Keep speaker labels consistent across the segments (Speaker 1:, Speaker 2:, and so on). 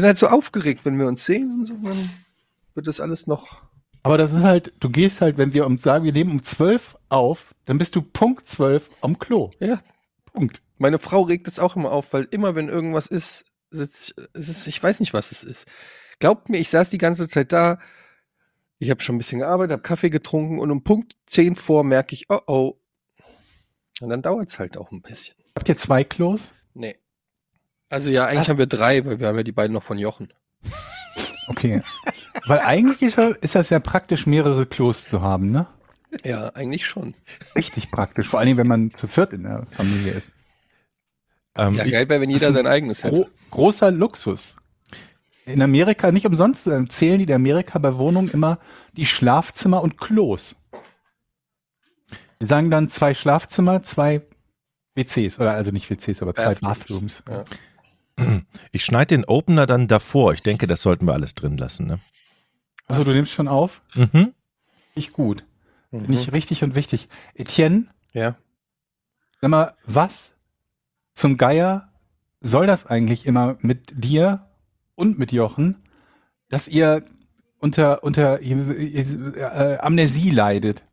Speaker 1: bin halt so aufgeregt, wenn wir uns sehen und so, dann wird das alles noch.
Speaker 2: Aber das ist halt, du gehst halt, wenn wir um sagen, wir nehmen um zwölf auf, dann bist du Punkt zwölf am Klo.
Speaker 1: Ja. Punkt. Meine Frau regt es auch immer auf, weil immer, wenn irgendwas ist, sitzt, es ist, ich weiß nicht, was es ist. Glaubt mir, ich saß die ganze Zeit da, ich habe schon ein bisschen gearbeitet, habe Kaffee getrunken und um Punkt 10 vor merke ich, oh oh. Und dann dauert es halt auch ein bisschen.
Speaker 2: Habt ihr zwei Klos?
Speaker 1: Nee. Also ja, eigentlich
Speaker 2: Was?
Speaker 1: haben wir drei, weil wir haben ja die beiden noch von Jochen.
Speaker 2: Okay. Weil eigentlich ist, ist das ja praktisch, mehrere Klos zu haben, ne?
Speaker 1: Ja, eigentlich schon.
Speaker 2: Richtig praktisch. Vor allen Dingen, wenn man zu viert in der Familie ist.
Speaker 3: Ähm,
Speaker 1: Ja, geil wäre, wenn jeder sein eigenes hätte.
Speaker 2: Gro großer Luxus. In Amerika, nicht umsonst, äh, zählen die in Amerika bei Wohnungen immer die Schlafzimmer und Klos. Die sagen dann zwei Schlafzimmer, zwei WCs, oder also nicht WCs, aber zwei
Speaker 1: Bathrooms.
Speaker 2: Bathrooms.
Speaker 1: Ja.
Speaker 3: Ich schneide den Opener dann davor. Ich denke, das sollten wir alles drin lassen. Ne?
Speaker 2: Also du nimmst schon auf?
Speaker 3: Mhm.
Speaker 2: Ich gut. Finde
Speaker 1: Mhm.
Speaker 2: ich richtig und wichtig. Etienne,
Speaker 1: Ja.
Speaker 2: sag mal, was zum Geier soll das eigentlich immer mit dir und mit Jochen, dass ihr unter, unter äh, Amnesie leidet?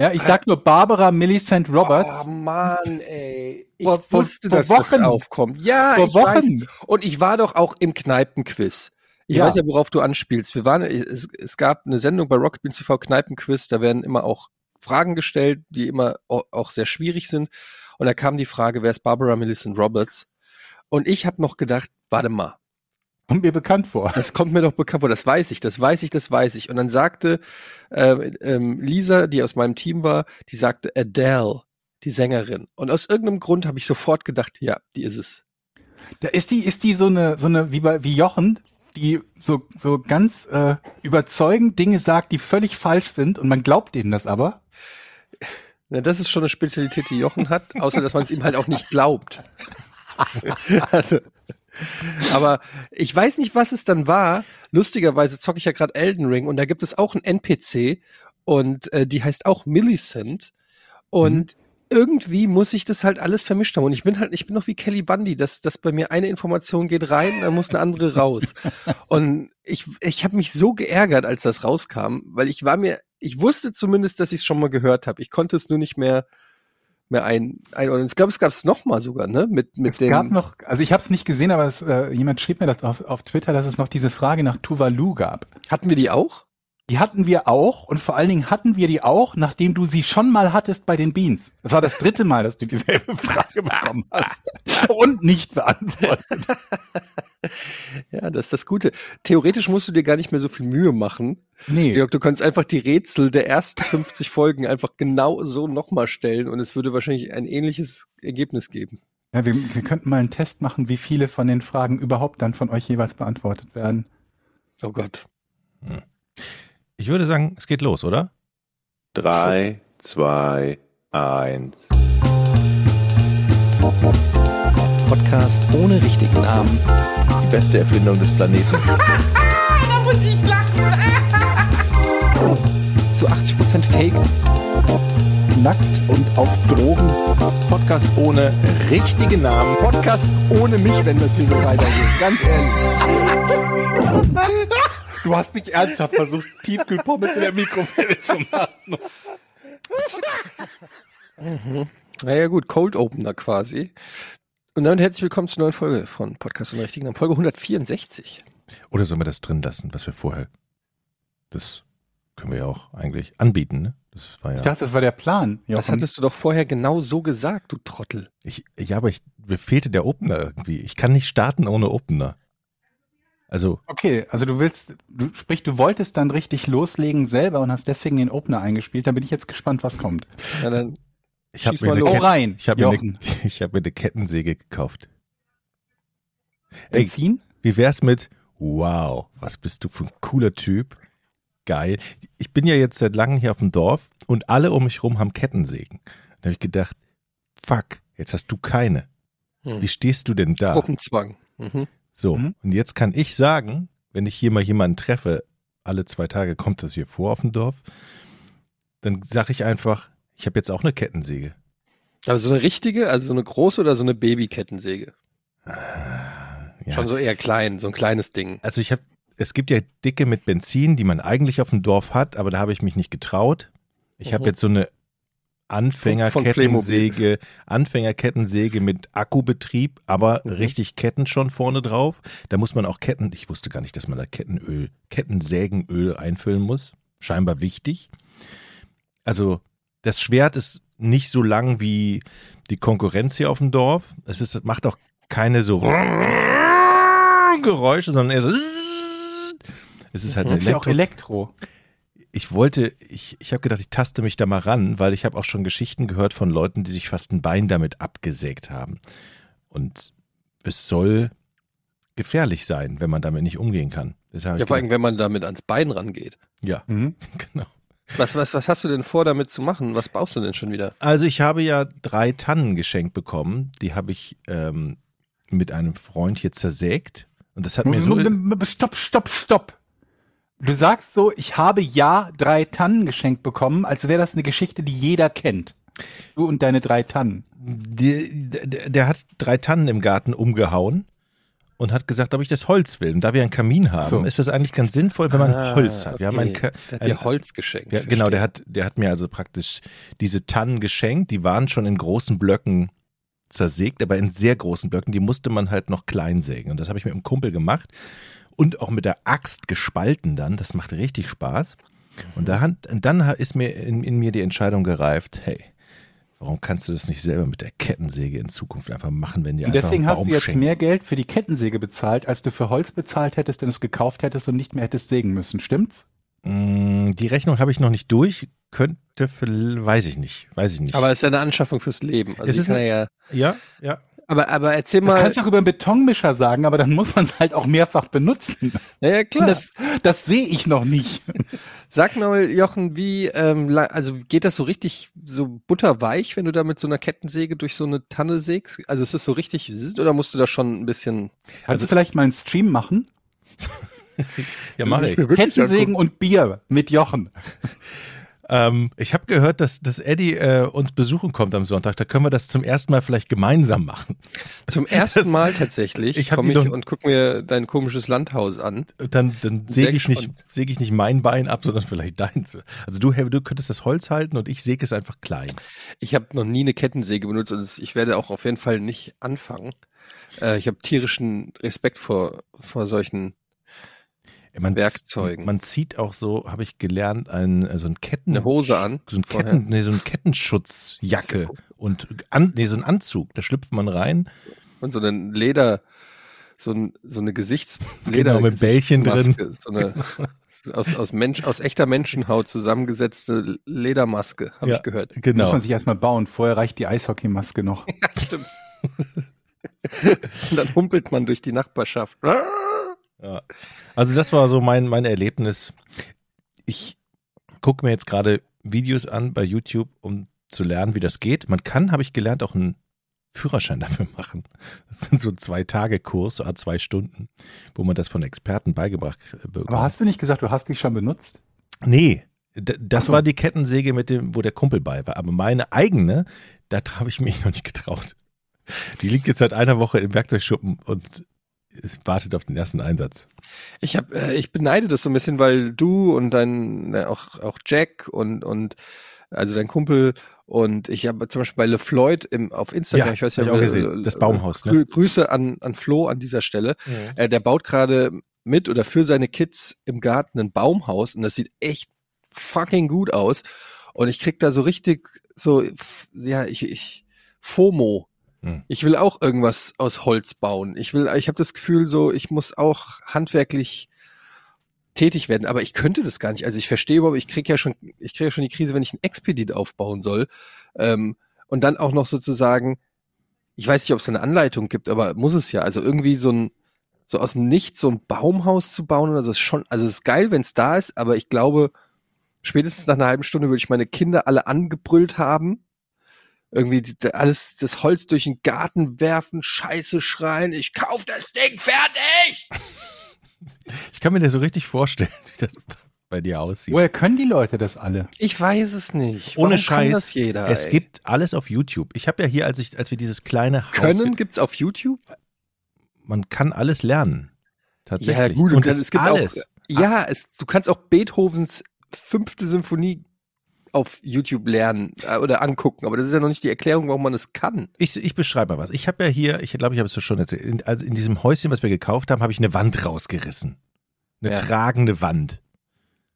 Speaker 2: Ja, ich sag nur Barbara Millicent Roberts.
Speaker 1: Oh Mann, ey. Ich
Speaker 2: Vor-
Speaker 1: wusste,
Speaker 2: vor
Speaker 1: dass das
Speaker 2: Wochen.
Speaker 1: aufkommt. Ja,
Speaker 2: Vor
Speaker 1: ich weiß.
Speaker 2: Wochen.
Speaker 1: Und ich war doch auch im Kneipenquiz. Ich
Speaker 2: Ja.
Speaker 1: weiß ja, worauf du anspielst. Wir waren, es, es gab eine Sendung bei Rocket Beans TV Kneipenquiz, da werden immer auch Fragen gestellt, die immer au- auch sehr schwierig sind. Und da kam die Frage, wer ist Barbara Millicent Roberts? Und ich habe noch gedacht, warte mal,
Speaker 2: Kommt mir bekannt vor.
Speaker 1: das kommt mir doch bekannt vor, das weiß ich, das weiß ich, das weiß ich. Und dann sagte ähm, ähm, Lisa, die aus meinem Team war, die sagte Adele, die Sängerin. Und aus irgendeinem Grund habe ich sofort gedacht, ja, die ist es.
Speaker 2: Da ist die, ist die so eine, so eine, wie bei, wie Jochen, die so, so ganz äh, überzeugend Dinge sagt, die völlig falsch sind und man glaubt ihnen das aber.
Speaker 1: Na, das ist schon eine Spezialität, die Jochen hat, außer dass man es ihm halt auch nicht glaubt. also, aber ich weiß nicht, was es dann war. Lustigerweise zocke ich ja gerade Elden Ring und da gibt es auch einen NPC und äh, die heißt auch Millicent und irgendwie muss ich das halt alles vermischt haben und ich bin halt, ich bin noch wie Kelly Bundy, dass, dass bei mir eine Information geht rein, dann muss eine andere raus. und ich, ich habe mich so geärgert, als das rauskam, weil ich war mir, ich wusste zumindest, dass ich es schon mal gehört habe. Ich konnte es nur nicht mehr mehr ein, einordnen. Ich glaube, es gab es noch mal sogar, ne? Mit mit
Speaker 2: Es
Speaker 1: dem.
Speaker 2: gab noch, also ich habe es nicht gesehen, aber es, äh, jemand schrieb mir das auf, auf Twitter, dass es noch diese Frage nach Tuvalu gab.
Speaker 1: hatten wir die auch?
Speaker 2: Die hatten wir auch und vor allen Dingen hatten wir die auch, nachdem du sie schon mal hattest bei den Beans. Das war das dritte Mal, dass du dieselbe Frage bekommen hast und nicht beantwortet.
Speaker 1: Ja, das ist das Gute. Theoretisch musst du dir gar nicht mehr so viel Mühe machen.
Speaker 2: Nee.
Speaker 1: Georg, du kannst einfach die Rätsel der ersten 50 Folgen einfach genau so nochmal stellen und es würde wahrscheinlich ein ähnliches Ergebnis geben.
Speaker 2: Ja, wir, wir könnten mal einen Test machen, wie viele von den Fragen überhaupt dann von euch jeweils beantwortet werden.
Speaker 1: Oh Gott.
Speaker 3: Ich würde sagen, es geht los, oder?
Speaker 4: Drei, zwei, eins.
Speaker 1: Podcast ohne richtigen Namen.
Speaker 3: Die beste Erfindung des Planeten.
Speaker 1: Zu 80% Fake.
Speaker 2: Nackt und auf Drogen.
Speaker 3: Podcast ohne richtige Namen.
Speaker 2: Podcast ohne mich, wenn das hier so weitergeht. Ganz ehrlich. Du hast nicht ernsthaft versucht, Tiefkühlpommes in der Mikrowelle zu machen.
Speaker 1: Naja gut, Cold Opener quasi. Und damit herzlich willkommen zur neuen Folge von Podcast ohne richtigen. Folge 164.
Speaker 3: Oder sollen wir das drin lassen, was wir vorher. Das können wir ja auch eigentlich anbieten, ne? Das war ja.
Speaker 2: Ich dachte, das war der Plan.
Speaker 1: Das
Speaker 2: Jochen.
Speaker 1: hattest du doch vorher genau so gesagt, du Trottel.
Speaker 3: Ich, ja, aber ich, mir fehlte der Opener irgendwie. Ich kann nicht starten ohne Opener. Also,
Speaker 2: Okay, also du willst, du sprich, du wolltest dann richtig loslegen selber und hast deswegen den Opener eingespielt. Da bin ich jetzt gespannt, was kommt.
Speaker 1: Na dann,
Speaker 3: ich habe
Speaker 1: Schieß
Speaker 3: mir,
Speaker 2: rein,
Speaker 3: ich hab mir, eine, ich hab mir eine Kettensäge gekauft. Ey,
Speaker 2: Benzin?
Speaker 3: Wie wär's mit, wow, was bist du für ein cooler Typ? Geil. Ich bin ja jetzt seit langem hier auf dem Dorf und alle um mich rum haben Kettensägen. Da habe ich gedacht, fuck, jetzt hast du keine.
Speaker 1: Hm.
Speaker 3: Wie stehst du denn da?
Speaker 1: Gruppenzwang. Mhm.
Speaker 3: So,
Speaker 2: Mhm.
Speaker 3: und jetzt kann ich sagen, wenn ich hier mal jemanden treffe, alle zwei Tage kommt das hier vor auf dem Dorf, dann sage ich einfach, ich habe jetzt auch eine Kettensäge.
Speaker 1: Aber so eine richtige, also so eine große oder so eine Babykettensäge?
Speaker 3: Ja.
Speaker 1: Schon so eher klein, so ein kleines Ding.
Speaker 3: Also ich habe, es gibt ja Dicke mit Benzin, die man eigentlich auf dem Dorf hat, aber da habe ich mich nicht getraut. Ich habe
Speaker 1: Mhm.
Speaker 3: jetzt so eine Anfängerkettensäge, Anfängerkettensäge mit Akkubetrieb, aber
Speaker 1: Mhm.
Speaker 3: richtig Ketten schon vorne drauf. Da muss man auch Ketten, ich wusste gar nicht, dass man da Kettenöl, Kettensägenöl einfüllen muss. Scheinbar wichtig. Also das Schwert ist nicht so lang wie die Konkurrenz hier auf dem Dorf. Es ist, macht auch keine so Geräusche, sondern eher so. Es ist halt
Speaker 1: Mhm.
Speaker 3: eine
Speaker 2: Ist ja auch
Speaker 3: Elektro. Ich wollte, ich, ich habe gedacht, ich taste mich da mal ran, weil ich habe auch schon Geschichten gehört von Leuten, die sich fast ein Bein damit abgesägt haben. Und es soll gefährlich sein, wenn man damit nicht umgehen kann. Deshalb
Speaker 1: Ja,
Speaker 3: ich
Speaker 1: vor allem,
Speaker 3: gedacht,
Speaker 1: wenn man damit ans Bein rangeht.
Speaker 3: ja,
Speaker 2: Mhm.
Speaker 3: genau.
Speaker 1: Was, was, was hast du denn vor, damit zu machen? Was baust du denn schon wieder?
Speaker 3: Also ich habe ja drei Tannen geschenkt bekommen. Die habe ich ähm, mit einem Freund hier zersägt. Und das hat mir so.
Speaker 2: Stopp, stopp, stopp. Du sagst so, ich habe ja drei Tannen geschenkt bekommen, als wäre das eine Geschichte, die jeder kennt. Du und deine drei Tannen.
Speaker 3: Die, der, der hat drei Tannen im Garten umgehauen und hat gesagt, ob ich das Holz will. Und da wir einen Kamin haben,
Speaker 2: So.
Speaker 3: ist das eigentlich ganz sinnvoll, wenn man
Speaker 1: Ah,
Speaker 3: Holz hat. Wir haben ein, Ka-
Speaker 1: Der hat
Speaker 3: ein
Speaker 1: Holz geschenkt.
Speaker 3: ja, genau, der hat, der hat mir also praktisch diese Tannen geschenkt. Die waren schon in großen Blöcken zersägt, aber in sehr großen Blöcken. Die musste man halt noch klein sägen. Und das habe ich mit einem Kumpel gemacht und auch mit der Axt gespalten dann. Das macht richtig Spaß. Und da, hat- dann ist mir in, in mir die Entscheidung gereift, hey, warum kannst du das nicht selber mit der Kettensäge in Zukunft einfach machen, wenn dir
Speaker 2: Und
Speaker 3: einfach
Speaker 2: deswegen
Speaker 3: ein
Speaker 2: hast du jetzt
Speaker 3: schenkt?
Speaker 2: mehr Geld für die Kettensäge bezahlt, als du für Holz bezahlt hättest, wenn du es gekauft hättest und nicht mehr hättest sägen müssen. Stimmt's?
Speaker 3: Mm, Die Rechnung habe ich noch nicht durch. Könnte, weiß ich nicht, weiß ich nicht.
Speaker 1: Aber es ist ja eine Anschaffung fürs Leben. Also
Speaker 3: Es ist eine-
Speaker 1: ja,
Speaker 3: ja, ja.
Speaker 1: Aber, aber erzähl
Speaker 2: Das
Speaker 1: mal.
Speaker 2: kannst du auch über einen Betonmischer sagen, aber dann muss man es halt auch mehrfach benutzen.
Speaker 1: ja, ja, klar.
Speaker 2: Das, das sehe ich noch nicht.
Speaker 1: Sag mal, Jochen, wie, ähm, also geht das so richtig so butterweich, wenn du da mit so einer Kettensäge durch so eine Tanne sägst? Also ist das so richtig, oder musst du da schon ein bisschen
Speaker 2: Kannst du vielleicht mal einen Stream machen?
Speaker 3: Ja, mache ich.
Speaker 2: Kettensägen und Bier mit Jochen.
Speaker 3: Ähm, ich habe gehört, dass, dass Eddie äh, uns besuchen kommt am Sonntag. Da können wir das zum ersten Mal vielleicht gemeinsam machen.
Speaker 1: Zum ersten
Speaker 3: Das-
Speaker 1: Mal tatsächlich
Speaker 3: ich
Speaker 1: komme ich und guck mir dein komisches Landhaus an.
Speaker 3: Dann, dann säge ich, nicht, säge ich nicht mein Bein ab, sondern vielleicht deins. Also du, du könntest das Holz halten und ich säge es einfach klein.
Speaker 1: Ich habe noch nie eine Kettensäge benutzt und ich werde auch auf jeden Fall nicht anfangen. Äh, ich habe tierischen Respekt vor, vor solchen.
Speaker 3: Man,
Speaker 1: Werkzeugen.
Speaker 3: Man zieht auch so, habe ich gelernt, ein, äh, so ein Ketten...
Speaker 1: Eine Hose an
Speaker 3: So ein. Ketten, nee, so ein Kettenschutzjacke und an, nee, so ein Anzug. Da schlüpft man rein.
Speaker 1: Und so ein Leder, so, ein, so eine Gesichts
Speaker 3: Genau, mit Bällchen drin.
Speaker 1: So eine aus, aus, Mensch, aus echter Menschenhaut zusammengesetzte Ledermaske, habe
Speaker 3: Ja.
Speaker 1: ich gehört.
Speaker 2: Muss
Speaker 3: Genau.
Speaker 2: man sich erstmal bauen. Vorher reicht die Eishockeymaske noch.
Speaker 1: Stimmt. Und dann humpelt man durch die Nachbarschaft.
Speaker 3: Ja. Also das war so mein, mein Erlebnis. Ich gucke mir jetzt gerade Videos an bei YouTube, um zu lernen, wie das geht. Man kann, habe ich gelernt, auch einen Führerschein dafür machen. Das ist so ein Zwei-Tage-Kurs, so zwei Stunden, wo man das von Experten beigebracht äh, bekommt.
Speaker 2: Aber hast du nicht gesagt, du hast dich schon benutzt?
Speaker 3: Nee, das
Speaker 2: so.
Speaker 3: war die Kettensäge, mit dem, wo der Kumpel bei war. Aber meine eigene, da habe ich mich noch nicht getraut. Die liegt jetzt seit einer Woche im Werkzeugschuppen und wartet auf den ersten Einsatz.
Speaker 1: Ich hab, äh, ich beneide das so ein bisschen, weil du und dein, äh, auch, auch Jack und, und, also dein Kumpel und ich habe zum Beispiel bei LeFloid im, auf Instagram,
Speaker 3: Ja,
Speaker 1: ich weiß ja,
Speaker 3: auch
Speaker 1: äh,
Speaker 3: gesehen. Das Baumhaus, ne?
Speaker 1: Grü Grüße an, an Flo an dieser Stelle. Äh, der baut gerade mit oder für seine Kids im Garten ein Baumhaus und das sieht echt fucking gut aus. Und ich krieg da so richtig so, ja, ich, ich, FOMO.
Speaker 3: Hm.
Speaker 1: Ich will auch irgendwas aus Holz bauen. Ich will, ich habe das Gefühl so, ich muss auch handwerklich tätig werden, aber ich könnte das gar nicht. Also ich verstehe überhaupt, ich krieg ja schon, ich kriege ja schon die Krise, wenn ich ein Expedit aufbauen soll. Ähm, und dann auch noch sozusagen, ich weiß nicht, ob es eine Anleitung gibt, aber muss es ja. Also irgendwie so ein, so aus dem Nichts so ein Baumhaus zu bauen oder so ist schon, also es ist geil, wenn es da ist, aber ich glaube, spätestens nach einer halben Stunde würde ich meine Kinder alle angebrüllt haben. Irgendwie die, alles, das Holz durch den Garten werfen, Scheiße schreien, ich kauf das Ding fertig!
Speaker 3: Ich kann mir das so richtig vorstellen, wie das bei dir aussieht.
Speaker 2: Woher können die Leute das alle?
Speaker 1: Ich weiß es nicht.
Speaker 3: Ohne
Speaker 1: Warum kann
Speaker 3: Scheiß.
Speaker 1: das jeder.
Speaker 3: es
Speaker 1: ey?
Speaker 3: gibt alles auf YouTube. Ich habe ja hier, als ich, als wir dieses kleine Haus
Speaker 1: Können gibt's auf YouTube?
Speaker 3: man kann alles lernen. Tatsächlich.
Speaker 1: Ja, gut,
Speaker 3: und
Speaker 1: und
Speaker 3: es
Speaker 1: es gibt
Speaker 3: alles.
Speaker 1: auch, ja, es, du kannst auch Beethovens fünfte Symphonie auf YouTube lernen äh, oder angucken, aber das ist ja noch nicht die Erklärung, warum man es kann.
Speaker 3: Ich, ich beschreibe mal was. Ich habe ja hier, ich glaube, ich habe es schon erzählt, in, also in diesem Häuschen, was wir gekauft haben, habe ich eine Wand rausgerissen. Eine
Speaker 1: Ja.
Speaker 3: tragende Wand.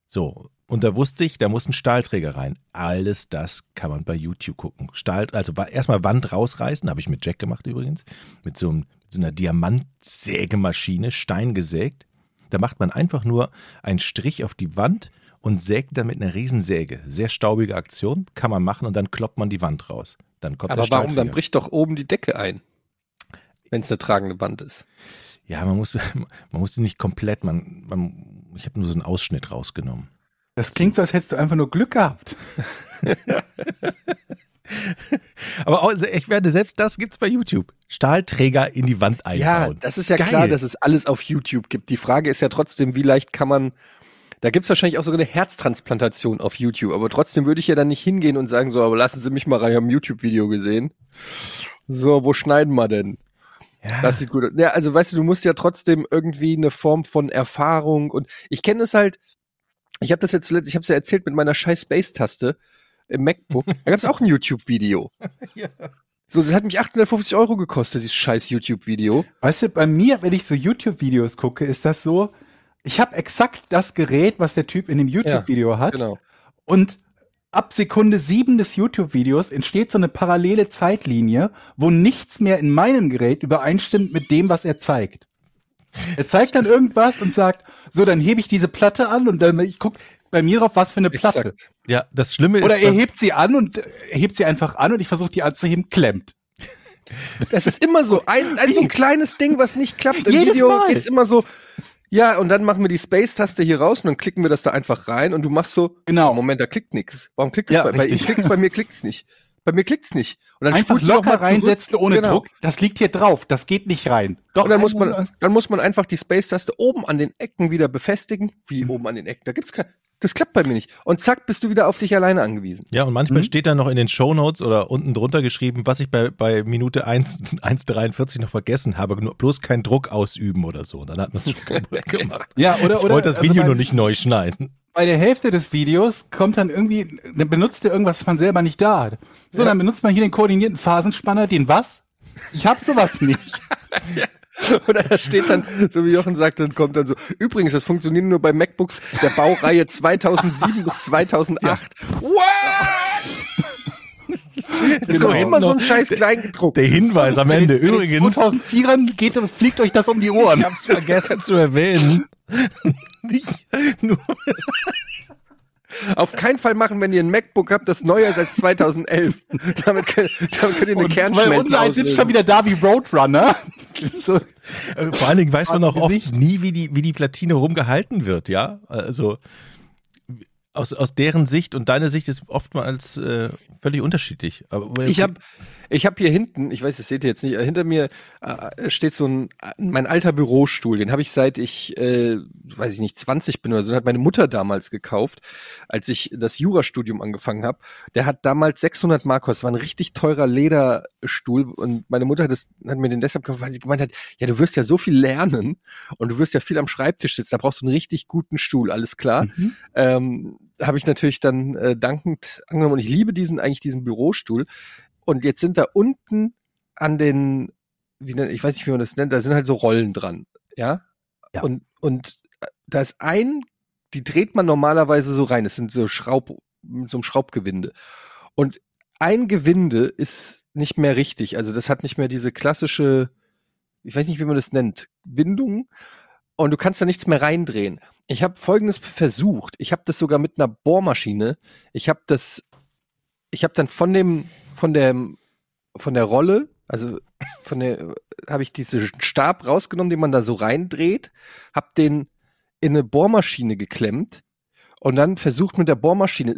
Speaker 3: So. Und da wusste ich, da muss ein Stahlträger rein. Alles das kann man bei YouTube gucken. Stahl, also erstmal Wand rausreißen, habe ich mit Jack gemacht übrigens, mit so, einem, mit so einer Diamantsägemaschine, Stein gesägt. Da macht man einfach nur einen Strich auf die Wand und sägt dann mit einer Riesensäge. Sehr staubige Aktion, kann man machen und dann kloppt man die Wand raus. Dann kommt
Speaker 1: Aber
Speaker 3: der
Speaker 1: warum? Dann bricht doch oben die Decke ein, wenn es eine tragende Wand ist.
Speaker 3: Ja, man muss, man muss die nicht komplett, man, man, ich habe nur so einen Ausschnitt rausgenommen.
Speaker 2: Das klingt so, als hättest du einfach nur Glück gehabt.
Speaker 3: Aber auch, ich werde, selbst das gibt's bei YouTube. Stahlträger in die Wand
Speaker 1: Ja,
Speaker 3: einbauen.
Speaker 1: das ist ja
Speaker 3: Geil.
Speaker 1: klar, dass es alles auf YouTube gibt. Die Frage ist ja trotzdem, wie leicht kann man. Da gibt's wahrscheinlich auch sogar eine Herztransplantation auf YouTube, aber trotzdem würde ich ja dann nicht hingehen und sagen, so, aber lassen Sie mich mal rein, ich habe ein YouTube-Video gesehen. So, wo schneiden wir denn?
Speaker 3: ja.
Speaker 1: Das sieht gut aus. Ja, also weißt du, du musst ja trotzdem irgendwie eine Form von Erfahrung und ich kenne es halt, ich habe das jetzt zuletzt, ich habe es ja erzählt mit meiner scheiß Space-Taste im MacBook. Da gab's auch ein YouTube-Video.
Speaker 3: Ja.
Speaker 1: So, das hat mich 850 Euro gekostet, dieses scheiß YouTube-Video.
Speaker 2: Weißt du, bei mir, wenn ich so YouTube-Videos gucke, ist das so, ich habe exakt das Gerät, was der Typ in dem YouTube-Video hat.
Speaker 1: Genau.
Speaker 2: Und ab Sekunde sieben des YouTube-Videos entsteht so eine parallele Zeitlinie, wo nichts mehr in meinem Gerät übereinstimmt mit dem, was er zeigt. Er zeigt dann irgendwas und sagt, so, dann hebe ich diese Platte an und dann ich guck bei mir drauf, was für eine Platte.
Speaker 1: Exakt.
Speaker 3: ja, das Schlimme ist,
Speaker 2: Oder er hebt sie an und äh, er hebt sie einfach an und ich versuche die anzuheben, klemmt.
Speaker 1: Das ist immer so. Ein, ein so ein kleines Ding, was nicht klappt. Im
Speaker 2: Jedes
Speaker 1: Video
Speaker 2: Mal.
Speaker 1: geht's immer so. Ja, und dann machen wir die Space-Taste hier raus und dann klicken wir das da einfach rein und du machst so,
Speaker 2: Genau.
Speaker 1: Moment, da klickt nichts. Warum klickt es
Speaker 2: Ja,
Speaker 1: bei, bei bei mir klickt's nicht. Bei mir klickt's nicht. Und dann
Speaker 2: Einfach locker reinsetzen ohne
Speaker 1: Genau.
Speaker 2: Druck. Das liegt hier drauf. Das geht nicht rein. Doch,
Speaker 1: Und dann muss man, dann muss man einfach die Space-Taste oben an den Ecken wieder befestigen.
Speaker 2: Mhm.
Speaker 1: Wie oben an den Ecken? Da gibt's kein, das klappt bei mir nicht. Und zack, bist du wieder auf dich alleine angewiesen.
Speaker 3: ja, und manchmal
Speaker 2: Mhm.
Speaker 3: steht da noch in den Shownotes oder unten drunter geschrieben, was ich bei, bei Minute 1, 1,43 noch vergessen habe, nur bloß keinen Druck ausüben oder so. Dann hat man es schon kaputt gemacht.
Speaker 2: Ja, oder,
Speaker 3: ich
Speaker 2: oder
Speaker 3: wollte das
Speaker 2: also
Speaker 3: Video
Speaker 2: bei-
Speaker 3: nur nicht neu schneiden.
Speaker 2: bei der Hälfte des Videos kommt dann irgendwie, dann benutzt er irgendwas, was man selber nicht da hat. So,
Speaker 1: Ja.
Speaker 2: dann benutzt man hier den koordinierten Phasenspanner, den was? Ich hab sowas nicht.
Speaker 1: Oder da steht dann, so wie Jochen sagt, dann kommt dann so, übrigens, das funktioniert nur bei MacBooks der Baureihe 2007 bis 2008. What? Das ist
Speaker 3: Genau.
Speaker 1: doch immer so ein scheiß Kleingedruckt.
Speaker 3: Der Hinweis am Ende.
Speaker 2: Den
Speaker 3: Übrigens,
Speaker 2: 2004ern geht, fliegt euch das um die Ohren.
Speaker 3: ich hab's vergessen zu erwähnen. nicht nur
Speaker 1: Auf keinen Fall machen, wenn ihr ein MacBook habt, das neuer ist als 2011. damit, könnt, damit könnt ihr eine
Speaker 2: Und, weil
Speaker 1: Kernschmelze
Speaker 2: unser eins sitzt schon wieder da wie Roadrunner. so,
Speaker 3: Äh, Vor allen Dingen weiß man auch oft nie, wie die, wie die Platine rumgehalten wird, ja. Also aus, aus deren Sicht und deine Sicht ist oftmals äh, völlig unterschiedlich. Aber
Speaker 1: Ich habe ich hab hier hinten, ich weiß, das seht ihr jetzt nicht, hinter mir äh, steht so ein, mein alter Bürostuhl, den habe ich seit ich, äh, weiß ich nicht, 20 bin oder so, den hat meine Mutter damals gekauft, als ich das Jurastudium angefangen habe. Der hat damals 600 Mark gekostet, war ein richtig teurer Lederstuhl und meine Mutter hat, das, hat mir den deshalb gekauft, weil sie gemeint hat, ja, du wirst ja so viel lernen und du wirst ja viel am Schreibtisch sitzen, da brauchst du einen richtig guten Stuhl, alles klar.
Speaker 2: Mhm.
Speaker 1: Ähm, habe ich natürlich dann äh, dankend angenommen und ich liebe diesen eigentlich diesen Bürostuhl. Und jetzt sind da unten an den, wie nennt, ich weiß nicht, wie man das nennt, da sind halt so Rollen dran, ja.
Speaker 2: Ja.
Speaker 1: Und und äh, da ist ein, die dreht man normalerweise so rein. Das sind so Schraub, mit so einem Schraubgewinde. Und ein Gewinde ist nicht mehr richtig. Also das hat nicht mehr diese klassische, ich weiß nicht, wie man das nennt, Windung. Und du kannst da nichts mehr reindrehen. Ich habe Folgendes versucht. Ich habe das sogar mit einer Bohrmaschine. Ich habe das, ich habe dann von dem, von der, von der Rolle, also von der, habe ich diesen Stab rausgenommen, den man da so reindreht, habe den in eine Bohrmaschine geklemmt und dann versucht mit der Bohrmaschine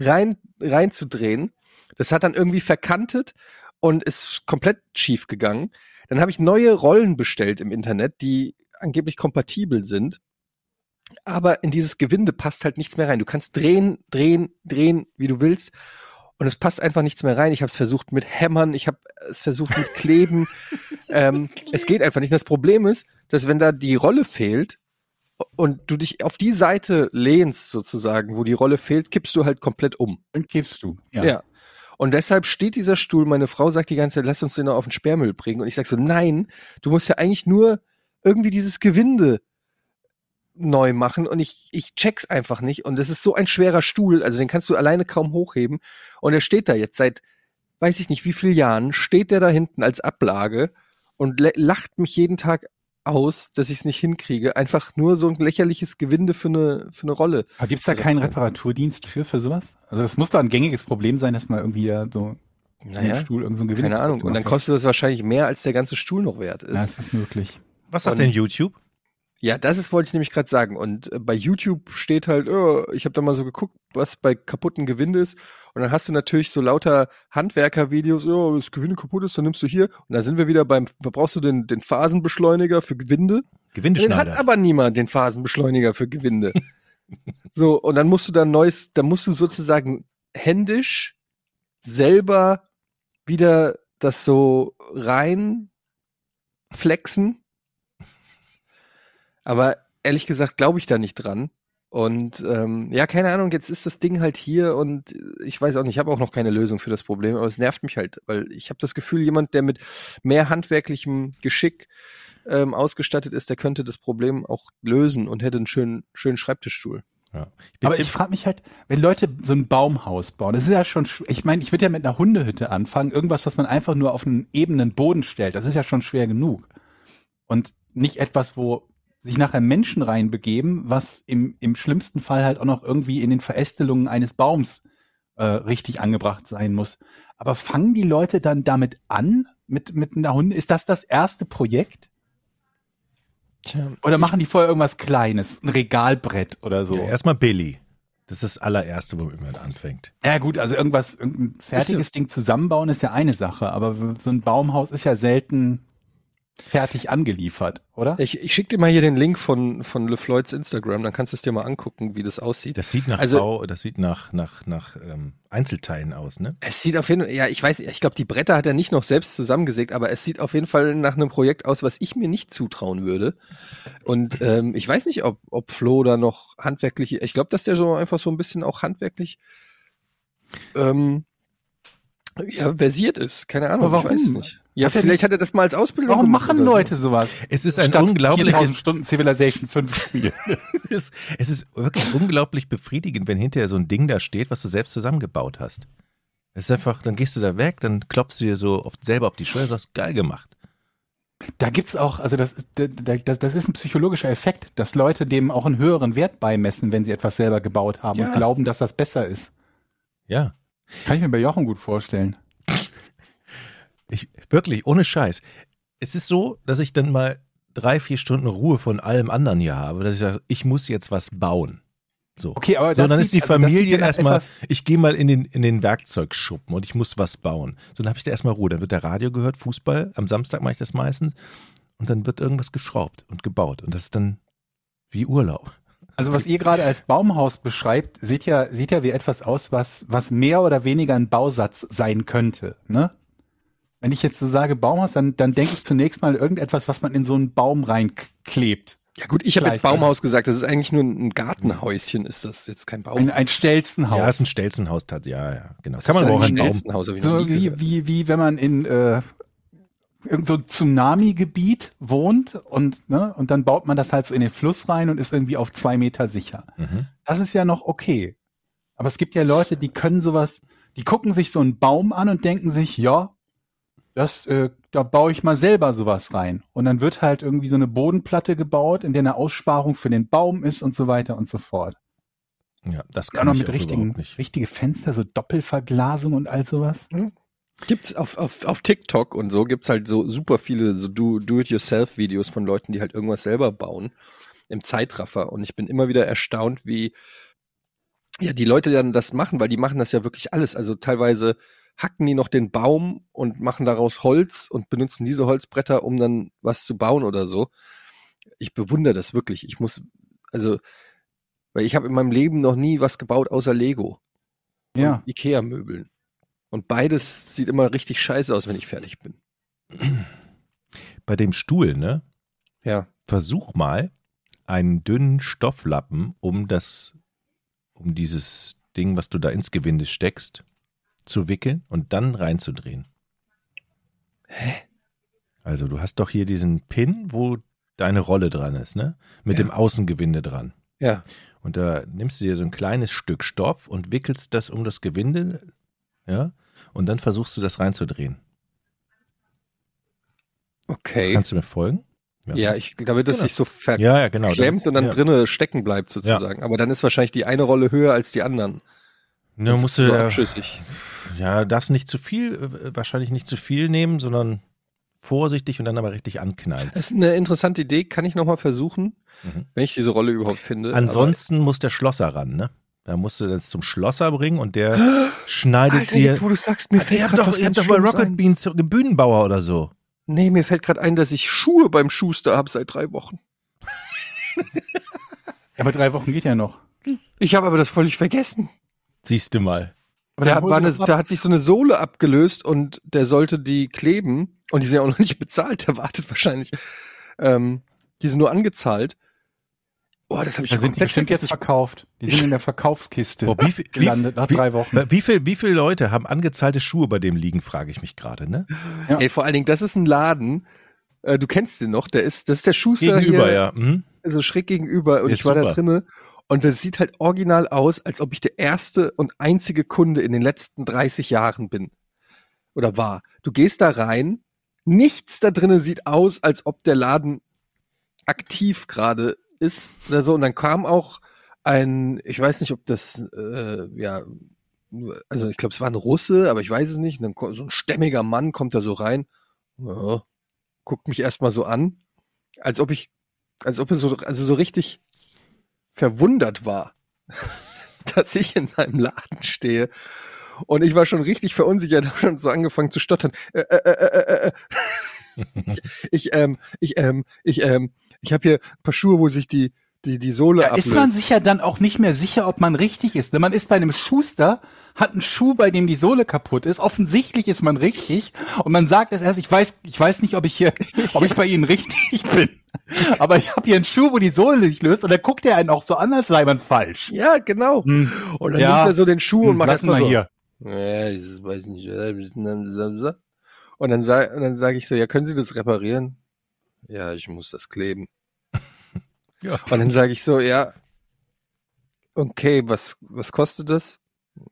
Speaker 1: rein reinzudrehen. Das hat dann irgendwie verkantet und ist komplett schief gegangen. Dann habe ich neue Rollen bestellt im Internet, die angeblich kompatibel sind. Aber in dieses Gewinde passt halt nichts mehr rein. Du kannst drehen, drehen, drehen, wie du willst. Und es passt einfach nichts mehr rein. Ich habe es versucht mit Hämmern, ich habe es versucht mit Kleben. ähm, es geht einfach nicht. Das Problem ist, dass wenn da die Rolle fehlt und du dich auf die Seite lehnst sozusagen, wo die Rolle fehlt, kippst du halt komplett um.
Speaker 2: Dann kippst du.
Speaker 1: Ja. Und deshalb steht dieser Stuhl, meine Frau sagt die ganze Zeit, lass uns den noch auf den Sperrmüll bringen. Und ich sag so, nein, du musst ja eigentlich nur irgendwie dieses Gewinde neu machen und ich, ich check's einfach nicht. Und das ist so ein schwerer Stuhl, also den kannst du alleine kaum hochheben. Und er steht da jetzt seit, weiß ich nicht wie viel Jahren, steht der da hinten als Ablage und lacht mich jeden Tag aus, dass ich es nicht hinkriege. Einfach nur so ein lächerliches Gewinde für eine, für eine Rolle.
Speaker 2: Aber gibt's da keinen Reparaturdienst für, für sowas? Also das muss da ein gängiges Problem sein, dass man irgendwie ja so
Speaker 1: Naja,
Speaker 2: im Stuhl irgend so ein Gewinn
Speaker 1: keine Ahnung. Und dann kostet das wahrscheinlich mehr, als der ganze Stuhl noch wert ist.
Speaker 2: Ja, das ist möglich.
Speaker 3: Was sagt denn YouTube?
Speaker 1: Ja, das ist, wollte ich nämlich gerade sagen. Und äh, bei YouTube steht halt, oh, ich habe da mal so geguckt, was bei kaputten Gewinde ist. Und dann hast du natürlich so lauter Handwerker-Videos, oh, das Gewinde kaputt ist, dann nimmst du hier. Und dann sind wir wieder beim, da brauchst du den, den Phasenbeschleuniger für Gewinde. Den hat
Speaker 3: Gewindeschneider.
Speaker 1: aber niemand, den Phasenbeschleuniger für Gewinde. so, und dann musst du dann neues, dann musst du sozusagen händisch selber wieder das so rein flexen. Aber ehrlich gesagt glaube ich da nicht dran. Und ähm, ja, keine Ahnung, jetzt ist das Ding halt hier und ich weiß auch nicht, ich habe auch noch keine Lösung für das Problem, aber es nervt mich halt, weil ich habe das Gefühl, jemand, der mit mehr handwerklichem Geschick ähm, ausgestattet ist, der könnte das Problem auch lösen und hätte einen schönen, schönen Schreibtischstuhl.
Speaker 3: Ja. Ich
Speaker 2: Aber ich frage mich halt, wenn Leute so ein Baumhaus bauen, das ist ja schon, sch- ich meine, ich würde ja mit einer Hundehütte anfangen, irgendwas, was man einfach nur auf einen ebenen Boden stellt, das ist ja schon schwer genug. Und nicht etwas, wo sich nachher Menschen reinbegeben, was im, im schlimmsten Fall halt auch noch irgendwie in den Verästelungen eines Baums äh, richtig angebracht sein muss. Aber fangen die Leute dann damit an, mit, mit einer Hunde? Ist das das erste Projekt?
Speaker 1: Tja,
Speaker 2: Oder machen die vorher irgendwas Kleines, ein Regalbrett oder so?
Speaker 3: ja, erstmal Billy. Das ist das allererste, womit man anfängt.
Speaker 2: Ja gut, also irgendwas, irgendein fertiges Ding zusammenbauen ist ja eine Sache, aber so ein Baumhaus ist ja selten fertig angeliefert, oder?
Speaker 1: Ich, ich schicke dir mal hier den Link von, von LeFloids Instagram, dann kannst du es dir mal angucken, wie das aussieht.
Speaker 3: Das sieht nach
Speaker 1: Also-
Speaker 3: Bau, das sieht nach, nach, nach ähm, Einzelteilen aus, ne?
Speaker 1: Es sieht auf jeden Fall, ja, ich weiß, ich glaube, die Bretter hat er nicht noch selbst zusammengesägt, aber es sieht auf jeden Fall nach einem Projekt aus, was ich mir nicht zutrauen würde. Und ähm, ich weiß nicht, ob, ob Flo da noch handwerklich, ich glaube, dass der so einfach so ein bisschen auch handwerklich ähm, ja, versiert ist. Keine Ahnung,
Speaker 2: Aber
Speaker 1: ich weiß es
Speaker 2: warum?
Speaker 1: nicht. Ja,
Speaker 2: Hat er
Speaker 1: vielleicht
Speaker 2: nicht-
Speaker 1: hat er das mal als Ausbildung
Speaker 2: Warum
Speaker 1: gemacht
Speaker 2: machen
Speaker 1: oder so.
Speaker 2: Leute sowas?
Speaker 3: Es ist ein
Speaker 2: Statt 4000
Speaker 3: unglaubliches,
Speaker 2: Stunden Civilization 5 Spiele.
Speaker 3: es ist, es ist wirklich unglaublich befriedigend, wenn hinterher so ein Ding da steht, was du selbst zusammengebaut hast. Es ist einfach, dann gehst du da weg, dann klopfst du dir so oft selber auf die Schulter und sagst, geil gemacht.
Speaker 2: Da gibt's auch, also das, das, das ist ein psychologischer Effekt, dass Leute dem auch einen höheren Wert beimessen, wenn sie etwas selber gebaut haben
Speaker 3: Ja.
Speaker 2: und glauben, dass das besser ist.
Speaker 3: Ja.
Speaker 2: Kann ich mir bei Jochen gut vorstellen.
Speaker 3: Ich, wirklich, ohne Scheiß. Es ist so, dass ich dann mal drei, vier Stunden Ruhe von allem anderen hier habe, dass ich sage, ich muss jetzt was bauen. So.
Speaker 2: Okay, aber
Speaker 3: So, dann ist die
Speaker 2: also
Speaker 3: Familie erstmal, ich gehe mal in den, in den Werkzeugschuppen und ich muss was bauen. So, dann habe ich da erstmal Ruhe. Dann wird der Radio gehört, Fußball. Am Samstag mache ich das meistens. Und dann wird irgendwas geschraubt und gebaut. Und das ist dann wie Urlaub.
Speaker 2: Also was ihr gerade als Baumhaus beschreibt, sieht ja, sieht ja wie etwas aus, was, was mehr oder weniger ein Bausatz sein könnte, ne? Wenn ich jetzt so sage Baumhaus, dann, dann denke ich zunächst mal irgendetwas, was man in so einen Baum reinklebt.
Speaker 1: Ja gut, ich habe jetzt. Baumhaus gesagt, das ist eigentlich nur ein Gartenhäuschen, ist das jetzt kein Baum.
Speaker 2: Ein, ein Stelzenhaus.
Speaker 3: Ja, ist ein Stelzenhaus, tat, ja, ja, genau.
Speaker 1: Das
Speaker 3: Kann man aber auch
Speaker 1: ein
Speaker 3: Baum.
Speaker 2: So wie, wie, wie wenn man in äh, irgend so ein Tsunami-Gebiet wohnt und, ne, und dann baut man das halt so in den Fluss rein und ist irgendwie auf zwei Meter sicher.
Speaker 3: Mhm.
Speaker 2: Das ist ja noch okay. Aber es gibt ja Leute, die können sowas, die gucken sich so einen Baum an und denken sich, ja, das, äh, da baue ich mal selber sowas rein. Und dann wird halt irgendwie so eine Bodenplatte gebaut, in der eine Aussparung für den Baum ist und so weiter und so fort.
Speaker 3: Ja, das
Speaker 2: Ja,
Speaker 3: kann
Speaker 2: noch
Speaker 3: ich
Speaker 2: mit
Speaker 3: auch
Speaker 2: richtigen,
Speaker 3: nicht.
Speaker 2: richtige Fenster, so Doppelverglasung und all sowas.
Speaker 1: Gibt's auf, auf, auf TikTok und so gibt's halt so super viele so Do- Do-it-yourself-Videos von Leuten, die halt irgendwas selber bauen im Zeitraffer. Und ich bin immer wieder erstaunt, wie ja die Leute dann das machen, weil die machen das ja wirklich alles. Also teilweise hacken die noch den Baum und machen daraus Holz und benutzen diese Holzbretter, um dann was zu bauen oder so. Ich bewundere das wirklich. Ich muss, also, weil ich habe in meinem Leben noch nie was gebaut außer Lego.
Speaker 2: Ja.
Speaker 1: Ikea-Möbeln. Und beides sieht immer richtig scheiße aus, wenn ich fertig bin.
Speaker 3: Bei dem Stuhl, ne?
Speaker 1: Ja.
Speaker 3: Versuch mal einen dünnen Stofflappen um das, um dieses Ding, was du da ins Gewinde steckst, zu wickeln und dann reinzudrehen.
Speaker 1: Hä?
Speaker 3: Also du hast doch hier diesen Pin, wo deine Rolle dran ist, ne? Mit
Speaker 1: Ja.
Speaker 3: dem Außengewinde dran.
Speaker 1: Ja.
Speaker 3: Und da nimmst du dir so ein kleines Stück Stoff und wickelst das um das Gewinde, ja? Und dann versuchst du das reinzudrehen.
Speaker 1: Okay.
Speaker 3: Kannst du mir folgen?
Speaker 1: ja, ich, damit es
Speaker 3: Genau.
Speaker 1: sich so verklemmt
Speaker 3: Ja, ja, genau.
Speaker 1: und dann
Speaker 3: ja.
Speaker 1: drinne stecken bleibt sozusagen. Aber dann ist wahrscheinlich die eine Rolle höher als die anderen.
Speaker 3: Ne,
Speaker 1: Das
Speaker 3: musst
Speaker 1: ist
Speaker 3: du
Speaker 1: so abschüssig.
Speaker 3: Ja, darfst nicht zu viel, äh, wahrscheinlich nicht zu viel nehmen, sondern vorsichtig und dann aber richtig anknallen.
Speaker 1: Das ist eine interessante Idee, kann ich nochmal versuchen,
Speaker 3: Mhm.
Speaker 1: wenn ich diese Rolle überhaupt finde.
Speaker 3: Ansonsten muss der Schlosser ran, ne? Da musst du das zum Schlosser bringen und der schneidet
Speaker 1: Alter,
Speaker 3: dir.
Speaker 1: jetzt wo du sagst, mir fällt
Speaker 3: ihr habt doch,
Speaker 1: was
Speaker 3: ihr habt doch bei Rocket
Speaker 1: ein.
Speaker 3: Beans so Bühnenbauer oder so.
Speaker 1: Nee, mir fällt gerade ein, dass ich Schuhe beim Schuster habe seit drei Wochen.
Speaker 2: Aber drei Wochen geht ja noch.
Speaker 1: Ich habe aber das völlig vergessen.
Speaker 3: Siehst du mal.
Speaker 2: Aber
Speaker 1: Da, eine, da hat sich so eine Sohle abgelöst und der sollte die kleben und die sind ja auch noch nicht bezahlt, der wartet wahrscheinlich. Ähm, die sind nur angezahlt. Boah, das habe ich
Speaker 2: Da
Speaker 1: ja
Speaker 2: sind die bestimmt jetzt verkauft. Die sind in der Verkaufskiste
Speaker 3: Boah, wie, viel-
Speaker 2: gelandet nach
Speaker 3: wie,
Speaker 2: drei Wochen.
Speaker 3: wie, wie, viel, wie viele Leute haben angezahlte Schuhe bei dem liegen, frage ich mich gerade, ne?
Speaker 2: Ja.
Speaker 1: Ey, vor allen Dingen, das ist ein Laden. Äh, du kennst den noch, der ist, das ist der Schuster
Speaker 3: Gegenüber,
Speaker 1: hier,
Speaker 3: ja. Mhm.
Speaker 1: so schräg gegenüber und
Speaker 3: Der
Speaker 1: ich
Speaker 3: ist
Speaker 1: war da
Speaker 3: super.
Speaker 1: drinne und das sieht halt original aus, als ob ich der erste und einzige Kunde in den letzten 30 Jahren bin. Oder war. Du gehst da rein, nichts da drinnen sieht aus, als ob der Laden aktiv gerade ist oder so und dann kam auch ein, ich weiß nicht, ob das, äh, ja, also ich glaube, es war ein Russe, aber ich weiß es nicht. Und dann so ein stämmiger Mann kommt da so rein, ja, guckt mich erstmal so an, als ob ich, als ob er so, also so richtig verwundert war, dass ich in seinem Laden stehe. Und ich war schon richtig verunsichert, habe schon so angefangen zu stottern. Äh, äh, äh, äh, äh. ich, ich, ähm, ich, ähm, ich, ähm, ich habe hier ein paar Schuhe, wo sich die, die, die Sohle
Speaker 2: Da
Speaker 1: ablöst.
Speaker 2: ist man sich ja dann auch nicht mehr sicher, ob man richtig ist. Wenn man ist bei einem Schuster, hat einen Schuh, bei dem die Sohle kaputt ist. Offensichtlich ist man richtig. Und man sagt es erst, ich weiß, ich weiß nicht, ob ich hier, ob ich bei Ihnen richtig bin. Aber ich habe hier einen Schuh, wo die Sohle sich löst. Und da guckt er einen auch so an, als sei man falsch.
Speaker 1: ja, genau.
Speaker 2: Hm.
Speaker 1: Und dann
Speaker 2: Ja.
Speaker 1: nimmt er so den Schuh und macht erstmal
Speaker 2: wir
Speaker 1: so.
Speaker 2: hier.
Speaker 1: Ja, ich weiß nicht. Und dann sage und dann sag ich so, ja, können Sie das reparieren? Ja, ich muss das kleben.
Speaker 3: Ja.
Speaker 1: Und dann sage ich so, ja, okay, was, was kostet das?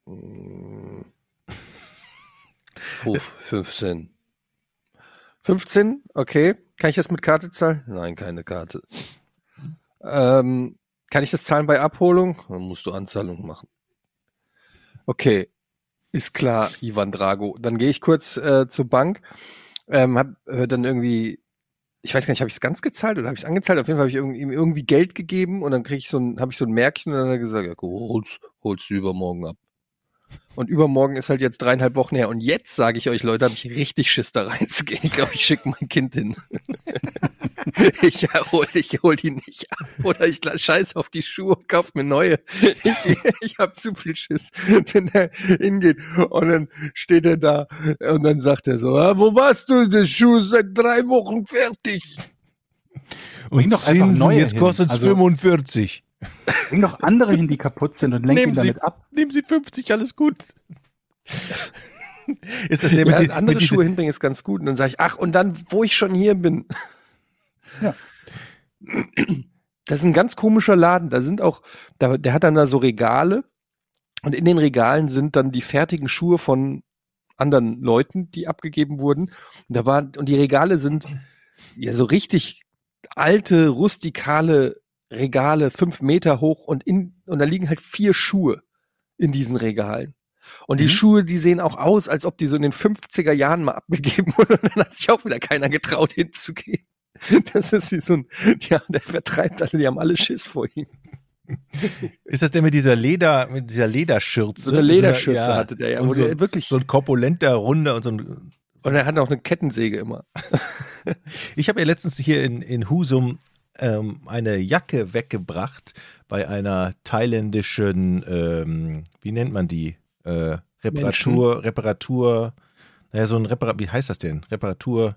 Speaker 1: Hm, puh, 15. 15? Okay. Kann ich das mit Karte zahlen? Nein, keine Karte. Ähm, kann ich das zahlen bei Abholung? Dann musst du Anzahlung machen. Okay, ist klar, Ivan Drago. Dann gehe ich kurz äh, zur Bank, ähm, hab äh, dann irgendwie, ich weiß gar nicht, habe ich es ganz gezahlt oder habe ich es angezahlt? Auf jeden Fall habe ich ihm irgendwie Geld gegeben und dann kriege ich so ein, habe ich so ein Märkchen und dann hat er gesagt, ja, holst du übermorgen ab. Und übermorgen ist halt jetzt dreieinhalb Wochen her. Und jetzt sage ich euch, Leute, habe ich richtig Schiss da reinzugehen. Ich glaube, ich schicke mein Kind hin. ich hol, ich hol die nicht ab. Oder ich scheiß auf die Schuhe und kauf mir neue. Ich, ich habe zu viel Schiss, wenn er hingeht. Und dann steht er da und dann sagt er so, ah, wo warst du? Der Schuh ist seit drei Wochen fertig.
Speaker 2: Bring doch einfach neue
Speaker 3: jetzt kostet es
Speaker 2: Also-
Speaker 3: 45.
Speaker 2: Bring doch andere hin, die kaputt sind und lenk ihn
Speaker 3: Nehmen Sie,
Speaker 2: damit ab.
Speaker 3: nehmen Sie 50, alles gut. ist das
Speaker 1: Ja,
Speaker 3: mit, die,
Speaker 1: andere
Speaker 3: mit
Speaker 1: Schuhe hinbringen ist ganz gut. Und dann sage ich, ach, und dann, wo ich schon hier bin.
Speaker 2: Ja.
Speaker 1: Das ist ein ganz komischer Laden. Da sind auch, da, der hat dann da so Regale. Und in den Regalen sind dann die fertigen Schuhe von anderen Leuten, die abgegeben wurden. Und da war, und die Regale sind ja so richtig alte, rustikale Regale, fünf Meter hoch und in, und da liegen halt vier Schuhe in diesen Regalen. Und die
Speaker 2: Mhm.
Speaker 1: Schuhe, die sehen auch aus, als ob die so in den 50er Jahren mal abgegeben wurden. Und dann hat sich auch wieder keiner getraut, hinzugehen. Das ist wie so ein, ja, der vertreibt alle, die haben alle Schiss vor ihm.
Speaker 3: Ist das der mit dieser Leder, mit dieser Lederschürze?
Speaker 1: So eine Lederschürze
Speaker 3: Ja.
Speaker 1: hatte der ja.
Speaker 3: Und
Speaker 1: wo
Speaker 3: so,
Speaker 1: der wirklich,
Speaker 3: so ein korpulenter Runde und so ein.
Speaker 1: und er hat auch eine Kettensäge immer.
Speaker 3: Ich habe ja letztens hier in, in Husum ähm, eine Jacke weggebracht bei einer thailändischen, ähm, wie nennt man die? Äh, Reparatur, Reparatur, naja, so ein Reparatur, wie heißt das denn? Reparatur,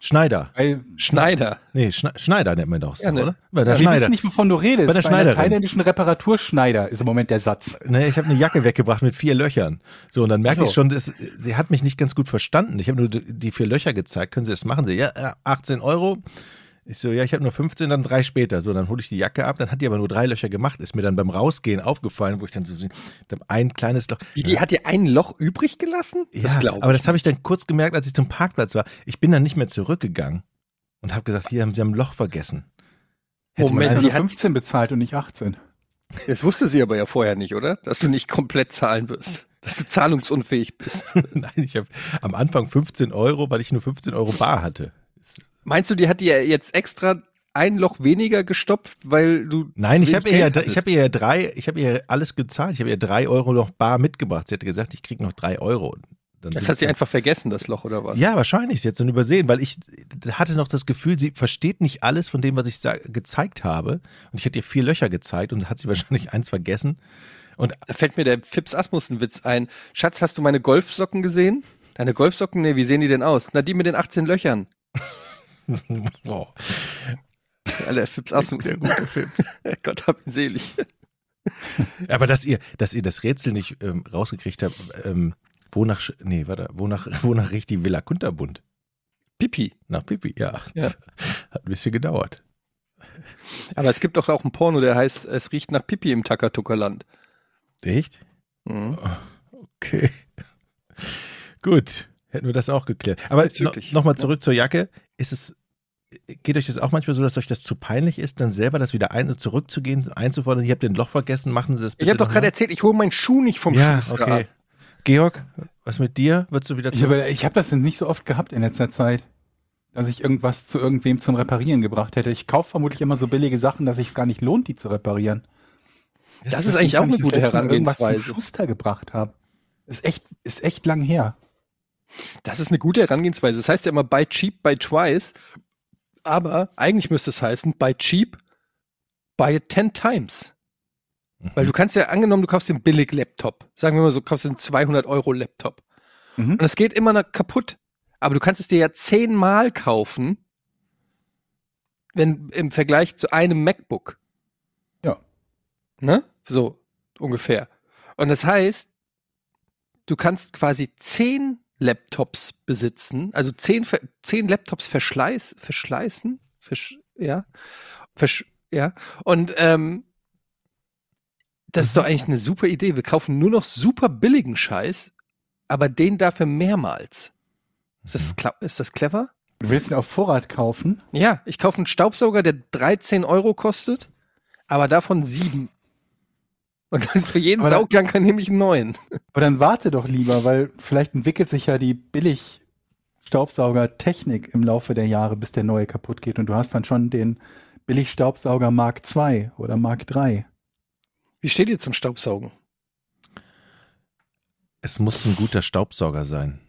Speaker 3: Schneider.
Speaker 2: Weil,
Speaker 1: Schneider.
Speaker 3: Nee, Schne Schneider nennt man doch so,
Speaker 1: Ja, ne?
Speaker 3: oder? Bei der
Speaker 2: ich weiß
Speaker 3: Schneider.
Speaker 2: nicht, wovon du redest.
Speaker 3: Bei der
Speaker 2: einer
Speaker 3: Schneiderin.
Speaker 2: thailändischen Reparaturschneider ist im Moment der Satz.
Speaker 3: Nee, ich habe eine Jacke weggebracht mit vier Löchern. So, und dann merke
Speaker 2: So.
Speaker 3: ich schon, dass, sie hat mich nicht ganz gut verstanden. Ich habe nur die die vier Löcher gezeigt. Können Sie das machen? Sie, ja, ja, 18 Euro. Ich so, ja, ich habe nur 15, dann drei später. So, dann hole ich die Jacke ab, dann hat die aber nur drei Löcher gemacht. Ist mir dann beim Rausgehen aufgefallen, wo ich dann so sehe, da ein kleines Loch.
Speaker 1: Wie, die hat dir ein Loch übrig gelassen?
Speaker 3: ja,
Speaker 1: glaub
Speaker 3: aber
Speaker 1: ich
Speaker 3: das habe ich dann kurz gemerkt, als ich zum Parkplatz war. Ich bin dann nicht mehr zurückgegangen und habe gesagt, hier haben Sie ein Loch vergessen. Hätte
Speaker 1: Moment, die hat-
Speaker 2: 15 bezahlt und nicht 18.
Speaker 1: Das wusste sie aber ja vorher nicht, oder? Dass du nicht komplett zahlen wirst. Dass du zahlungsunfähig bist.
Speaker 3: Nein, ich habe am Anfang 15 Euro, weil ich nur 15 Euro bar hatte.
Speaker 1: Meinst du, die hat dir jetzt extra ein Loch weniger gestopft, weil du.
Speaker 3: Nein, ich habe ihr, ja, ich habe ihr ja drei, ich habe ihr alles gezahlt. Ich habe ihr drei Euro noch bar mitgebracht. Sie hatte gesagt, ich krieg noch drei Euro. Dann
Speaker 1: Das hat sie einfach vergessen, das Loch, oder was?
Speaker 3: Ja, wahrscheinlich. Sie hat es dann übersehen, weil ich hatte noch das Gefühl, sie versteht nicht alles von dem, was ich gezeigt habe. Und ich hatte ihr vier Löcher gezeigt und hat sie wahrscheinlich eins vergessen. Und
Speaker 1: Da fällt mir der Fips Asmussen-Witz ein. Schatz, hast du meine Golfsocken gesehen? Deine Golfsocken? Nee, wie sehen die denn aus? Na, die mit den 18 Löchern.
Speaker 3: oh,
Speaker 1: Alter, Fips Asmussen.
Speaker 3: gute Fips.
Speaker 1: Gott hab ihn selig.
Speaker 3: Aber dass ihr, dass ihr das Rätsel nicht ähm, rausgekriegt habt, ähm, wonach, nee, warte, wonach, wonach riecht die Villa Kunterbund?
Speaker 1: Pipi.
Speaker 3: Nach Pipi, ja.
Speaker 1: Ja.
Speaker 3: Das hat ein bisschen gedauert.
Speaker 1: Aber es gibt doch auch einen Porno, der heißt, es riecht nach Pipi im Takatuka-Land.
Speaker 3: Echt?
Speaker 1: Mhm.
Speaker 3: Okay. Gut, hätten wir das auch geklärt. Aber no, nochmal zurück zur Jacke. Ist es, geht euch das auch manchmal so, dass euch das zu peinlich ist, dann selber das wieder ein zurückzugehen, einzufordern, ihr habt den Loch vergessen, machen Sie das bitte
Speaker 1: Ich habe doch gerade erzählt, ich hole meinen Schuh nicht vom
Speaker 3: Ja,
Speaker 1: Schuster
Speaker 3: okay.
Speaker 1: ab.
Speaker 3: Georg, was mit dir? Würdest du wieder
Speaker 2: Ich
Speaker 3: zurück?
Speaker 2: habe ich hab das nicht so oft gehabt in letzter Zeit, dass ich irgendwas zu irgendwem zum Reparieren gebracht hätte. Ich kaufe vermutlich immer so billige Sachen, dass es gar nicht lohnt, die zu reparieren.
Speaker 1: Das ist eigentlich auch eine
Speaker 2: ich das
Speaker 1: gute
Speaker 2: Mal irgendwas zum
Speaker 1: Herangehensweise.
Speaker 2: Schuster gebracht habe. Ist echt, ist echt lang her.
Speaker 1: Das ist eine gute Herangehensweise. Das heißt ja immer buy cheap, buy twice. Aber eigentlich müsste es heißen, buy cheap, buy it ten times. Weil du kannst ja, angenommen, du kaufst den billig Laptop. Sagen wir mal so, kaufst den 200 Euro Laptop.
Speaker 2: Mhm.
Speaker 1: Und es geht immer noch kaputt. Aber du kannst es dir ja zehnmal kaufen, wenn im Vergleich zu einem MacBook.
Speaker 2: Ja.
Speaker 1: Ne? So ungefähr. Und das heißt, du kannst quasi zehn Laptops besitzen, also zehn, zehn Laptops verschleiß, verschleißen, versch, ja, versch, ja. Und ähm, das ist doch eigentlich eine super Idee. Wir kaufen nur noch super billigen Scheiß, aber den dafür mehrmals. Ist das, kla- ist das clever?
Speaker 2: Du willst ihn auf Vorrat kaufen?
Speaker 1: Ja, ich kaufe einen Staubsauger, der 13 Euro kostet, aber davon sieben. Und dann für jeden
Speaker 2: Aber
Speaker 1: Sauggang kann nehme ich einen neuen.
Speaker 2: Aber dann warte doch lieber, weil vielleicht entwickelt sich ja die billig Staubsauger-Technik im Laufe der Jahre, bis der neue kaputt geht und du hast dann schon den Billig-Staubsauger Mark II oder Mark III.
Speaker 1: Wie steht ihr zum Staubsaugen?
Speaker 3: Es muss ein guter Staubsauger sein.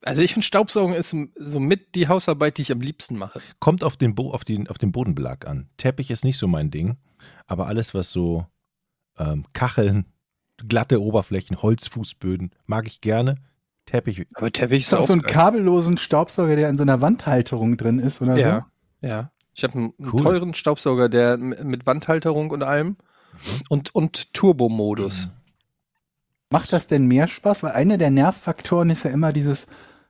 Speaker 1: Also ich finde Staubsaugen ist so mit die Hausarbeit, die ich am liebsten mache.
Speaker 3: Kommt auf den, Bo auf, den, auf den Bodenbelag an. Teppich ist nicht so mein Ding, aber alles, was so ähm, Kacheln, glatte Oberflächen, Holzfußböden, mag ich gerne. Teppich,
Speaker 1: Aber Teppich
Speaker 2: Ist auch so ein
Speaker 1: geil.
Speaker 2: kabellosen Staubsauger, der in so einer Wandhalterung drin ist oder
Speaker 1: Ja, ja. Ich habe einen, einen
Speaker 3: Cool.
Speaker 1: teuren Staubsauger, der mit Wandhalterung und allem und, und Turbo-Modus.
Speaker 2: so? Macht das denn mehr Spaß? Weil einer der Nervfaktoren ist ja immer dieses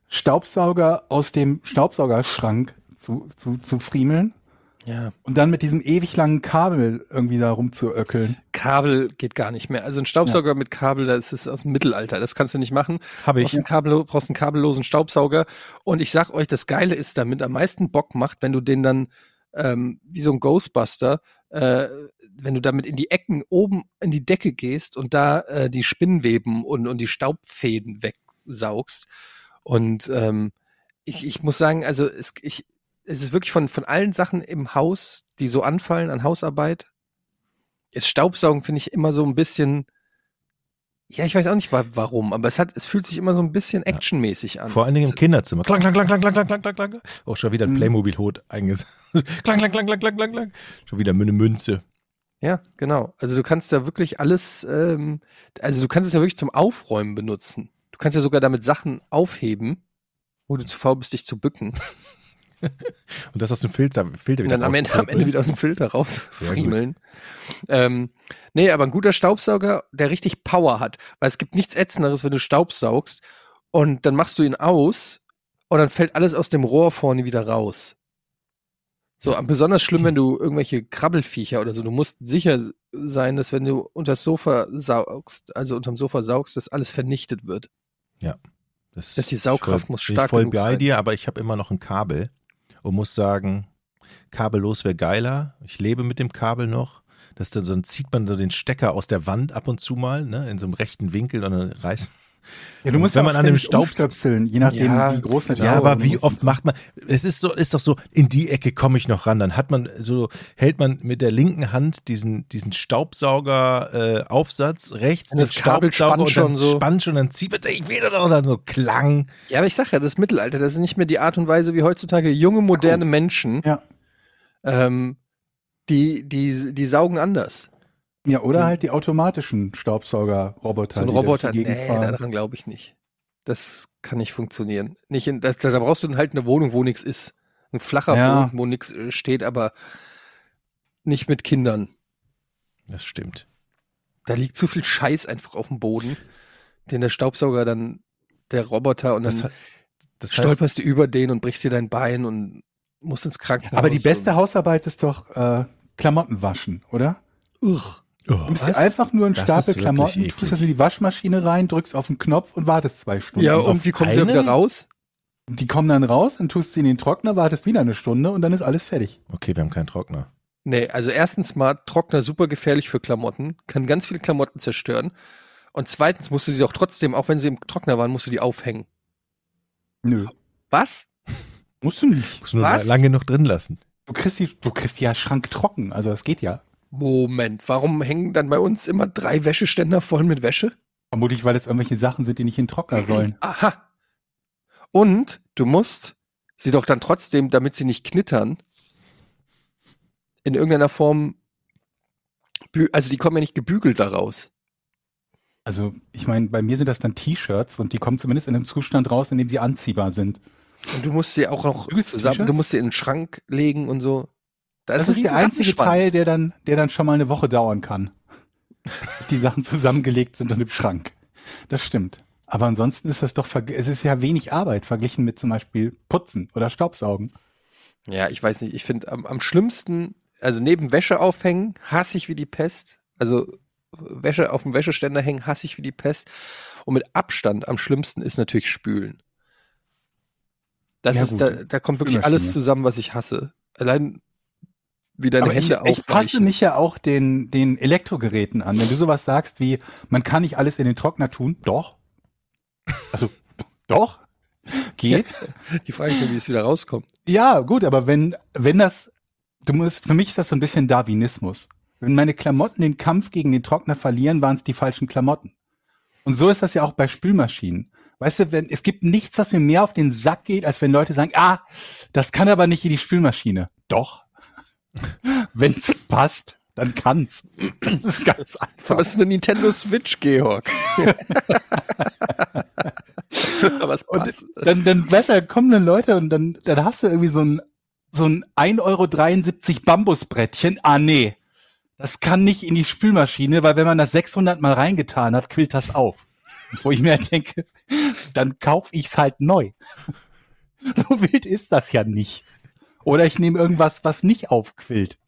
Speaker 2: Staubsauger aus dem Staubsaugerschrank zu, zu, zu friemeln
Speaker 1: Ja.
Speaker 2: und dann mit diesem ewig langen Kabel irgendwie da rumzuöckeln.
Speaker 1: Kabel geht gar nicht mehr. Also ein Staubsauger mit Kabel, das ist aus dem Mittelalter. Das kannst du nicht machen.
Speaker 3: habe
Speaker 1: Du
Speaker 3: ich.
Speaker 1: brauchst, einen Kabel, brauchst einen kabellosen Staubsauger. Und ich sag euch, das Geile ist damit am meisten Bock macht, wenn du den dann ähm, wie so ein Ghostbuster, äh, wenn du damit in die Ecken oben in die Decke gehst und da äh, die Spinnweben und, und die Staubfäden wegsaugst. Und ähm, ich, ich muss sagen, also es, ich, es ist wirklich von, von allen Sachen im Haus, die so anfallen an Hausarbeit, ist Staubsaugen, finde ich, immer so ein bisschen, ja, ich weiß auch nicht wa warum, aber es hat, es fühlt sich immer so ein bisschen actionmäßig an.
Speaker 3: Vor allen Dingen im Kinderzimmer. Klang, klang, klang, klang, klang, klang, klang, klang, klang. Oh, schon wieder ein
Speaker 2: Mhm.
Speaker 3: Playmobil-Hut eingesetzt. klang, klang, klang, klang, klang, klang, klang. Schon wieder eine Münze.
Speaker 1: Ja, genau. Also du kannst ja wirklich alles, ähm, also du kannst es ja wirklich zum Aufräumen benutzen. Du kannst ja sogar damit Sachen aufheben, wo du zu faul bist, dich zu bücken.
Speaker 3: Und das aus dem Filter, Filter
Speaker 1: Und
Speaker 3: wieder
Speaker 1: dann am Ende, am
Speaker 3: rauspöppeln.
Speaker 1: Ende wieder aus dem Filter rausfriemeln. Ähm, nee, aber ein guter Staubsauger, der richtig Power hat. Weil es gibt nichts Ätzenderes, wenn du Staubsaugst und dann machst du ihn aus und dann fällt alles aus dem Rohr vorne wieder raus. So, besonders schlimm, wenn du irgendwelche Krabbelfiecher oder so, du musst sicher sein, dass wenn du unter das Sofa saugst, also unterm Sofa saugst, dass alles vernichtet wird.
Speaker 3: Das,
Speaker 1: Dass die Saugkraft
Speaker 3: ich
Speaker 1: muss stark
Speaker 3: voll
Speaker 1: genug
Speaker 3: bei
Speaker 1: sein.
Speaker 3: dir, aber ich habe immer noch ein Kabel und muss sagen, kabellos wäre geiler. Ich lebe mit dem Kabel noch. Das dann, dann zieht man so den Stecker aus der Wand ab und zu mal, ne, in so einem rechten Winkel und dann reißt.
Speaker 2: Ja, du musst
Speaker 3: Wenn
Speaker 2: ja
Speaker 3: man an dem
Speaker 2: ständig
Speaker 3: Staubs-
Speaker 2: umstöpseln, je nachdem,
Speaker 1: Ja,
Speaker 2: wie groß eine
Speaker 3: Ja,
Speaker 2: Schraube
Speaker 3: aber wie oft macht man, es ist so, ist doch so, in die Ecke komme ich noch ran. Dann hat man so, hält man mit der linken Hand diesen, diesen Staubsauger, äh, Aufsatz, rechts
Speaker 1: Und das
Speaker 3: den
Speaker 1: Kabel
Speaker 3: Staubsauger
Speaker 1: spannt
Speaker 3: und dann
Speaker 1: schon so.
Speaker 3: spannt schon, dann zieht man, ich will doch dann so Klang.
Speaker 1: Ja, aber ich sag ja, das Mittelalter, das ist nicht mehr die Art und Weise, wie heutzutage junge, moderne Menschen,
Speaker 2: Ja.
Speaker 1: ähm, die, die, die saugen anders.
Speaker 2: Ja, oder halt die automatischen Staubsauger-Roboter.
Speaker 1: So ein
Speaker 2: die
Speaker 1: Roboter,
Speaker 2: die
Speaker 1: nee, daran glaube ich nicht. Das kann nicht funktionieren. Nicht in, das, da brauchst du dann halt eine Wohnung, wo nichts ist. Ein flacher
Speaker 2: Ja.
Speaker 1: Boden, wo nichts steht, aber nicht mit Kindern.
Speaker 3: Das stimmt.
Speaker 1: Da liegt zu viel Scheiß einfach auf dem Boden, den der Staubsauger dann, der Roboter und dann
Speaker 3: Das, hat- das heißt,
Speaker 1: stolperst du über den und brichst dir dein Bein und musst ins Krankenhaus.
Speaker 2: Aber die beste Hausarbeit ist doch äh, Klamotten waschen, oder?
Speaker 1: Ugh.
Speaker 3: Oh,
Speaker 2: Du nimmst dir einfach nur einen
Speaker 3: Das
Speaker 2: Stapel Klamotten,
Speaker 3: eklig.
Speaker 2: tust das in die Waschmaschine rein, drückst auf den Knopf und wartest zwei Stunden.
Speaker 1: Ja, und wie kommen sie wieder raus?
Speaker 2: Die kommen dann raus, dann tust du sie in den Trockner, wartest wieder eine Stunde und dann ist alles fertig.
Speaker 3: Okay, wir haben keinen Trockner.
Speaker 1: Nee, also erstens mal Trockner super gefährlich für Klamotten, kann ganz viele Klamotten zerstören. Und zweitens musst du die doch trotzdem, auch wenn sie im Trockner waren, musst du die aufhängen.
Speaker 2: Nö.
Speaker 1: Was?
Speaker 2: Musst du nicht.
Speaker 3: Muss nur
Speaker 1: Was?
Speaker 3: lange noch drin lassen.
Speaker 2: Du kriegst, die, du kriegst ja Schrank trocken, also das geht ja.
Speaker 1: Moment, warum hängen dann bei uns immer drei Wäscheständer voll mit Wäsche?
Speaker 2: Vermutlich, weil es irgendwelche Sachen sind, die nicht in den Trockner sollen.
Speaker 1: Aha. Und du musst sie doch dann trotzdem, damit sie nicht knittern, in irgendeiner Form, also die kommen ja nicht gebügelt daraus.
Speaker 2: Also, ich meine, bei mir sind das dann T-Shirts und die kommen zumindest in einem Zustand raus, in dem sie anziehbar sind.
Speaker 1: Und du musst sie auch noch zusammen, du musst sie in den Schrank legen und so. Da
Speaker 2: Das
Speaker 1: ein
Speaker 2: ist der einzige. Teil, der dann, der dann schon mal eine Woche dauern kann. Bis die Sachen zusammengelegt sind und im Schrank. Das stimmt. Aber ansonsten ist das doch, es ist ja wenig Arbeit verglichen mit zum Beispiel Putzen oder Staubsaugen.
Speaker 1: Ja, ich weiß nicht, ich finde am, am schlimmsten, also neben Wäsche aufhängen, hasse ich wie die Pest. Also Wäsche auf dem Wäscheständer hängen, hasse ich wie die Pest. Und mit Abstand am schlimmsten ist natürlich Spülen. Das
Speaker 2: Ja,
Speaker 1: ist, da, da kommt wirklich alles zusammen, was ich hasse. Allein wie deine
Speaker 2: Aber ich,
Speaker 1: Hände
Speaker 2: ich passe
Speaker 1: aufweichen.
Speaker 2: mich ja auch den, den Elektrogeräten an. Wenn du sowas sagst wie, man kann nicht alles in den Trockner tun, doch. Also, doch. Geht.
Speaker 1: Die Frage ist nur, wie es wieder rauskommt.
Speaker 2: Ja, gut, aber wenn, wenn das, du musst, für mich ist das so ein bisschen Darwinismus. Wenn meine Klamotten den Kampf gegen den Trockner verlieren, waren es die falschen Klamotten. Und so ist das ja auch bei Spülmaschinen. Weißt du, wenn, es gibt nichts, was mir mehr auf den Sack geht, als wenn Leute sagen, ah, das kann aber nicht in die Spülmaschine. Doch. Wenn's passt, dann kann's. Das ist ganz einfach.
Speaker 1: Aber es ist eine Nintendo Switch, Georg. Aber es
Speaker 2: Und dann, dann, da kommen dann Leute und dann, dann hast du irgendwie so ein, so ein 1,73 Euro Bambusbrettchen. Ah, nee. Das kann nicht in die Spülmaschine, weil wenn man das 600 Mal reingetan hat, quillt das auf. Wo ich mir denke, dann kauf ich's halt neu. So wild ist das ja nicht. Oder ich nehme irgendwas, was nicht aufquillt.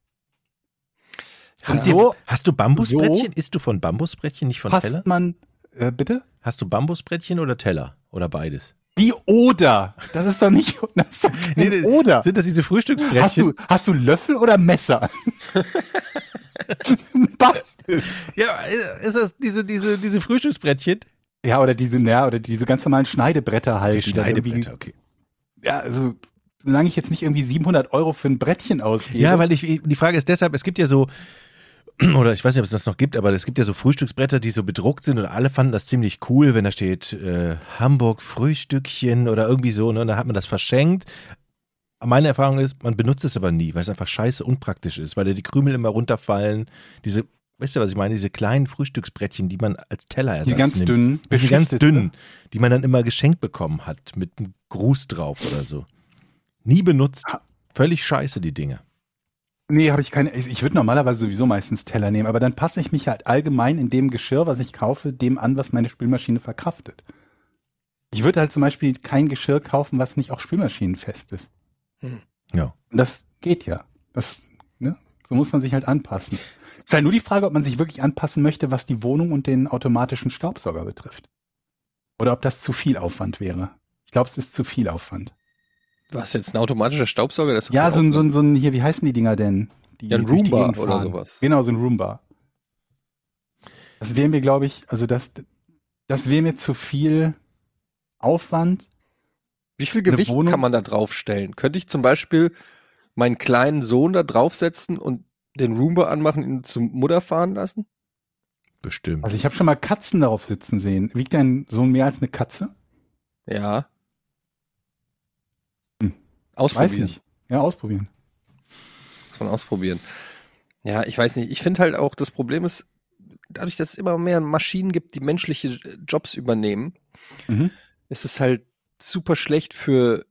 Speaker 3: Ihr-
Speaker 2: so
Speaker 3: Hast du Bambusbrettchen?
Speaker 2: so-
Speaker 3: Isst du von Bambusbrettchen, nicht von Teller?
Speaker 2: passt man, äh, bitte?
Speaker 3: Hast du Bambusbrettchen oder Teller? Oder beides?
Speaker 2: Wie oder? Das ist doch nicht, das ist doch
Speaker 3: Nee,
Speaker 2: oder.
Speaker 3: Sind das diese
Speaker 2: Hast
Speaker 3: Frühstücksbrettchen?
Speaker 2: du, hast du Löffel oder Messer?
Speaker 3: Ja, ist das diese, diese, diese Frühstücksbrettchen?
Speaker 2: ja, oder diese, ja, oder diese ganz normalen Schneidebretter halt.
Speaker 3: Die Schneidebretter, okay.
Speaker 2: Ja, also, solange ich jetzt nicht irgendwie 700 Euro für ein Brettchen ausgebe.
Speaker 3: Ja, weil ich, die Frage ist deshalb, es gibt ja so, oder ich weiß nicht, ob es das noch gibt, aber es gibt ja so Frühstücksbretter, die so bedruckt sind und alle fanden das ziemlich cool, wenn da steht äh, Hamburg Frühstückchen oder irgendwie so, ne? Und da hat man das verschenkt. meine Erfahrung ist, man benutzt es aber nie, weil es einfach scheiße unpraktisch ist, weil da die Krümel immer runterfallen. Diese, weißt du, was ich meine? Diese kleinen Frühstücksbrettchen, die man als Tellerersatz
Speaker 2: Die ganz
Speaker 3: nimmt.
Speaker 2: dünnen.
Speaker 3: Diese ganz dünnen, die man dann immer geschenkt bekommen hat, mit einem Gruß drauf oder so. Nie benutzt. Völlig scheiße, die Dinge.
Speaker 2: Nee, habe ich keine. Ich würde normalerweise sowieso meistens Teller nehmen, aber dann passe ich mich halt allgemein in dem Geschirr, was ich kaufe, dem an, was meine Spülmaschine verkraftet. Ich würde halt zum Beispiel kein Geschirr kaufen, was nicht auch spülmaschinenfest ist.
Speaker 3: Ja.
Speaker 2: Und das geht ja. Das, ne? So muss man sich halt anpassen. Es ist halt nur die Frage, ob man sich wirklich anpassen möchte, was die Wohnung und den automatischen Staubsauger betrifft. Oder ob das zu viel Aufwand wäre. Ich glaube, es ist zu viel Aufwand.
Speaker 1: Du hast jetzt ein automatischer Staubsauger, das
Speaker 2: Ja, so ein, so ein, so ein, hier, wie heißen die Dinger denn? Die
Speaker 1: Ja, ein Roomba oder sowas.
Speaker 2: Genau, so ein Roomba. Das wäre mir, glaube ich, also das, das wäre mir zu viel Aufwand.
Speaker 1: Wie viel Gewicht
Speaker 2: Wohnung-
Speaker 1: kann man da draufstellen? Könnte ich zum Beispiel meinen kleinen Sohn da draufsetzen und den Roomba anmachen, ihn zum Mutter fahren lassen?
Speaker 3: Bestimmt.
Speaker 2: Also ich habe schon mal Katzen darauf sitzen sehen. Wiegt dein Sohn mehr als eine Katze?
Speaker 1: Ja. Ausprobieren.
Speaker 2: Ja, ausprobieren.
Speaker 1: Muss man ausprobieren. Ja, ich weiß nicht. Ich finde halt auch, das Problem ist, dadurch, dass es immer mehr Maschinen gibt, die menschliche Jobs übernehmen,
Speaker 2: Mhm.
Speaker 1: ist es halt super schlecht für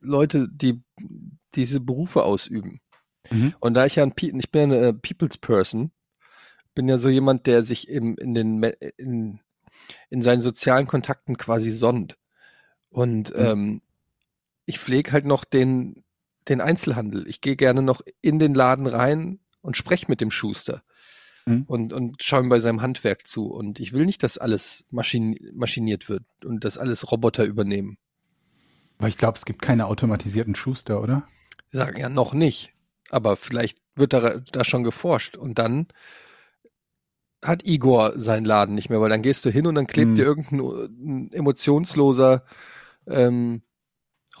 Speaker 1: Leute, die diese Berufe ausüben.
Speaker 2: Mhm.
Speaker 1: Und da ich ja ein, ich bin ja eine People's Person, bin ja so jemand, der sich im, in den in, in seinen sozialen Kontakten quasi sonnt. Und
Speaker 2: Mhm.
Speaker 1: ähm, ich pflege halt noch den, den Einzelhandel. Ich gehe gerne noch in den Laden rein und spreche mit dem Schuster
Speaker 2: Mhm.
Speaker 1: und, und schaue ihm bei seinem Handwerk zu. Und ich will nicht, dass alles maschin, maschiniert wird und dass alles Roboter übernehmen.
Speaker 2: Aber ich glaube, es gibt keine automatisierten Schuster, oder?
Speaker 1: Sagen ja noch nicht. Aber vielleicht wird da, da schon geforscht. Und dann hat Igor seinen Laden nicht mehr, weil dann gehst du hin und dann klebt
Speaker 2: Hm.
Speaker 1: dir irgendein ein emotionsloser ähm,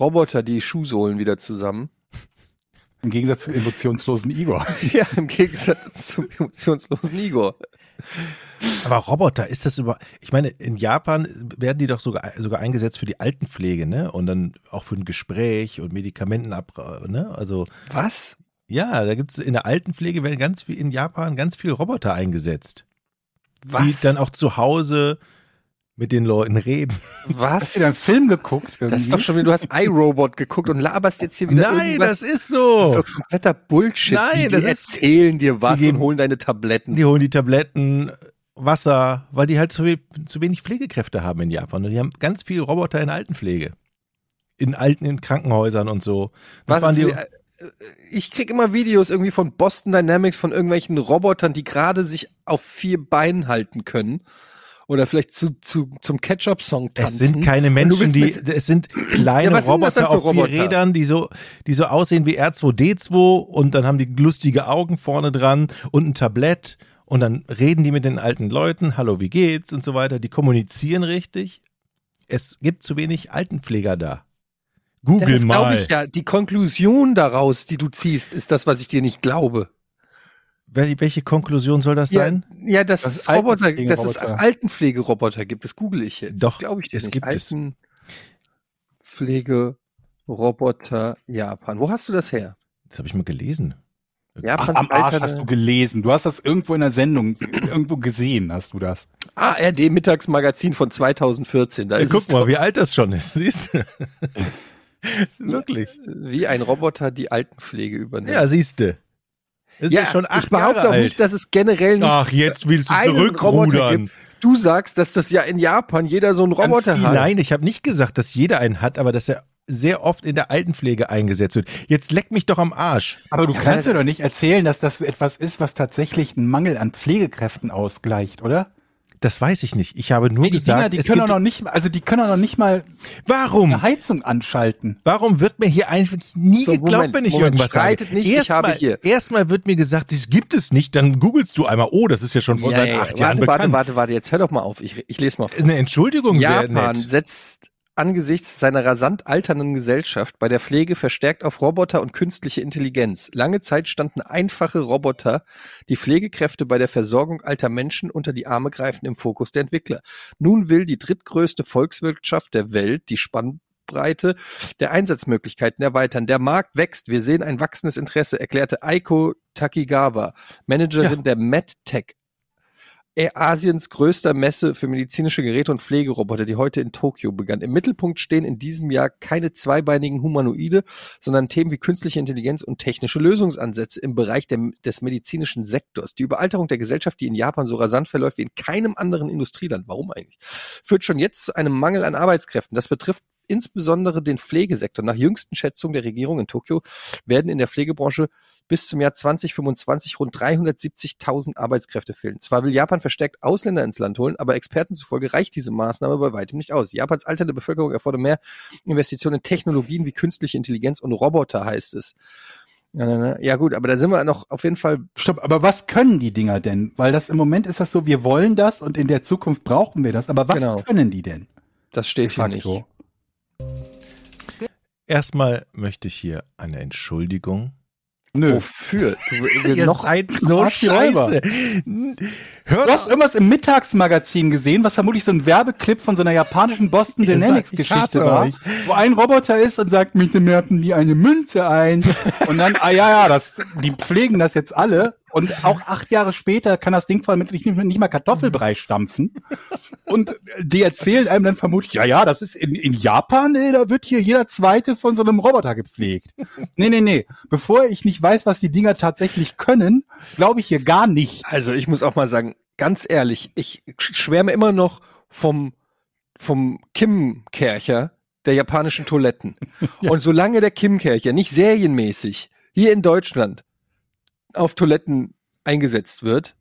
Speaker 1: Roboter die Schuhsohlen wieder zusammen.
Speaker 2: Im Gegensatz zum emotionslosen Igor.
Speaker 1: ja, im Gegensatz zum emotionslosen Igor.
Speaker 3: Aber Roboter, ist das über. Ich meine, in Japan werden die doch sogar, sogar eingesetzt für die Altenpflege, ne? Und dann auch für ein Gespräch und Medikamentenab, ne? Also,
Speaker 1: Was?
Speaker 3: ja, da gibt es in der Altenpflege werden ganz viel in Japan ganz viel Roboter eingesetzt.
Speaker 1: Was?
Speaker 3: Die dann auch zu Hause mit den Leuten reden.
Speaker 2: Hast
Speaker 1: Was?
Speaker 2: du da einen Film geguckt?
Speaker 1: Das ist doch schon wieder, du hast iRobot geguckt und laberst jetzt hier wieder
Speaker 3: Nein,
Speaker 1: irgendwas.
Speaker 3: das ist
Speaker 1: Das
Speaker 3: so.
Speaker 1: ist doch kompletter Bullshit.
Speaker 3: Nein,
Speaker 1: die, die
Speaker 3: das ist-
Speaker 1: erzählen dir was
Speaker 3: die geben-
Speaker 1: und holen deine Tabletten.
Speaker 3: Die holen die Tabletten, Wasser, weil die halt zu, we- zu wenig Pflegekräfte haben in Japan. Und die haben ganz viel Roboter in Altenpflege. In alten, in Krankenhäusern und so.
Speaker 1: Was,
Speaker 3: fahren die,
Speaker 1: äh, ich krieg immer Videos irgendwie von Boston Dynamics von irgendwelchen Robotern, die gerade sich auf vier Beinen halten können. Oder vielleicht zu, zu, zum Ketchup-Song tanzen.
Speaker 3: es sind keine Menschen, die, es sind kleine
Speaker 1: Ja, was sind das
Speaker 3: Roboter auf vier
Speaker 1: Roboter?
Speaker 3: Rädern, die so, die so aussehen wie R2D2 und dann haben die lustige Augen vorne dran und ein Tablett und dann reden die mit den alten Leuten, hallo, wie geht's und so weiter. Die kommunizieren richtig. Es gibt zu wenig Altenpfleger da. Google
Speaker 1: das glaube
Speaker 3: mal.
Speaker 1: ich ja. Die Konklusion daraus, die du ziehst, ist das, was ich dir nicht glaube.
Speaker 3: Wel- Welche Konklusion soll das sein?
Speaker 1: Ja, ja dass
Speaker 2: Das
Speaker 1: es Roboter, dass es
Speaker 2: Altenpflegeroboter.
Speaker 1: Gibt. Das google ich jetzt.
Speaker 3: Doch,
Speaker 1: das glaube ich dir
Speaker 3: es
Speaker 1: nicht.
Speaker 3: gibt es.
Speaker 1: Altenpflegeroboter Japan. Wo hast du das her?
Speaker 3: Das habe ich mal gelesen.
Speaker 2: Ach,
Speaker 1: Japans
Speaker 2: am Arsch hast du gelesen. Du hast das irgendwo in der Sendung, irgendwo gesehen hast du das.
Speaker 1: ARD Mittagsmagazin von 2014. Da
Speaker 3: Ja,
Speaker 1: ist
Speaker 3: guck mal, wie alt das schon ist. Siehst du? Wirklich.
Speaker 1: wie ein Roboter die Altenpflege übernimmt.
Speaker 3: Ja, siehst du. Das ist ja, schon acht
Speaker 1: ich behaupte
Speaker 3: Jahre
Speaker 1: auch
Speaker 3: alt.
Speaker 1: nicht, dass es generell nicht
Speaker 3: Ach, jetzt willst du zurückrudern.
Speaker 1: gibt. Du sagst, dass das ja in Japan jeder so einen Roboter
Speaker 3: viel,
Speaker 1: hat.
Speaker 3: Nein, ich habe nicht gesagt, dass jeder einen hat, aber dass er sehr oft in der Altenpflege eingesetzt wird. Jetzt leck mich doch am Arsch.
Speaker 2: Aber du
Speaker 1: Ja,
Speaker 2: kannst mir doch nicht erzählen, dass das etwas ist, was tatsächlich einen Mangel an Pflegekräften ausgleicht, oder?
Speaker 3: Das weiß ich nicht. Ich habe nur
Speaker 2: Nee, die Dinger,
Speaker 3: gesagt,
Speaker 2: die
Speaker 3: es
Speaker 2: können noch nicht, also die können doch noch nicht mal
Speaker 3: warum?
Speaker 2: eine Heizung anschalten.
Speaker 3: Warum wird mir hier einfach nie
Speaker 1: So,
Speaker 3: geglaubt,
Speaker 1: Moment,
Speaker 3: wenn ich
Speaker 1: Moment,
Speaker 3: irgendwas sage?
Speaker 1: nicht, ich habe
Speaker 3: Erstmal-
Speaker 1: hier.
Speaker 3: Erstmal wird mir gesagt, das gibt es nicht, dann googelst du einmal, oh, das ist ja schon vor
Speaker 1: Ja,
Speaker 3: seit
Speaker 1: ja,
Speaker 3: acht
Speaker 1: warte,
Speaker 3: Jahren
Speaker 1: warte,
Speaker 3: bekannt.
Speaker 1: warte, warte, jetzt hör doch mal auf. Ich, ich lese mal vor.
Speaker 3: Eine Entschuldigung
Speaker 1: Japan
Speaker 3: nett.
Speaker 1: setzt angesichts seiner rasant alternden Gesellschaft bei der Pflege verstärkt auf Roboter und künstliche Intelligenz. Lange Zeit standen einfache Roboter, die Pflegekräfte bei der Versorgung alter Menschen unter die Arme greifen, im Fokus der Entwickler. Nun will die drittgrößte Volkswirtschaft der Welt die Spannbreite Bandbreite der Einsatzmöglichkeiten erweitern. Der Markt wächst. Wir sehen ein wachsendes Interesse, erklärte Aiko Takigawa, Managerin
Speaker 2: Ja.
Speaker 1: der MedTech Asiens größter Messe für medizinische Geräte und Pflegeroboter, die heute in Tokio begann. Im Mittelpunkt stehen in diesem Jahr keine zweibeinigen Humanoide, sondern Themen wie künstliche Intelligenz und technische Lösungsansätze im Bereich der, des medizinischen Sektors. Die Überalterung der Gesellschaft, die in Japan so rasant verläuft wie in keinem anderen Industrieland, warum eigentlich, führt schon jetzt zu einem Mangel an Arbeitskräften. Das betrifft insbesondere den Pflegesektor. Nach jüngsten Schätzungen der Regierung in Tokio werden in der Pflegebranche bis zum Jahr 2025 rund 370.000 Arbeitskräfte fehlen. Zwar will Japan verstärkt Ausländer ins Land holen, aber Experten zufolge reicht diese Maßnahme bei weitem nicht aus. Japans alternde Bevölkerung erfordert mehr Investitionen in Technologien wie künstliche Intelligenz und Roboter, heißt es. Ja, gut, aber da sind wir noch auf jeden Fall
Speaker 2: Stopp, aber was können die Dinger denn? Weil das im Moment ist das so, wir wollen das und in der Zukunft brauchen wir das. Aber was
Speaker 1: Genau.
Speaker 2: können die denn?
Speaker 1: Das steht hier nicht.
Speaker 3: Erstmal möchte ich hier eine Entschuldigung.
Speaker 2: Nö.
Speaker 1: Wofür? Du,
Speaker 3: Ihr
Speaker 1: noch
Speaker 3: seid so scheiße. Hört
Speaker 2: Du hast irgendwas im Mittagsmagazin gesehen, was vermutlich so ein Werbeclip von so einer japanischen Boston Dynamics Geschichte war,
Speaker 3: euch.
Speaker 2: wo ein Roboter ist und sagt, bitte merken die eine Münze ein. Und dann, ah ja, ja, das, die pflegen das jetzt alle. Und auch acht Jahre später kann das Ding vermutlich nicht, nicht mal Kartoffelbrei stampfen. Und die erzählen einem dann vermutlich, ja, ja, das ist in, in Japan, ey, da wird hier jeder zweite von so einem Roboter gepflegt. Nee, nee, nee. Bevor ich nicht weiß, was die Dinger tatsächlich können, glaube ich hier gar nichts.
Speaker 1: Also ich muss auch mal sagen, ganz ehrlich, ich schwärme immer noch vom, vom Kim-Kercher der japanischen Toiletten. Und solange der Kim-Kercher nicht serienmäßig hier in Deutschland auf Toiletten eingesetzt wird,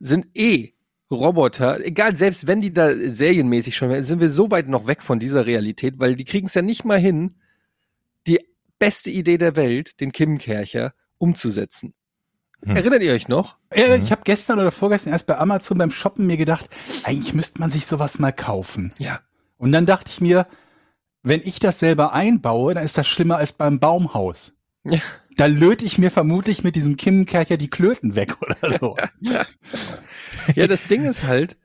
Speaker 1: sind eh Roboter, egal, selbst wenn die da serienmäßig schon, sind wir so weit noch weg von dieser Realität, weil die kriegen es ja nicht mal hin, die beste Idee der Welt, den Kim-Kercher, umzusetzen.
Speaker 3: Hm.
Speaker 1: Erinnert ihr euch noch?
Speaker 2: Ja, ich habe gestern oder vorgestern erst bei Amazon beim Shoppen mir gedacht, eigentlich müsste man sich sowas mal kaufen.
Speaker 1: Ja.
Speaker 2: Und dann dachte ich mir, wenn ich das selber einbaue, dann ist das schlimmer als beim Baumhaus.
Speaker 1: Ja.
Speaker 2: Da löte ich mir vermutlich mit diesem Kimmenkercher die Klöten weg oder so.
Speaker 1: Ja, das Ding ist halt,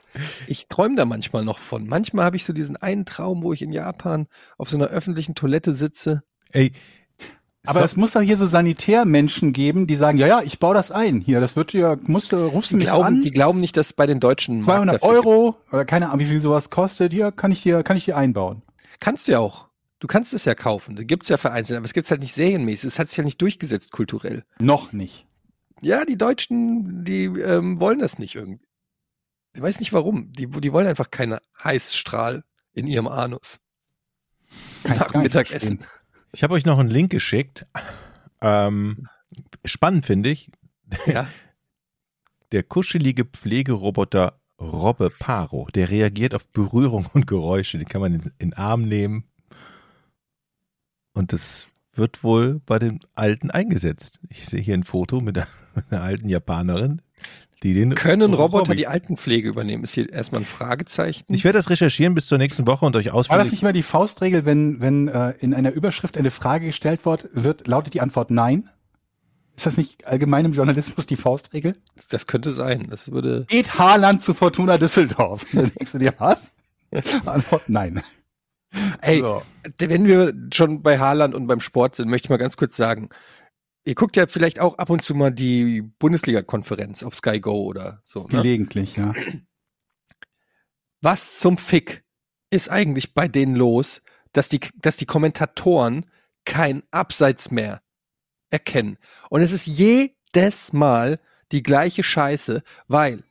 Speaker 1: ich träume da manchmal noch von. Manchmal habe ich so diesen einen Traum, wo ich in Japan auf so einer öffentlichen Toilette sitze.
Speaker 3: Ey,
Speaker 2: Aber
Speaker 3: so-
Speaker 2: es muss doch hier so Sanitärmenschen geben, die sagen, ja, ja, ich baue das ein. Hier, das wird ja, musst du, rufst du
Speaker 1: Die
Speaker 2: mich
Speaker 1: glauben,
Speaker 2: an.
Speaker 1: die glauben nicht, dass es bei den Deutschen einen Markt
Speaker 2: 200
Speaker 1: dafür gibt.
Speaker 2: Euro oder keine Ahnung, wie viel sowas kostet. Hier kann ich dir, kann ich dir einbauen.
Speaker 1: Kannst du ja auch. Du kannst es ja kaufen. Da gibt's ja vereinzelt, aber es gibt's halt nicht serienmäßig. Es hat sich ja nicht durchgesetzt kulturell.
Speaker 2: Noch nicht.
Speaker 1: Ja, die Deutschen, die ähm, wollen das nicht irgendwie. Ich weiß nicht warum. Die, die wollen einfach keinen Heißstrahl in ihrem Anus.
Speaker 2: Kann ich
Speaker 1: Nach
Speaker 2: nicht
Speaker 1: Mittagessen.
Speaker 2: verstehen.
Speaker 3: ich habe euch noch einen Link geschickt. Ähm, spannend finde ich.
Speaker 1: Ja.
Speaker 3: Der kuschelige Pflegeroboter Robbe Paro, der reagiert auf Berührung und Geräusche. Den kann man in, in den Arm nehmen. Und das wird wohl bei den Alten eingesetzt. Ich sehe hier ein Foto mit einer, mit einer alten Japanerin, die den
Speaker 1: Können Roboter die Altenpflege übernehmen? Ist hier erstmal ein Fragezeichen.
Speaker 3: Ich werde das recherchieren bis zur nächsten Woche und euch
Speaker 2: War das nicht mal die Faustregel, wenn, wenn äh, in einer Überschrift eine Frage gestellt wird, wird, lautet die Antwort nein? Ist das nicht allgemein im Journalismus die Faustregel?
Speaker 1: Das könnte sein. Das würde.
Speaker 2: Geht Haaland zu Fortuna Düsseldorf? Dann denkst du dir, was? Antwort nein.
Speaker 1: Ey,
Speaker 2: So.
Speaker 1: wenn wir schon bei Haaland und beim Sport sind, möchte ich mal ganz kurz sagen. Ihr guckt ja vielleicht auch ab und zu mal die Bundesliga-Konferenz auf Sky Go oder so. Ne?
Speaker 2: Gelegentlich, ja.
Speaker 1: Was zum Fick ist eigentlich bei denen los, dass die, dass die Kommentatoren kein Abseits mehr erkennen? Und es ist jedes Mal die gleiche Scheiße, weil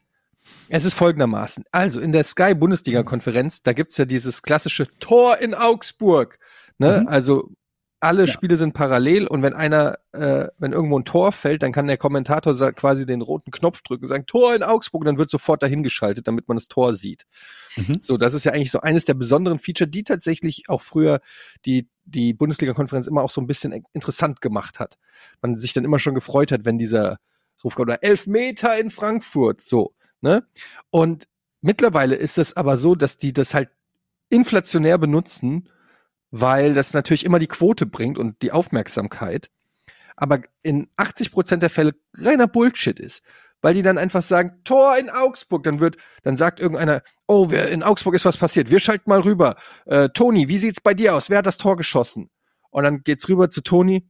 Speaker 1: es ist folgendermaßen. Also in der Sky Bundesliga-Konferenz, da gibt's ja dieses klassische Tor in Augsburg. Ne?
Speaker 2: Mhm.
Speaker 1: Also alle
Speaker 2: Ja.
Speaker 1: Spiele sind parallel und wenn einer, äh, wenn irgendwo ein Tor fällt, dann kann der Kommentator quasi den roten Knopf drücken und sagen, Tor in Augsburg, und dann wird sofort dahin geschaltet, damit man das Tor sieht.
Speaker 2: Mhm.
Speaker 1: So, das ist ja eigentlich so eines der besonderen Feature, die tatsächlich auch früher die, die Bundesliga-Konferenz immer auch so ein bisschen in- interessant gemacht hat. Man sich dann immer schon gefreut hat, wenn dieser Ruf kommt, oder elf Meter in Frankfurt, so, ne? Und mittlerweile ist es aber so, dass die das halt inflationär benutzen, weil das natürlich immer die Quote bringt und die Aufmerksamkeit, aber in 80 Prozent der Fälle reiner Bullshit ist. weil die dann einfach sagen, Tor in Augsburg. Dann wird, dann sagt irgendeiner, oh, wer, in Augsburg ist was passiert. Wir schalten mal rüber. Äh, Toni, wie sieht's bei dir aus? Wer hat das Tor geschossen? Und dann geht's rüber zu Toni.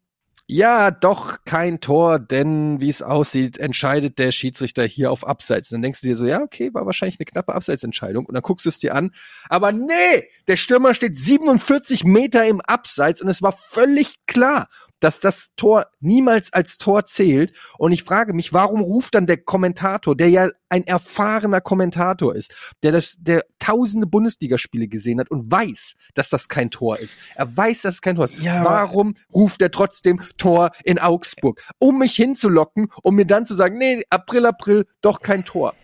Speaker 1: Ja, doch kein Tor, denn wie es aussieht, entscheidet der Schiedsrichter hier auf Abseits. Dann denkst du dir so, ja, okay, war wahrscheinlich eine knappe Abseitsentscheidung. Und dann guckst du es dir an. Aber nee, der Stürmer steht 47 Meter im Abseits und es war völlig klar, dass das Tor niemals als Tor zählt. Und ich frage mich, warum ruft dann der Kommentator, der ja ein erfahrener Kommentator ist, der das, der tausende Bundesligaspiele gesehen hat und weiß, dass das kein Tor ist. Er weiß, dass es kein Tor ist.
Speaker 3: Ja,
Speaker 1: warum ruft er trotzdem Tor in Augsburg? Um mich hinzulocken, um mir dann zu sagen, nee, April, April, doch kein Tor.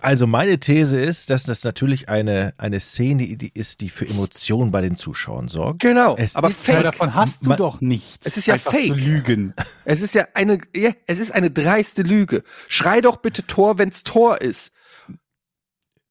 Speaker 3: Also meine These ist, dass das natürlich eine, eine Szene die ist, die für Emotionen bei den Zuschauern sorgt.
Speaker 1: Genau,
Speaker 3: Es
Speaker 1: aber
Speaker 3: ist
Speaker 2: Aber
Speaker 1: fake.
Speaker 2: davon hast du
Speaker 3: Man-
Speaker 2: doch nichts.
Speaker 1: Es ist ja
Speaker 2: Einfach
Speaker 1: fake.
Speaker 2: Zu lügen.
Speaker 1: Es ist ja eine, ja, es ist eine dreiste Lüge. Schrei doch bitte Tor, wenn's Tor ist.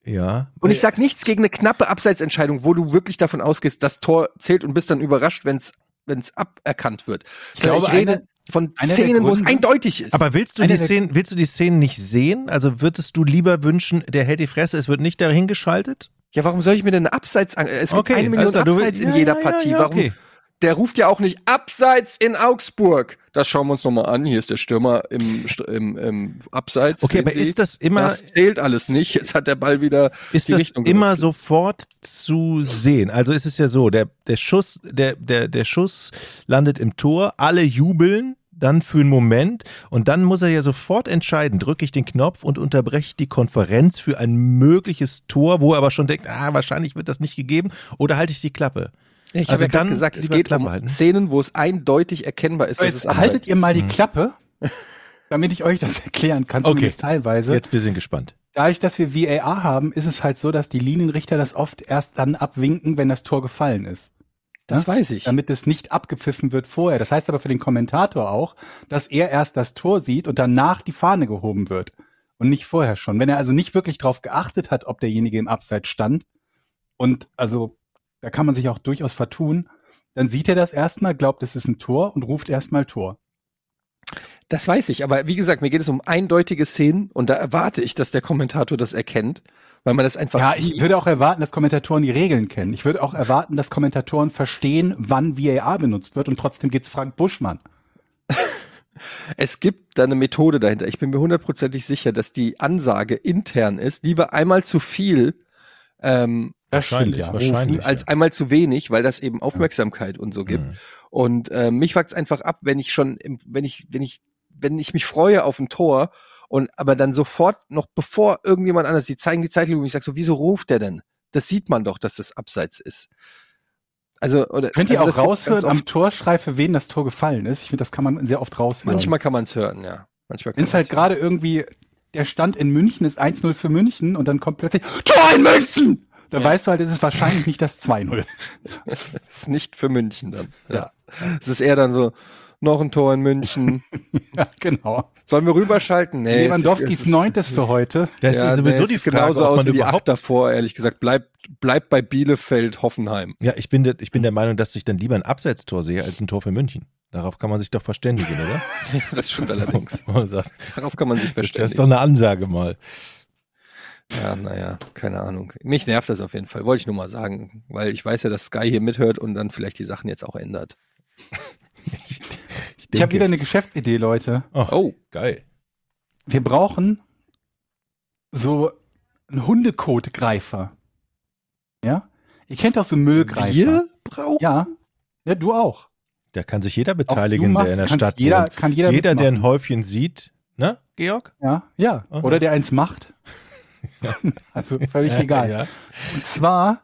Speaker 3: Ja.
Speaker 1: Und ich sag nichts gegen eine knappe Abseitsentscheidung, wo du wirklich davon ausgehst, das Tor zählt und bist dann überrascht, wenn's wenn's aberkannt wird. Ich,
Speaker 2: glaube,
Speaker 1: ich rede
Speaker 2: eine-
Speaker 1: von
Speaker 2: einer
Speaker 1: Szenen, wo es eindeutig ist.
Speaker 3: Aber willst du
Speaker 2: Einer
Speaker 3: die Szenen, willst du die Szenen nicht sehen? Also würdest du lieber wünschen, der hält die Fresse, es wird nicht dahin geschaltet?
Speaker 1: ja, warum soll ich mir denn eine Abseits an Es gibt
Speaker 3: Okay,
Speaker 1: eine Million
Speaker 3: will-
Speaker 1: Abseits in
Speaker 3: ja,
Speaker 1: jeder
Speaker 3: ja,
Speaker 1: Partie.
Speaker 3: ja,
Speaker 1: Warum?
Speaker 3: okay.
Speaker 1: Der ruft ja auch nicht Abseits in Augsburg. Das schauen wir uns nochmal an. Hier ist der Stürmer im, im, im Abseits.
Speaker 3: Okay, aber
Speaker 1: Sie?
Speaker 3: ist das immer,
Speaker 1: das zählt alles nicht. Jetzt hat der Ball wieder
Speaker 3: ist das
Speaker 1: Richtung
Speaker 3: immer
Speaker 1: gewechselt.
Speaker 3: sofort zu sehen? Also ist es ja so, der, der Schuss, der, der, der Schuss landet im Tor, alle jubeln, dann für einen Moment und dann muss er ja sofort entscheiden, drücke ich den Knopf und unterbreche die Konferenz für ein mögliches Tor, wo er aber schon denkt, ah, wahrscheinlich wird das nicht gegeben oder halte ich die Klappe?
Speaker 1: Ich
Speaker 3: Also
Speaker 1: habe ja
Speaker 3: dann
Speaker 1: gesagt, es geht
Speaker 3: Klappe
Speaker 1: um
Speaker 3: halten.
Speaker 1: Szenen, wo es eindeutig erkennbar ist, dass es
Speaker 2: Jetzt haltet ihr mal die
Speaker 3: Mhm.
Speaker 2: Klappe, damit ich euch das erklären kann,
Speaker 3: Okay.
Speaker 2: zumindest teilweise.
Speaker 3: Jetzt wir sind gespannt.
Speaker 2: Dadurch, dass wir VAR haben, ist es halt so, dass die Linienrichter das oft erst dann abwinken, wenn das Tor gefallen ist.
Speaker 1: Das weiß ich.
Speaker 2: Damit es nicht abgepfiffen wird vorher. Das heißt aber für den Kommentator auch, dass er erst das Tor sieht und danach die Fahne gehoben wird. Und nicht vorher schon. Wenn er also nicht wirklich darauf geachtet hat, ob derjenige im Abseits stand, und also da kann man sich auch durchaus vertun, dann sieht er das erstmal, glaubt, es ist ein Tor und ruft erstmal Tor.
Speaker 1: Das weiß ich, aber wie gesagt, mir geht es um eindeutige Szenen und da erwarte ich, dass der Kommentator das erkennt, weil man das einfach
Speaker 2: Ja,
Speaker 1: sieht.
Speaker 2: ich würde auch erwarten, dass Kommentatoren die Regeln kennen. Ich würde auch erwarten, dass Kommentatoren verstehen, wann VAR benutzt wird und trotzdem geht's Frank Buschmann.
Speaker 1: Es gibt da eine Methode dahinter. Ich bin mir hundertprozentig sicher, dass die Ansage intern ist, lieber einmal zu viel ähm,
Speaker 3: Wahrscheinlich,
Speaker 2: ja.
Speaker 3: wahrscheinlich.
Speaker 1: rufen, als einmal zu wenig, weil das eben Aufmerksamkeit und so gibt.
Speaker 3: Mhm.
Speaker 1: Und äh, mich fuckt's einfach ab, wenn ich schon, im, wenn ich, wenn ich, wenn ich mich freue auf ein Tor und aber dann sofort noch bevor irgendjemand anders, die zeigen die Zeitlupe, und ich sag so, wieso ruft der denn? Das sieht man doch, dass das abseits ist. Also oder
Speaker 2: Könnt ihr
Speaker 1: also
Speaker 2: auch
Speaker 1: das gibt's
Speaker 2: raushören am. Torschrei, für wen das Tor gefallen ist? Ich finde, das kann man sehr oft raushören.
Speaker 1: Manchmal kann man es hören, ja. Manchmal
Speaker 2: Wenn es halt gerade irgendwie, der Stand in München ist 1-0 für München und dann kommt plötzlich Tor in München! Dann
Speaker 1: Ja.
Speaker 2: weißt du halt, es ist wahrscheinlich nicht das 2-0.
Speaker 1: hören. Das ist nicht für München dann. Ja. Es ist eher dann so noch ein Tor in München.
Speaker 2: ja, genau.
Speaker 1: Sollen wir rüberschalten? Nee.
Speaker 2: Lewandowskis neuntes für heute.
Speaker 3: Das
Speaker 1: ja,
Speaker 3: ist sowieso
Speaker 1: nee,
Speaker 3: die Frage,
Speaker 1: genauso aus
Speaker 3: man
Speaker 1: wie die
Speaker 3: überhaupt
Speaker 1: acht davor, ehrlich gesagt. Bleibt bleib bei Bielefeld, Hoffenheim.
Speaker 3: Ja, ich bin, der, ich bin der Meinung, dass ich dann lieber ein Abseitstor sehe als ein Tor für München. Darauf kann man sich doch verständigen, oder?
Speaker 1: Das stimmt allerdings. Darauf kann man sich
Speaker 3: Das ist
Speaker 1: verständigen.
Speaker 3: doch eine Ansage mal.
Speaker 1: Ja, naja, keine Ahnung. Mich nervt das auf jeden Fall, wollte ich nur mal sagen, weil ich weiß ja, dass Sky hier mithört und dann vielleicht die Sachen jetzt auch ändert.
Speaker 3: Ich,
Speaker 2: Ich habe wieder eine Geschäftsidee, Leute.
Speaker 3: Oh,
Speaker 1: Oh,
Speaker 3: geil.
Speaker 2: Wir brauchen so einen Hundekotgreifer. Ja? Ihr kennt doch so Müllgreifer.
Speaker 1: wir brauchen?
Speaker 2: Ja. Ja, du auch.
Speaker 3: Da kann sich jeder beteiligen,
Speaker 2: machst,
Speaker 3: der in der Stadt
Speaker 2: jeder,
Speaker 3: wohnt.
Speaker 2: kann jeder,
Speaker 3: Jeder, der ein. Häufchen sieht, ne, Georg?
Speaker 2: Ja, ja.
Speaker 3: Aha.
Speaker 2: Oder der eins macht. also völlig egal.
Speaker 3: Ja,
Speaker 2: Und zwar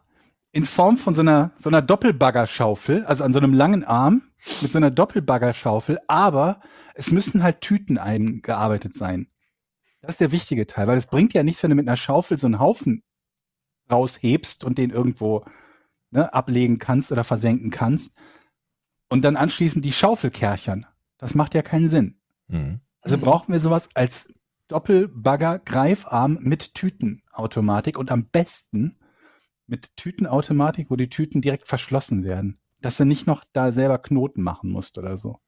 Speaker 2: in Form von so einer, so einer Doppelbaggerschaufel, also an so einem langen Arm mit so einer Doppelbaggerschaufel, aber es müssen halt Tüten eingearbeitet sein. Das ist der wichtige Teil, weil es bringt ja nichts, wenn du mit einer Schaufel so einen Haufen raushebst und den irgendwo ne, ablegen kannst oder versenken kannst und dann anschließend die Schaufel kerchern. Das macht ja keinen Sinn.
Speaker 3: Mhm.
Speaker 2: Also brauchen wir sowas als Doppelbagger-Greifarm mit Tütenautomatik und am besten mit Tütenautomatik, wo die Tüten direkt verschlossen werden. Dass du nicht noch da selber Knoten machen musst oder so.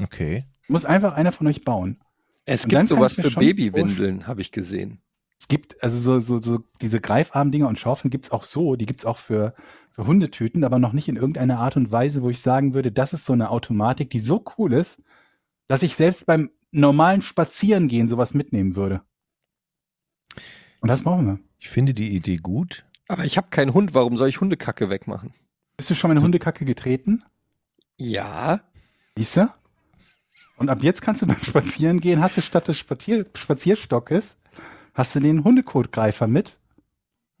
Speaker 3: Okay.
Speaker 2: Muss einfach einer von euch bauen.
Speaker 1: Es
Speaker 2: Und
Speaker 1: gibt sowas für Babywindeln, habe ich gesehen.
Speaker 2: Es gibt, also so, so, so diese Greifarmdinger und Schaufeln gibt's auch so, die gibt's auch für, für Hundetüten, aber noch nicht in irgendeiner Art und Weise, wo ich sagen würde, das ist so eine Automatik, die so cool ist, dass ich selbst beim normalen Spazierengehen sowas mitnehmen würde. Und das brauchen wir.
Speaker 3: Ich finde die Idee gut.
Speaker 1: Aber ich habe keinen Hund, warum soll ich Hundekacke wegmachen?
Speaker 2: Bist du schon mal in Hundekacke getreten?
Speaker 1: Ja.
Speaker 2: Siehst du? Und ab jetzt kannst du beim Spazierengehen, hast du statt des Spazier Spazierstockes, hast du den Hundekotgreifer mit.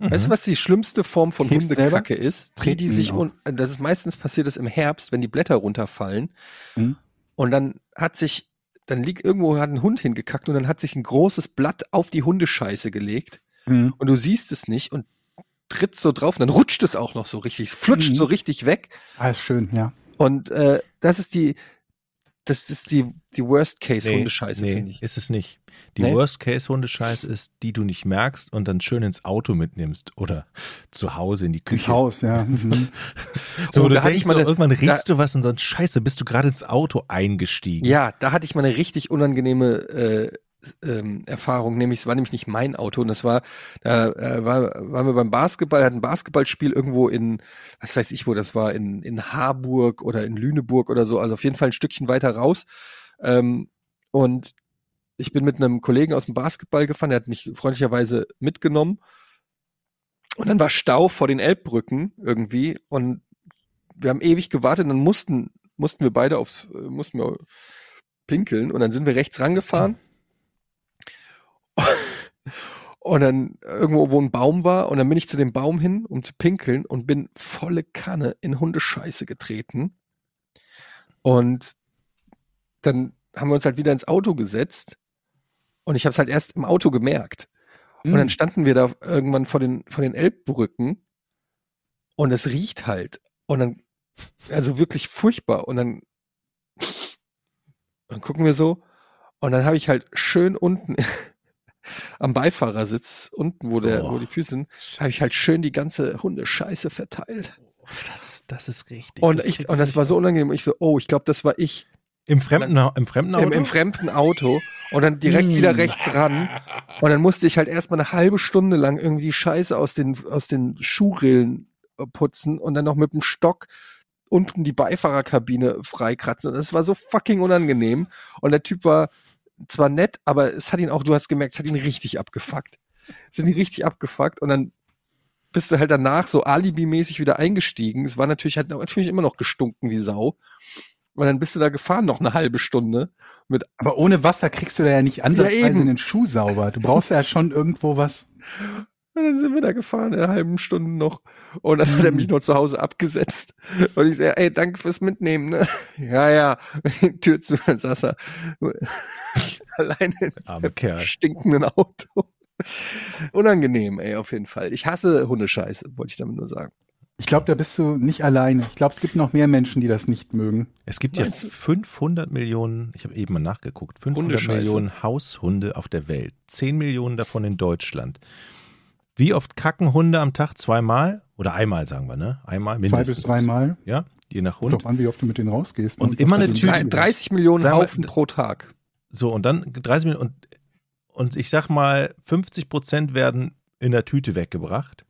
Speaker 1: Weißt du, was die schlimmste Form von
Speaker 2: Hebst
Speaker 1: Hundekacke ist? Die, die sich,
Speaker 2: auf.
Speaker 1: un das ist meistens passiert das im Herbst, wenn die Blätter runterfallen.
Speaker 2: Mhm.
Speaker 1: Und dann hat sich, dann liegt irgendwo hat ein Hund hingekackt und dann hat sich ein großes Blatt auf die Hundescheiße gelegt
Speaker 2: Mhm.
Speaker 1: und du siehst es nicht und tritt so drauf und dann rutscht es auch noch so richtig, es flutscht
Speaker 2: Mhm.
Speaker 1: so richtig weg.
Speaker 2: Ah, ist schön, ja.
Speaker 1: Und äh, das ist die, das ist die, die Worst Case
Speaker 3: Nee,
Speaker 1: Hundescheiße,
Speaker 3: nee,
Speaker 1: finde ich.
Speaker 3: ist es nicht. Die
Speaker 1: Nee?
Speaker 3: Worst-Case-Hundescheiße ist, die du nicht merkst und dann schön ins Auto mitnimmst oder zu Hause in die Küche.
Speaker 2: Ins Haus, ja. Mhm.
Speaker 3: So,
Speaker 1: Oh,
Speaker 3: du
Speaker 1: da hatte ich mal
Speaker 3: so, irgendwann
Speaker 1: da-
Speaker 3: riechst du was und dann scheiße, bist du gerade ins Auto eingestiegen.
Speaker 1: Ja, da hatte ich mal eine richtig unangenehme äh, ähm, Erfahrung, nämlich es war nämlich nicht mein Auto und das war, da äh, war, waren wir beim Basketball, hatten ein Basketballspiel irgendwo in, was weiß ich wo, das war in, in Harburg oder in Lüneburg oder so, also auf jeden Fall ein Stückchen weiter raus. Ähm, und ich bin mit einem Kollegen aus dem Basketball gefahren, der hat mich freundlicherweise mitgenommen. Und dann war Stau vor den Elbbrücken irgendwie und wir haben ewig gewartet und dann mussten, mussten wir beide aufs, äh, mussten wir pinkeln und dann sind wir rechts rangefahren. Und dann irgendwo, wo ein Baum war, und dann bin ich zu dem Baum hin, um zu pinkeln, und bin volle Kanne in Hundescheiße getreten. Und dann haben wir uns halt wieder ins Auto gesetzt. Und ich habe es halt erst im Auto gemerkt. Und
Speaker 2: Mhm.
Speaker 1: dann standen wir da irgendwann vor den, vor den Elbbrücken und es riecht halt. Und dann, also wirklich furchtbar. Und dann, dann gucken wir so und dann habe ich halt schön unten am Beifahrersitz, unten, wo, der,
Speaker 3: Oh.
Speaker 1: wo die Füße sind, habe ich halt schön die ganze Hundescheiße verteilt.
Speaker 3: Das ist, das ist richtig.
Speaker 1: Und,
Speaker 3: Das
Speaker 1: ich, und das war so unangenehm. Ich so, oh, ich glaube, das war ich
Speaker 3: Im fremden, im fremden Auto?
Speaker 1: im, im fremden Auto und dann direkt wieder rechts ran. Und dann musste ich halt erstmal eine halbe Stunde lang irgendwie die Scheiße aus den, aus den Schuhrillen äh, putzen und dann noch mit dem Stock unten die Beifahrerkabine freikratzen. Und das war so fucking unangenehm. Und der Typ war zwar nett, aber es hat ihn auch, du hast gemerkt, es hat ihn richtig abgefuckt. Es hat ihn richtig abgefuckt und dann bist du halt danach so alibimäßig wieder eingestiegen. Es war natürlich, hat natürlich immer noch gestunken wie Sau. Und dann bist du da gefahren noch eine halbe Stunde.
Speaker 2: Aber ohne Wasser kriegst du da ja nicht ansatzweise
Speaker 1: eben.
Speaker 2: den Schuh sauber. Du brauchst ja schon irgendwo was.
Speaker 1: Und dann sind wir da gefahren, in einer halben Stunde noch. Und dann hat er mich noch zu Hause abgesetzt. Und ich sage, ey, danke fürs Mitnehmen. Ne? Ja, ja. Die Tür zu, dann saß er nur alleine in stinkenden Auto. Unangenehm, ey, auf jeden Fall. Ich hasse Hundescheiße, wollte ich damit nur sagen.
Speaker 2: Ich glaube, da bist du nicht alleine. Ich glaube, es gibt noch mehr Menschen, die das nicht mögen.
Speaker 3: Es gibt ja
Speaker 1: Meinst du?
Speaker 3: 500 Millionen, ich habe eben mal nachgeguckt, 500
Speaker 1: Hundescheiße.
Speaker 3: Millionen Haushunde auf der Welt. 10 Millionen davon in Deutschland. Wie oft kacken Hunde am Tag? Zweimal? Oder einmal, sagen wir, ne? Einmal mindestens.
Speaker 2: Zwei bis dreimal.
Speaker 3: Ja, je nach Hund.
Speaker 2: Doch an, wie oft du mit denen rausgehst.
Speaker 3: Und
Speaker 2: ne?
Speaker 3: immer eine Tüte.
Speaker 2: so-
Speaker 1: 30 Millionen
Speaker 3: wir,
Speaker 1: Haufen pro Tag.
Speaker 3: So, und dann 30 Millionen. Und, und ich sag mal, 50 Prozent werden in der Tüte weggebracht.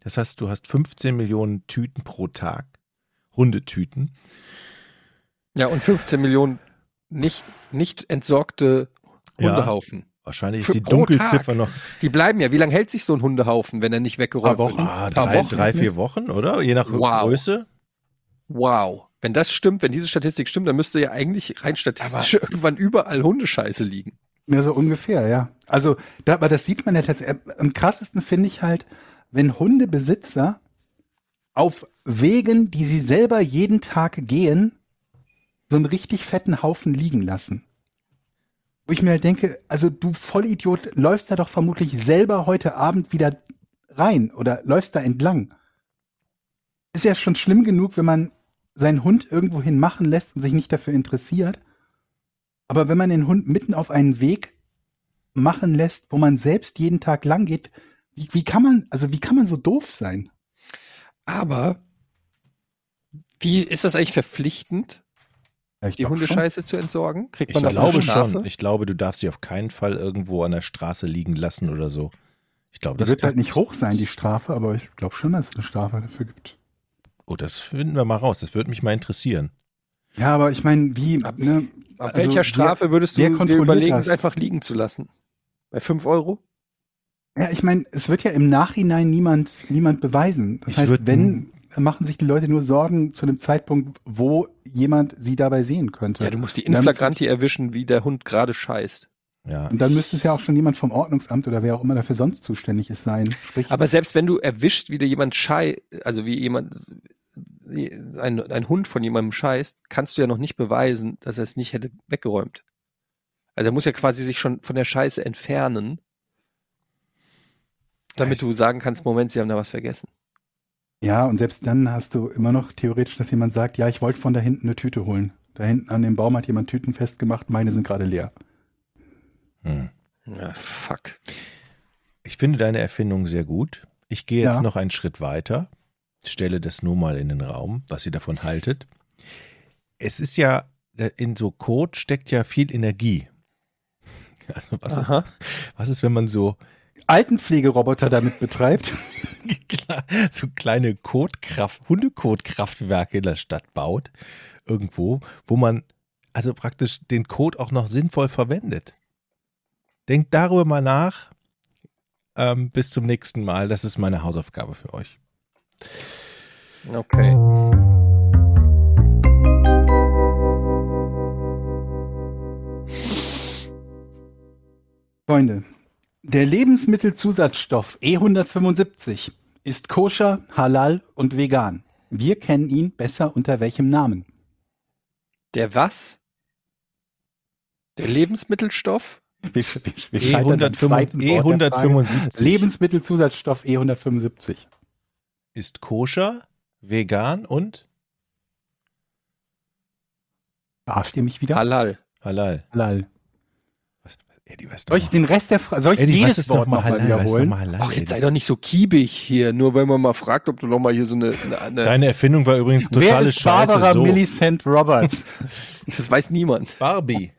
Speaker 3: Das heißt, du hast 15 Millionen Tüten pro Tag. Hundetüten.
Speaker 1: Ja, und 15 Millionen nicht, nicht entsorgte
Speaker 3: Ja.
Speaker 1: Hundehaufen.
Speaker 3: Wahrscheinlich
Speaker 1: Für
Speaker 3: ist die Dunkelziffer
Speaker 1: Tag.
Speaker 3: noch
Speaker 1: Die bleiben ja. Wie lange hält sich so ein Hundehaufen, wenn er nicht weggeräumt wird?
Speaker 3: ah,
Speaker 1: Paar
Speaker 3: drei,
Speaker 1: Wochen.
Speaker 3: drei, vier Wochen, oder? Je nach
Speaker 1: Wow.
Speaker 3: Größe.
Speaker 1: Wow. Wenn das stimmt, wenn diese Statistik stimmt, dann müsste ja eigentlich rein statistisch irgendwann überall Hundescheiße liegen.
Speaker 2: Ja, so ungefähr, ja. Also, da, aber das sieht man ja tatsächlich. äh, Am krassesten finde ich halt, wenn Hundebesitzer auf Wegen, die sie selber jeden Tag gehen, so einen richtig fetten Haufen liegen lassen. Wo ich mir halt denke, also du Vollidiot, läufst da doch vermutlich selber heute Abend wieder rein oder läufst da entlang. Ist ja schon schlimm genug, wenn man seinen Hund irgendwohin machen lässt und sich nicht dafür interessiert. Aber wenn man den Hund mitten auf einen Weg machen lässt, wo man selbst jeden Tag lang geht, wie, wie kann man, also wie kann man so doof sein?
Speaker 1: Aber wie ist das eigentlich verpflichtend?
Speaker 2: Ja, ich
Speaker 1: die
Speaker 2: glaub schon.
Speaker 1: Hundescheiße zu entsorgen? Kriegt
Speaker 3: Ich
Speaker 1: man dafür
Speaker 3: glaube schon. Ich glaube, du darfst sie auf keinen Fall irgendwo an der Straße liegen lassen oder so. Ich glaube,
Speaker 2: Die
Speaker 3: das
Speaker 2: wird halt nicht hoch sein, die Strafe, aber ich glaube schon, dass es eine Strafe dafür gibt.
Speaker 3: Oh, das finden wir mal raus. Das würde mich mal interessieren.
Speaker 2: Ja, aber ich meine, wie,
Speaker 1: Ab-
Speaker 2: ne,
Speaker 1: Ab
Speaker 2: also
Speaker 1: welcher Strafe würdest
Speaker 2: wer
Speaker 1: du dir überlegen,
Speaker 2: das?
Speaker 1: es einfach liegen zu lassen? Bei 5 Euro?
Speaker 2: Ja, ich meine, es wird ja im Nachhinein niemand, niemand beweisen. Das
Speaker 3: Ich
Speaker 2: heißt,
Speaker 3: würd-
Speaker 2: wenn, machen sich die Leute nur Sorgen zu einem Zeitpunkt, wo jemand sie dabei sehen könnte.
Speaker 1: Ja, du musst die Inflagranti erwischen, wie der Hund gerade scheißt.
Speaker 3: Ja.
Speaker 2: Und dann müsste es ja auch schon jemand vom Ordnungsamt oder wer auch immer dafür sonst zuständig ist sein. Sprich,
Speaker 1: Aber selbst wenn du erwischt, wie dir jemand schei, also wie jemand, ein, ein Hund von jemandem scheißt, kannst du ja noch nicht beweisen, dass er es nicht hätte weggeräumt. Also er muss ja quasi sich schon von der Scheiße entfernen, damit du sagen kannst, Moment, sie haben da was vergessen.
Speaker 2: Ja, und selbst dann hast du immer noch theoretisch, dass jemand sagt, ja, ich wollte von da hinten eine Tüte holen. Da hinten an dem Baum hat jemand Tüten festgemacht, meine sind gerade leer.
Speaker 3: Hm.
Speaker 1: Ja, fuck.
Speaker 3: Ich finde deine Erfindung sehr gut. Ich gehe jetzt
Speaker 2: Ja.
Speaker 3: noch einen Schritt weiter, stelle das nur mal in den Raum, was ihr davon haltet. Es ist ja, in so Code steckt ja viel Energie. Also was, ist, was ist, wenn man so,
Speaker 2: Altenpflegeroboter damit betreibt.
Speaker 3: so kleine Kotkraft, Hundekotkraftwerke in der Stadt baut, irgendwo, wo man also praktisch den Code auch noch sinnvoll verwendet. Denkt darüber mal nach. Ähm, bis zum nächsten Mal. Das ist meine Hausaufgabe für euch.
Speaker 1: Okay.
Speaker 2: Freunde, der Lebensmittelzusatzstoff E175 ist koscher, halal und vegan. Wir kennen ihn besser unter welchem Namen?
Speaker 1: Der was? Der Lebensmittelstoff?
Speaker 2: Wir, wir, wir der Frage.
Speaker 3: E175
Speaker 2: Lebensmittelzusatzstoff E175.
Speaker 3: ist koscher, vegan und
Speaker 2: Verarscht ihr mich wieder?
Speaker 1: Halal.
Speaker 3: halal.
Speaker 2: Halal.
Speaker 3: Eddie, was
Speaker 2: Soll ich den Rest der Frage, soll ich
Speaker 3: Eddie,
Speaker 2: jedes
Speaker 3: ist
Speaker 2: Wort
Speaker 3: nochmal
Speaker 2: nochmal
Speaker 3: ist
Speaker 2: wiederholen?
Speaker 3: nochmal halal,
Speaker 1: Ach, jetzt sei doch nicht so kiebig hier, nur weil man mal fragt, ob du noch mal hier so eine, eine, eine
Speaker 3: Deine Erfindung war übrigens
Speaker 2: Wer
Speaker 3: totale
Speaker 2: ist Barbara
Speaker 3: Scheiße. So.
Speaker 2: Millicent Roberts?
Speaker 1: das weiß niemand.
Speaker 3: Barbie.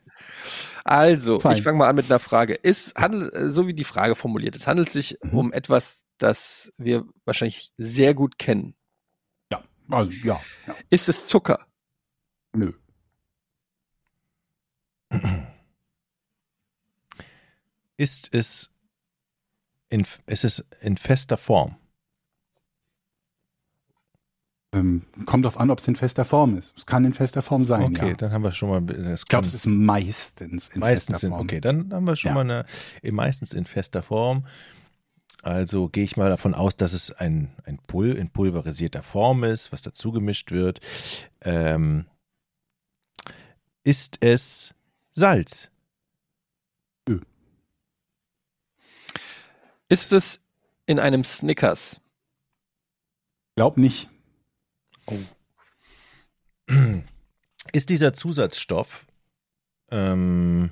Speaker 1: Also,
Speaker 2: Fein.
Speaker 1: ich fange mal an mit einer Frage. Ist, handelt, äh, so wie die Frage formuliert ist, handelt es sich
Speaker 2: Mhm.
Speaker 1: um etwas, das wir wahrscheinlich sehr gut kennen.
Speaker 2: ja, also ja, ja.
Speaker 1: Ist es Zucker?
Speaker 2: Nö.
Speaker 3: Ist es in, ist es in fester Form?
Speaker 2: Ähm, kommt drauf an, ob es in fester Form ist. Es kann in fester Form sein,
Speaker 3: Okay,
Speaker 2: ja.
Speaker 3: dann haben wir schon mal. Das
Speaker 2: Ich glaube, es ist meistens in
Speaker 3: meistens
Speaker 2: fester
Speaker 3: in,
Speaker 2: Form.
Speaker 3: okay, dann haben wir schon
Speaker 2: Ja.
Speaker 3: mal eine, meistens in fester Form. Also gehe ich mal davon aus, dass es ein, ein Pul in pulverisierter Form ist, was dazu gemischt wird. Ähm, ist es Salz?
Speaker 1: Ist es in einem Snickers?
Speaker 2: Glaub nicht.
Speaker 3: Ist dieser Zusatzstoff ähm,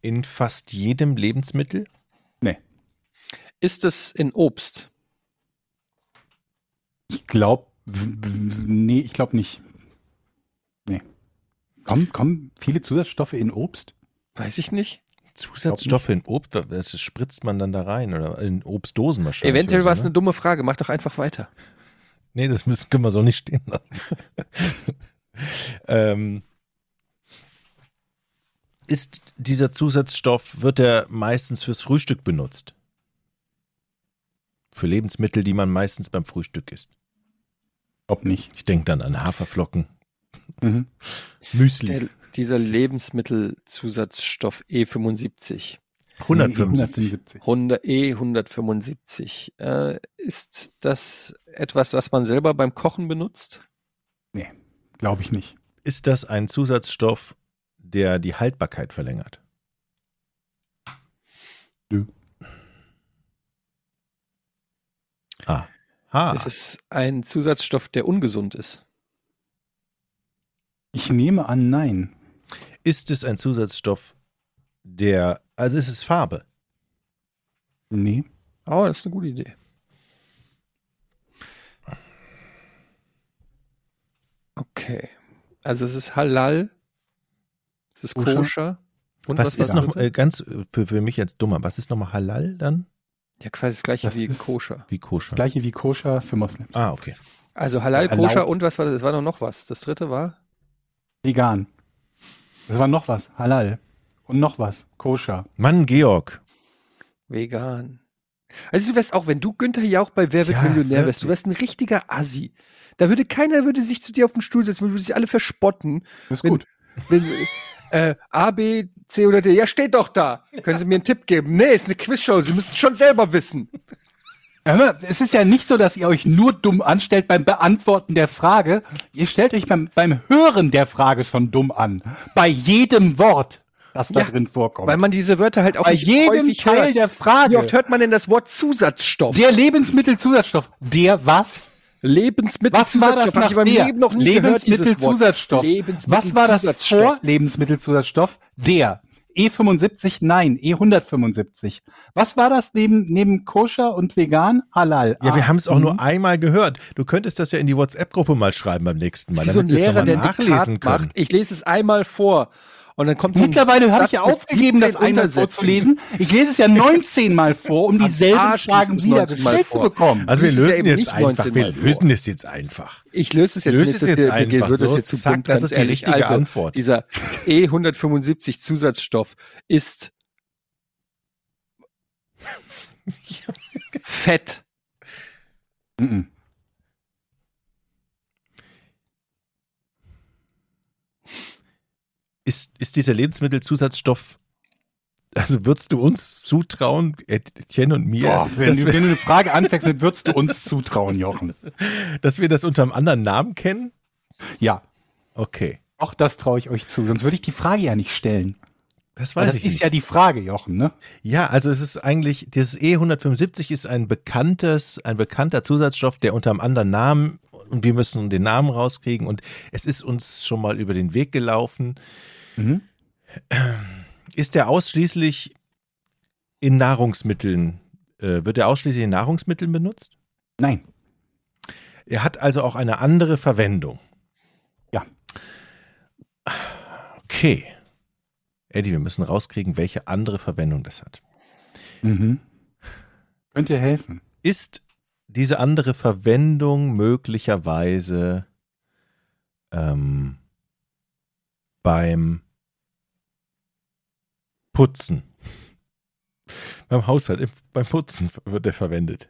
Speaker 3: in fast jedem Lebensmittel?
Speaker 2: Nee.
Speaker 1: Ist es in Obst?
Speaker 2: Ich glaube, nee, ich glaube nicht. Nee. Kommen, kommen viele Zusatzstoffe in Obst?
Speaker 1: Weiß ich nicht.
Speaker 3: Zusatzstoffe in Obst, das spritzt man dann da rein oder in Obstdosen wahrscheinlich.
Speaker 1: Eventuell war es
Speaker 3: so,
Speaker 1: eine
Speaker 3: ne?
Speaker 1: dumme Frage. Mach doch einfach weiter.
Speaker 3: Nee, das müssen, können wir so nicht stehen lassen. ähm, ist dieser Zusatzstoff, wird er meistens fürs Frühstück benutzt? Für Lebensmittel, die man meistens beim Frühstück isst.
Speaker 2: Glaub nicht.
Speaker 3: Ich denke dann an Haferflocken,
Speaker 2: Mhm.
Speaker 3: Müsli.
Speaker 1: Der, dieser Lebensmittelzusatzstoff E75.
Speaker 3: 175.
Speaker 2: 175.
Speaker 1: 100, E175. Äh, ist das etwas, was man selber beim Kochen benutzt?
Speaker 2: Glaube ich nicht.
Speaker 3: Ist das ein Zusatzstoff, der die Haltbarkeit verlängert?
Speaker 2: Nö.
Speaker 3: Ah. Ha.
Speaker 1: Ist es ein Zusatzstoff, der ungesund ist?
Speaker 2: Ich nehme an, nein.
Speaker 3: Ist es ein Zusatzstoff, der, also ist es Farbe?
Speaker 2: Nee.
Speaker 1: Oh, das ist eine gute Idee. Okay. Also es ist halal. Es ist
Speaker 2: Koscher.
Speaker 1: koscher. Und
Speaker 3: Was, ist
Speaker 1: war
Speaker 3: noch äh, ganz äh, für, für mich als Dummer, was ist nochmal Halal dann?
Speaker 1: Ja, quasi das gleiche
Speaker 2: Das
Speaker 1: wie
Speaker 2: ist-
Speaker 1: koscher.
Speaker 3: Wie koscher?
Speaker 2: Das gleiche wie Koscher für Moslems.
Speaker 3: Ah, okay.
Speaker 1: Also halal,
Speaker 2: Erlaubt.
Speaker 1: koscher und was war das? Es war noch was. Das dritte war?
Speaker 2: Vegan. Das war noch was. Halal. Und noch was. Koscher.
Speaker 3: Mann, Georg.
Speaker 1: Vegan. Also du wärst auch, wenn du Günther Jauch bei Wer wird
Speaker 3: Ja,
Speaker 1: Millionär wärst, du wärst ein richtiger Assi. Da würde keiner würde sich zu dir auf den Stuhl setzen, würde sich alle verspotten.
Speaker 2: Das ist
Speaker 1: Wenn-
Speaker 2: gut.
Speaker 1: Wenn, äh, A, B, C oder D. Ja, steht doch da. Können Sie mir einen Tipp geben? Nee, ist eine Quizshow. Sie müssen schon selber wissen.
Speaker 2: Es ist ja nicht so, dass ihr euch nur dumm anstellt beim Beantworten der Frage. Ihr stellt euch beim, beim Hören der Frage schon dumm an. Bei jedem Wort, das da
Speaker 1: Ja,
Speaker 2: drin vorkommt.
Speaker 1: Weil man diese Wörter halt auch
Speaker 2: Bei
Speaker 1: nicht
Speaker 2: jedem Teil
Speaker 1: hört.
Speaker 2: der Frage.
Speaker 1: Wie oft hört man denn das Wort Zusatzstoff?
Speaker 2: der Lebensmittelzusatzstoff. Der was? Was war das
Speaker 1: Lebensmittelzusatzstoff.
Speaker 2: Nach der?
Speaker 1: Leben noch nie.
Speaker 2: Lebensmittelzusatzstoff. Was war das
Speaker 1: Lebensmittelzusatzstoff.
Speaker 2: vor Lebensmittelzusatzstoff? Der. E75, nein, E175. Was war das neben, neben koscher und vegan? Halal.
Speaker 3: Ja, wir
Speaker 2: Ah,
Speaker 3: haben es auch
Speaker 2: mhm.
Speaker 3: nur einmal gehört. Du könntest das ja in die WhatsApp-Gruppe mal schreiben beim nächsten Mal,
Speaker 1: Wie so ein
Speaker 3: wir
Speaker 1: Lehrer, der
Speaker 3: nachlesen
Speaker 1: macht. Ich lese es einmal vor. Und dann kommt
Speaker 2: Mittlerweile habe ich ja aufgegeben, das
Speaker 1: 17
Speaker 2: einmal vorzulesen. Ich lese es ja 19 Mal vor, um dieselben
Speaker 1: Arsch,
Speaker 2: Fragen wieder
Speaker 1: 19 Mal
Speaker 2: gestellt zu bekommen.
Speaker 3: Also wir
Speaker 1: ja
Speaker 3: lösen
Speaker 1: eben
Speaker 3: jetzt einfach,
Speaker 1: 19
Speaker 3: wir lösen es jetzt einfach.
Speaker 1: Ich löse es jetzt
Speaker 3: Löse
Speaker 1: nicht,
Speaker 3: es
Speaker 1: das
Speaker 3: jetzt einfach
Speaker 1: Miguel, wird
Speaker 3: so.
Speaker 1: es jetzt zu
Speaker 3: Zack,
Speaker 1: bunt,
Speaker 3: das ist die
Speaker 1: ehrlich.
Speaker 3: richtige
Speaker 1: also,
Speaker 3: Antwort.
Speaker 1: Dieser E175 Zusatzstoff ist Fett.
Speaker 2: Mhm.
Speaker 3: Ist, ist dieser Lebensmittelzusatzstoff, also würdest du uns zutrauen, Etienne und mir,
Speaker 2: Boah, wenn,
Speaker 3: wir,
Speaker 2: wenn du eine Frage anfängst mit, würdest du uns zutrauen, Jochen?
Speaker 3: dass wir das unter einem anderen Namen kennen?
Speaker 2: Ja,
Speaker 3: Okay,
Speaker 2: auch das traue ich euch zu. Sonst würde ich die Frage ja nicht stellen.
Speaker 3: das weiß
Speaker 2: das
Speaker 3: ich
Speaker 2: ist
Speaker 3: nicht.
Speaker 2: ja die Frage, Jochen, ne?
Speaker 3: Ja, also es ist eigentlich, dieses E175 ist ein bekanntes, ein bekannter Zusatzstoff, der unter einem anderen Namen und wir müssen den Namen rauskriegen und es ist uns schon mal über den Weg gelaufen.
Speaker 2: Mhm.
Speaker 3: Ist der ausschließlich in Nahrungsmitteln, äh, wird er ausschließlich in Nahrungsmitteln benutzt?
Speaker 2: Nein.
Speaker 3: Er hat also auch eine andere Verwendung.
Speaker 2: Ja.
Speaker 3: Okay. Eddie, wir müssen rauskriegen, welche andere Verwendung das hat.
Speaker 2: Mhm. Könnt ihr helfen?
Speaker 3: Ist diese andere Verwendung möglicherweise ähm, beim Putzen? Beim Haushalt, im- beim Putzen wird er verwendet.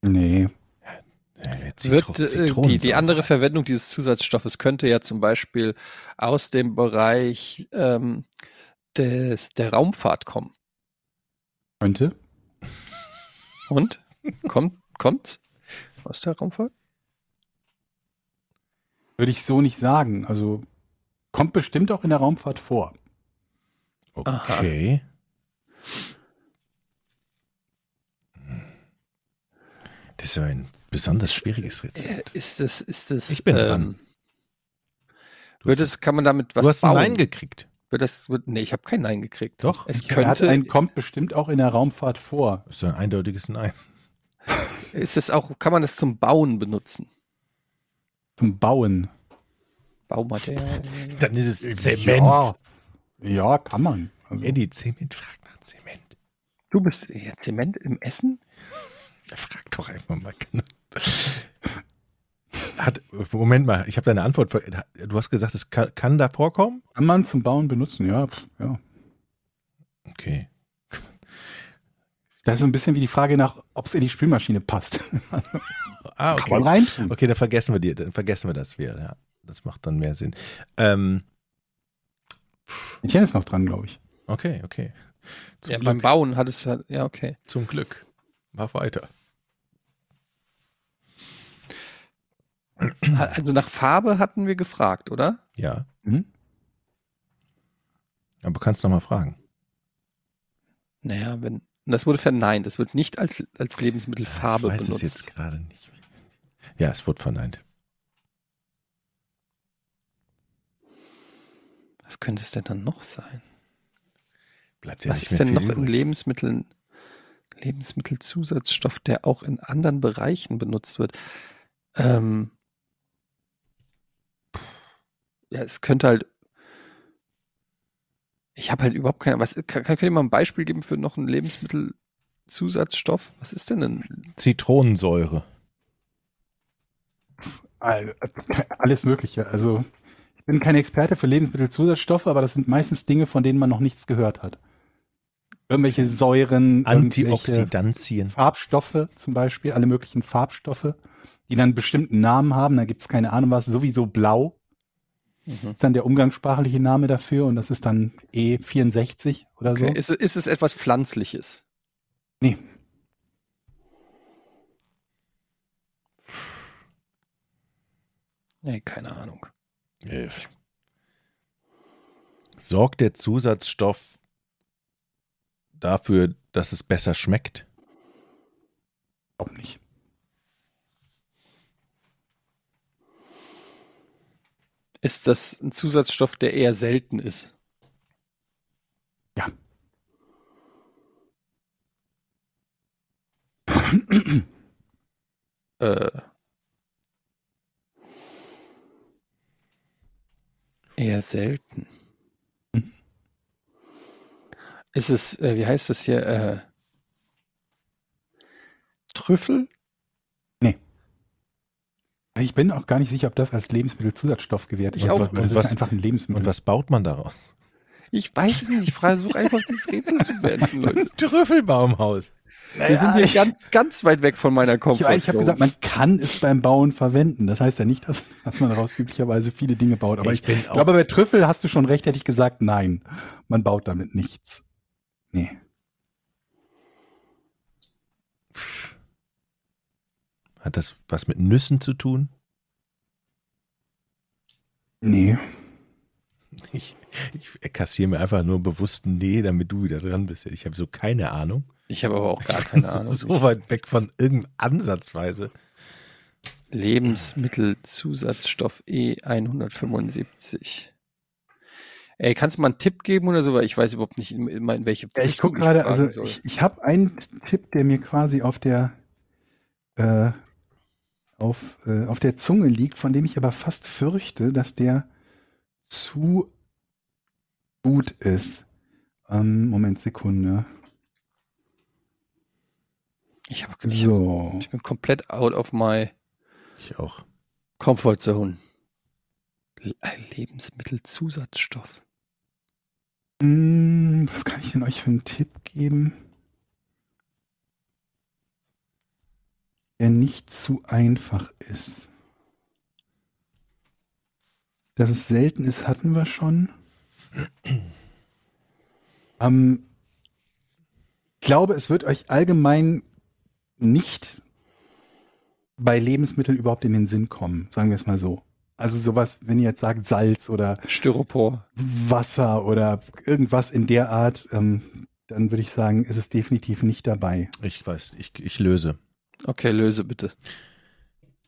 Speaker 2: Nee.
Speaker 3: Äh,
Speaker 1: Wird,
Speaker 3: Zitro-
Speaker 1: äh, die, die andere Verwendung dieses Zusatzstoffes könnte ja zum Beispiel aus dem Bereich ähm, des, der Raumfahrt kommen.
Speaker 2: Könnte.
Speaker 1: Und? Kommt, kommt aus der Raumfahrt?
Speaker 2: Würde ich so nicht sagen. Also kommt bestimmt auch in der Raumfahrt vor.
Speaker 3: Okay. Das ist ja ein besonders schwieriges
Speaker 1: Äh,
Speaker 3: Rezept.
Speaker 1: Ist das, ist das,
Speaker 3: Ich bin dran. Du
Speaker 1: Wird
Speaker 3: hast-
Speaker 1: es, kann man damit was
Speaker 3: du hast ein
Speaker 1: bauen?
Speaker 3: Nein gekriegt.
Speaker 1: Wird das, wird, nee, ich habe kein Nein gekriegt.
Speaker 3: Doch,
Speaker 1: Es könnte,
Speaker 2: ein, kommt bestimmt auch in der Raumfahrt vor.
Speaker 3: Das ist ein eindeutiges Nein.
Speaker 1: ist es auch, kann man das zum Bauen benutzen?
Speaker 2: Zum Bauen.
Speaker 1: Baumaterial.
Speaker 3: Dann ist es
Speaker 2: Ja, ja kann man. Also,
Speaker 3: Eddie, Zement, frag nach Zement.
Speaker 1: Du bist ja, Zement im Essen?
Speaker 3: Frag doch einfach mal. Hat, Moment mal, ich habe deine Antwort. Du hast gesagt, es kann, kann da vorkommen?
Speaker 2: kann man zum Bauen benutzen, ja. ja.
Speaker 3: Okay.
Speaker 2: Das ist so ein bisschen wie die Frage nach, ob es in die Spülmaschine passt.
Speaker 3: Ah,
Speaker 2: Kann man
Speaker 3: okay.
Speaker 2: reintun.
Speaker 3: Okay, dann vergessen wir die, dann vergessen wir das wieder. Ja, das macht dann mehr Sinn. Ähm,
Speaker 2: Ich kenne es noch dran, glaube ich.
Speaker 3: okay, okay. Zum,
Speaker 1: Ja, beim
Speaker 3: Glück,
Speaker 1: Bauen hat es halt, ja, okay.
Speaker 3: zum Glück. Mach weiter.
Speaker 1: Also nach Farbe hatten wir gefragt, oder?
Speaker 3: Ja.
Speaker 2: Mhm.
Speaker 3: Aber kannst noch mal fragen.
Speaker 1: Naja, wenn, das wurde verneint. Das wird nicht als, als Lebensmittelfarbe
Speaker 3: ich weiß
Speaker 1: benutzt.
Speaker 3: es jetzt gerade nicht. Ja, es wurde verneint.
Speaker 1: Was könnte es denn dann noch sein?
Speaker 3: Bleibt ja
Speaker 1: Was
Speaker 3: nicht
Speaker 1: ist
Speaker 3: mehr
Speaker 1: denn noch in
Speaker 3: übrig.
Speaker 1: Lebensmitteln, Lebensmittelzusatzstoff, der auch in anderen Bereichen benutzt wird? Ähm, ja, es könnte halt. Ich habe halt überhaupt keine. Was kann, könnt ihr mal ein Beispiel geben für noch einen Lebensmittelzusatzstoff? Was ist denn ein
Speaker 3: Zitronensäure.
Speaker 2: All- Alles Mögliche. Also, bin kein Experte für Lebensmittelzusatzstoffe, aber das sind meistens Dinge, von denen man noch nichts gehört hat. Irgendwelche Säuren, irgendwelche
Speaker 3: Antioxidantien.
Speaker 2: Farbstoffe zum Beispiel, alle möglichen Farbstoffe, die dann einen bestimmten Namen haben. Da gibt es keine Ahnung was, sowieso blau
Speaker 1: Mhm.
Speaker 2: ist dann der umgangssprachliche Name dafür und das ist dann E64 oder so.
Speaker 1: Okay. Ist, ist es etwas Pflanzliches?
Speaker 2: Nee.
Speaker 1: Nee, keine Ahnung.
Speaker 3: Sorgt der Zusatzstoff dafür, dass es besser schmeckt?
Speaker 2: Auch nicht.
Speaker 1: Ist das ein Zusatzstoff, der eher selten ist?
Speaker 2: Ja.
Speaker 1: Äh. Eher selten.
Speaker 2: Mhm.
Speaker 1: Ist es, äh, wie heißt das hier? Äh, Trüffel?
Speaker 2: Ich bin auch gar nicht sicher, ob das als Lebensmittelzusatzstoff gewertet
Speaker 1: Ich
Speaker 2: wird.
Speaker 1: auch
Speaker 2: Das ist
Speaker 3: Was-
Speaker 2: einfach ein Lebensmittel.
Speaker 3: Und was baut man daraus?
Speaker 1: Ich weiß es nicht. Ich versuche einfach dieses Rätsel zu beenden, Leute.
Speaker 3: Trüffelbaumhaus.
Speaker 1: Wir sind hier ganz, ganz weit weg von meiner
Speaker 2: Ich,
Speaker 1: Komfortzone.
Speaker 2: ich habe gesagt, man kann es beim Bauen verwenden. Das heißt ja nicht, dass, dass man daraus üblicherweise viele Dinge baut. Aber
Speaker 3: Ich
Speaker 2: ich,
Speaker 3: bin auch-
Speaker 2: glaube, bei Trüffel hast du schon recht, hätte ich gesagt, nein. Man baut damit nichts. Nee.
Speaker 3: Hat das was mit Nüssen zu tun?
Speaker 2: Nee.
Speaker 3: Ich, ich kassiere mir einfach nur bewusst ein Nee, damit du wieder dran bist. Ich habe so keine Ahnung.
Speaker 1: Ich habe aber auch gar keine Ahnung.
Speaker 3: so weit weg von irgendeinem Ansatzweise.
Speaker 1: Lebensmittelzusatzstoff E175. Ey, kannst du mal einen Tipp geben oder so? Weil ich weiß überhaupt nicht, in, in welche
Speaker 2: Ja, ich gucke gerade, also
Speaker 1: soll.
Speaker 2: ich, ich habe einen Tipp, der mir quasi auf der äh, auf, äh, auf der Zunge liegt, von dem ich aber fast fürchte, dass der zu gut ist. Ähm, Moment, Sekunde.
Speaker 1: Ich, hab, ich, hab,
Speaker 2: So.
Speaker 1: ich bin komplett out of my
Speaker 3: Ich auch.
Speaker 1: comfort zone. Lebensmittelzusatzstoff.
Speaker 2: Hm, was kann ich denn euch für einen Tipp geben? Der nicht zu einfach ist. Dass es selten ist, hatten wir schon. Ähm, ich glaube, es wird euch allgemein nicht bei Lebensmitteln überhaupt in den Sinn kommen, sagen wir es mal so. Also sowas, wenn ihr jetzt sagt Salz oder
Speaker 1: Styropor.
Speaker 2: Wasser oder irgendwas in der Art, ähm, dann würde ich sagen, ist es definitiv nicht dabei.
Speaker 3: Ich weiß, ich, ich löse.
Speaker 1: Okay, löse bitte.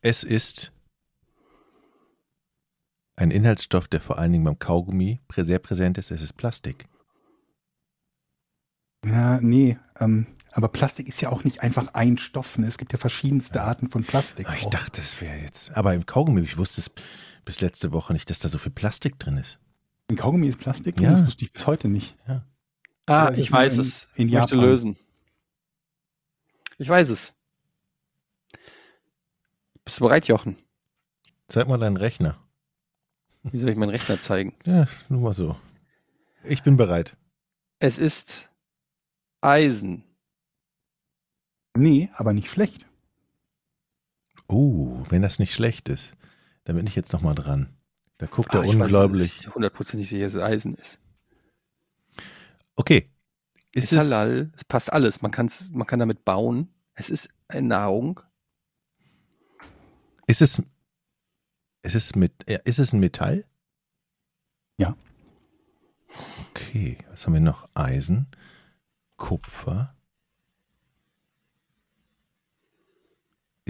Speaker 3: Es ist ein Inhaltsstoff, der vor allen Dingen beim Kaugummi sehr präsent ist. Es ist Plastik.
Speaker 2: Ja, nee, ähm, aber Plastik ist ja auch nicht einfach ein Stoff. Ne? Es gibt ja verschiedenste Arten von Plastik.
Speaker 3: Ah, Ich
Speaker 2: auch.
Speaker 3: dachte, das wäre jetzt. Aber im Kaugummi, ich wusste es bis letzte Woche nicht, dass da so viel Plastik drin ist.
Speaker 2: Ein Kaugummi ist Plastik?
Speaker 3: Ja.
Speaker 2: Das wusste ich bis heute nicht.
Speaker 1: Ah,
Speaker 2: Ja, das
Speaker 1: ich weiß
Speaker 2: in-
Speaker 1: es.
Speaker 2: in
Speaker 1: ich möchte lösen. Ich weiß es. Bist du bereit, Jochen?
Speaker 3: Zeig mal deinen Rechner.
Speaker 1: Wie soll ich meinen Rechner zeigen?
Speaker 3: Ja, nur mal so. Ich bin bereit.
Speaker 1: Es ist Eisen.
Speaker 2: Nee, aber nicht schlecht.
Speaker 3: Oh, wenn das nicht schlecht ist, dann bin ich jetzt noch mal dran. Da guckt er
Speaker 1: Ah,
Speaker 3: unglaublich.
Speaker 1: ich hundertprozentig sicher, dass es Eisen ist.
Speaker 3: Okay.
Speaker 1: Ist,
Speaker 3: Ist es,
Speaker 1: halal. Es passt alles. Man, kann's, man kann damit bauen. Es ist eine Nahrung.
Speaker 3: ist es, ist es mit, ist es ein Metall?
Speaker 2: Ja.
Speaker 3: Okay, was haben wir noch? Eisen, Kupfer.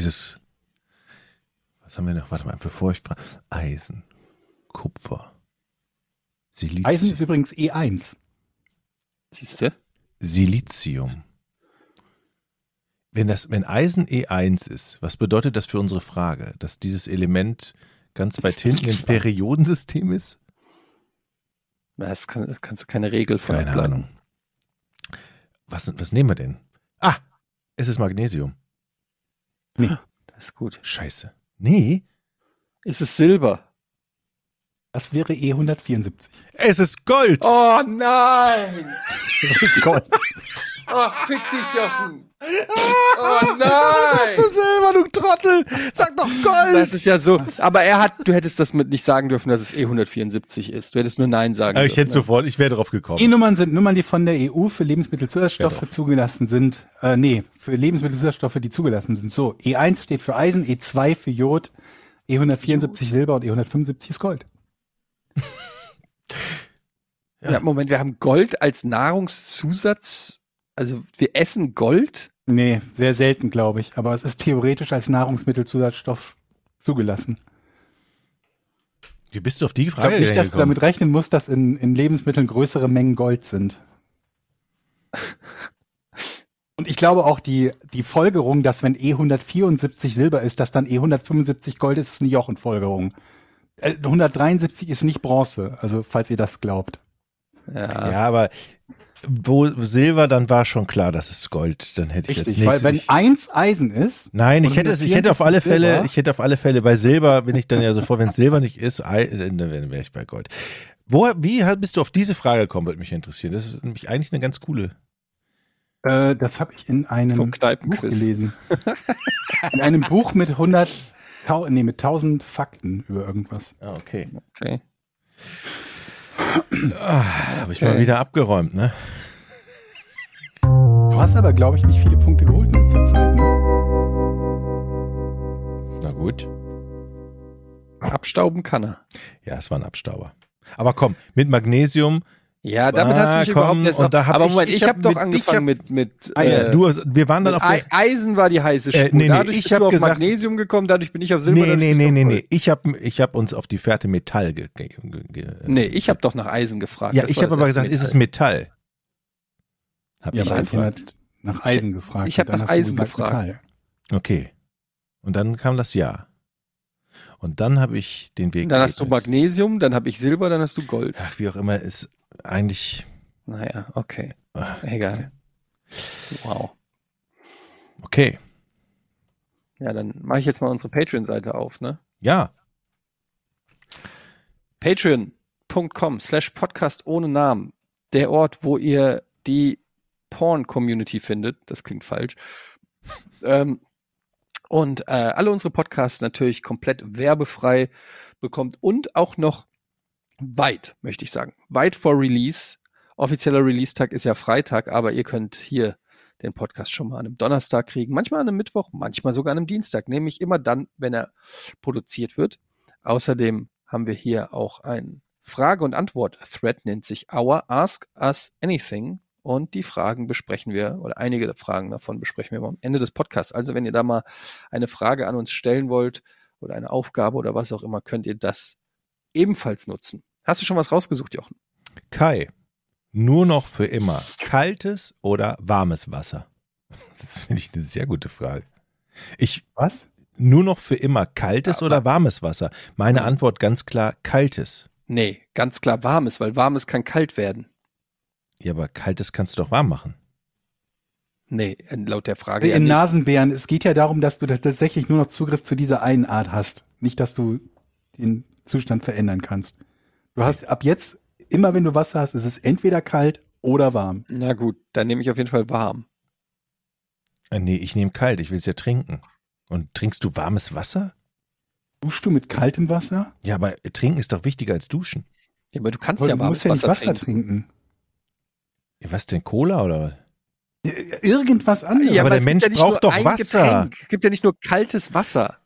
Speaker 3: Ist es, was haben wir noch? Warte mal, bevor ich frage. Eisen, Kupfer, Silizium.
Speaker 2: Eisen ist übrigens E E1.
Speaker 1: Siehst du?
Speaker 3: Silizium. Wenn, das, wenn Eisen E1 ist, was bedeutet das für unsere Frage? Dass dieses Element ganz weit hinten im Periodensystem ist?
Speaker 1: Das kann, kannst du keine Regel von
Speaker 3: Keine
Speaker 1: ableiten.
Speaker 3: Ahnung. Was, was nehmen wir denn? Ah, es ist Magnesium.
Speaker 1: Das ist gut.
Speaker 3: Scheiße. Nee,
Speaker 1: Ist es Silber?
Speaker 2: Das wäre E E174.
Speaker 3: es ist Gold.
Speaker 1: Oh nein!
Speaker 2: Das ist Gold.
Speaker 1: Ach, fick dich, Jochen! Oh
Speaker 3: Du
Speaker 1: nein!
Speaker 3: selber, du Trottel. Sag doch Gold.
Speaker 1: Das ist ja so. Aber er hat, du hättest das mit nicht sagen dürfen, dass es E174 ist. Du hättest nur Nein sagen
Speaker 3: Äh, ich hätte
Speaker 1: dürfen. ne?
Speaker 3: sofort, ich wäre drauf gekommen.
Speaker 2: E-Nummern sind Nummern, die von der EU für Lebensmittelzusatzstoffe
Speaker 3: drauf.
Speaker 2: zugelassen sind. Äh, nee, für Lebensmittelzusatzstoffe, die zugelassen sind. So, E1 steht für Eisen, E2 für Jod, E174 Silber und E175 ist Gold.
Speaker 1: Ja. Moment, wir haben Gold als Nahrungszusatz. Also wir essen Gold?
Speaker 2: Nee, sehr selten, glaube ich. Aber es ist theoretisch als Nahrungsmittelzusatzstoff zugelassen.
Speaker 3: Wie bist du auf die
Speaker 2: Ich
Speaker 3: Frage
Speaker 2: glaube nicht, dass du damit rechnen musst, dass in, in Lebensmitteln größere Mengen Gold sind. Und ich glaube auch die, die Folgerung, dass wenn E174 Silber ist, dass dann E175 Gold ist, ist eine Jochenfolgerung. Äh, 173 ist nicht Bronze, also falls ihr das glaubt.
Speaker 1: Ja.
Speaker 3: Ja, aber wo Silber, dann war schon klar, das ist Gold. Dann hätte ich
Speaker 2: Richtig,
Speaker 3: jetzt
Speaker 2: weil wenn eins Eisen ist,
Speaker 3: Nein, ich hätte, es- ich hätte auf alle
Speaker 2: 174
Speaker 3: Fälle,
Speaker 2: Silber?
Speaker 3: ich hätte auf alle Fälle bei Silber bin ich dann ja sofort, wenn es Silber nicht ist, dann wäre wär ich bei Gold. Wo, wie bist du auf diese Frage gekommen, würde mich interessieren. Das ist nämlich eigentlich eine ganz coole.
Speaker 2: äh, das habe ich in einem
Speaker 1: Vom
Speaker 2: Buch gelesen. in einem Buch mit 100, tau, nee, mit 1000 Fakten über irgendwas.
Speaker 3: Ah, okay.
Speaker 1: Okay.
Speaker 3: Habe ich mal wieder abgeräumt, ne?
Speaker 2: Du hast aber, glaube ich, nicht viele Punkte geholt in letzter Zeit. Ne?
Speaker 3: Na gut.
Speaker 1: Abstauben kann er.
Speaker 3: Ja, es war ein Abstauber. Aber komm, mit Magnesium.
Speaker 1: Ja, damit hast du mich
Speaker 3: Ah, komm,
Speaker 1: überhaupt erst
Speaker 3: und
Speaker 1: noch,
Speaker 3: da hab
Speaker 1: Aber
Speaker 3: ich-
Speaker 1: Moment,
Speaker 3: ich
Speaker 1: ich,
Speaker 3: hab
Speaker 1: habe doch
Speaker 3: mit- ich
Speaker 1: angefangen
Speaker 3: hab-
Speaker 1: mit mit
Speaker 3: Ah, ja,
Speaker 1: äh,
Speaker 3: du, hast- wir waren dann auf der.
Speaker 1: Eisen war die heiße Spur.
Speaker 3: Äh, nee, nee,
Speaker 1: dadurch
Speaker 3: ich
Speaker 1: bist
Speaker 3: hab
Speaker 1: du auf
Speaker 3: gesagt-
Speaker 1: Magnesium gekommen, dadurch bin ich auf Silber.
Speaker 3: Nee, nee, nee, nee, nee. Ich habe ich hab uns auf die Fährte Metall ge ge ge
Speaker 1: Nee, ich habe doch nach Eisen gefragt.
Speaker 3: Ja,
Speaker 1: Das
Speaker 3: ich habe aber gesagt, ist es
Speaker 1: Metall.
Speaker 3: Metall? Hab
Speaker 2: Ja,
Speaker 3: ich
Speaker 2: aber
Speaker 3: gefragt.
Speaker 2: hat nach Eisen gefragt.
Speaker 1: ich hab
Speaker 2: dann
Speaker 1: nach Eisen gefragt.
Speaker 2: Metall.
Speaker 3: Okay. Und dann kam das Ja. Und dann habe ich den Weg.
Speaker 1: Dann hast du. Magnesium, dann habe ich Silber, dann hast du Gold.
Speaker 3: Ach, wie auch immer, ist eigentlich.
Speaker 1: Naja, okay.
Speaker 3: ah,
Speaker 1: Egal. Wow.
Speaker 3: Okay.
Speaker 1: Ja, dann mache ich jetzt mal unsere Patreon-Seite auf, ne?
Speaker 3: Ja.
Speaker 1: Patreon.com slash Podcast ohne Namen. Der Ort, wo ihr die Porn-Community findet. Das klingt falsch. Ähm, und äh, alle unsere Podcasts natürlich komplett werbefrei bekommt und auch noch weit, möchte ich sagen, weit vor Release. Offizieller Release-Tag ist ja Freitag, aber ihr könnt hier den Podcast schon mal an einem Donnerstag kriegen, manchmal an einem Mittwoch, manchmal sogar an einem Dienstag, nämlich immer dann, wenn er produziert wird. Außerdem haben wir hier auch ein Frage- und Antwort-Thread, nennt sich Our Ask Us Anything. Und die Fragen besprechen wir, oder einige Fragen davon besprechen wir am Ende des Podcasts. Also wenn ihr da mal eine Frage an uns stellen wollt oder eine Aufgabe oder was auch immer, könnt ihr das ebenfalls nutzen. Hast du schon was rausgesucht, Jochen?
Speaker 3: Kai, nur noch für immer kaltes oder warmes Wasser? Das finde ich eine sehr gute Frage. Ich
Speaker 2: Was?
Speaker 3: nur noch für immer kaltes
Speaker 1: Aber-
Speaker 3: oder warmes Wasser? Meine
Speaker 1: Ja.
Speaker 3: Antwort ganz klar kaltes.
Speaker 1: Nee, ganz klar warmes, weil warmes kann kalt werden.
Speaker 3: Ja, aber kaltes kannst du doch warm machen.
Speaker 1: Nee, laut der Frage ja
Speaker 2: in
Speaker 1: nicht.
Speaker 2: Nasenbären, es geht ja darum, dass du tatsächlich nur noch Zugriff zu dieser einen Art hast. Nicht, dass du den Zustand verändern kannst. Du hast ab jetzt, immer wenn du Wasser hast, ist es entweder kalt oder warm.
Speaker 1: Na gut, dann nehme ich auf jeden Fall warm.
Speaker 3: Äh, nee, ich nehme kalt, ich will es ja trinken. Und trinkst du warmes Wasser?
Speaker 2: Duschst du mit kaltem Wasser?
Speaker 3: Ja, aber trinken ist doch wichtiger als duschen.
Speaker 1: Ja, aber du kannst
Speaker 2: Aber
Speaker 1: ja
Speaker 2: du
Speaker 1: warmes
Speaker 2: musst ja nicht
Speaker 1: Wasser,
Speaker 2: Wasser
Speaker 1: trinken.
Speaker 2: trinken.
Speaker 3: Ja, Was denn, Cola oder was?
Speaker 2: Irgendwas anderes.
Speaker 3: aber der
Speaker 1: es gibt
Speaker 3: Mensch
Speaker 1: ja nicht
Speaker 3: braucht
Speaker 1: nur
Speaker 3: doch
Speaker 1: ein
Speaker 3: Wasser.
Speaker 1: Getränk. Es gibt ja nicht nur kaltes Wasser.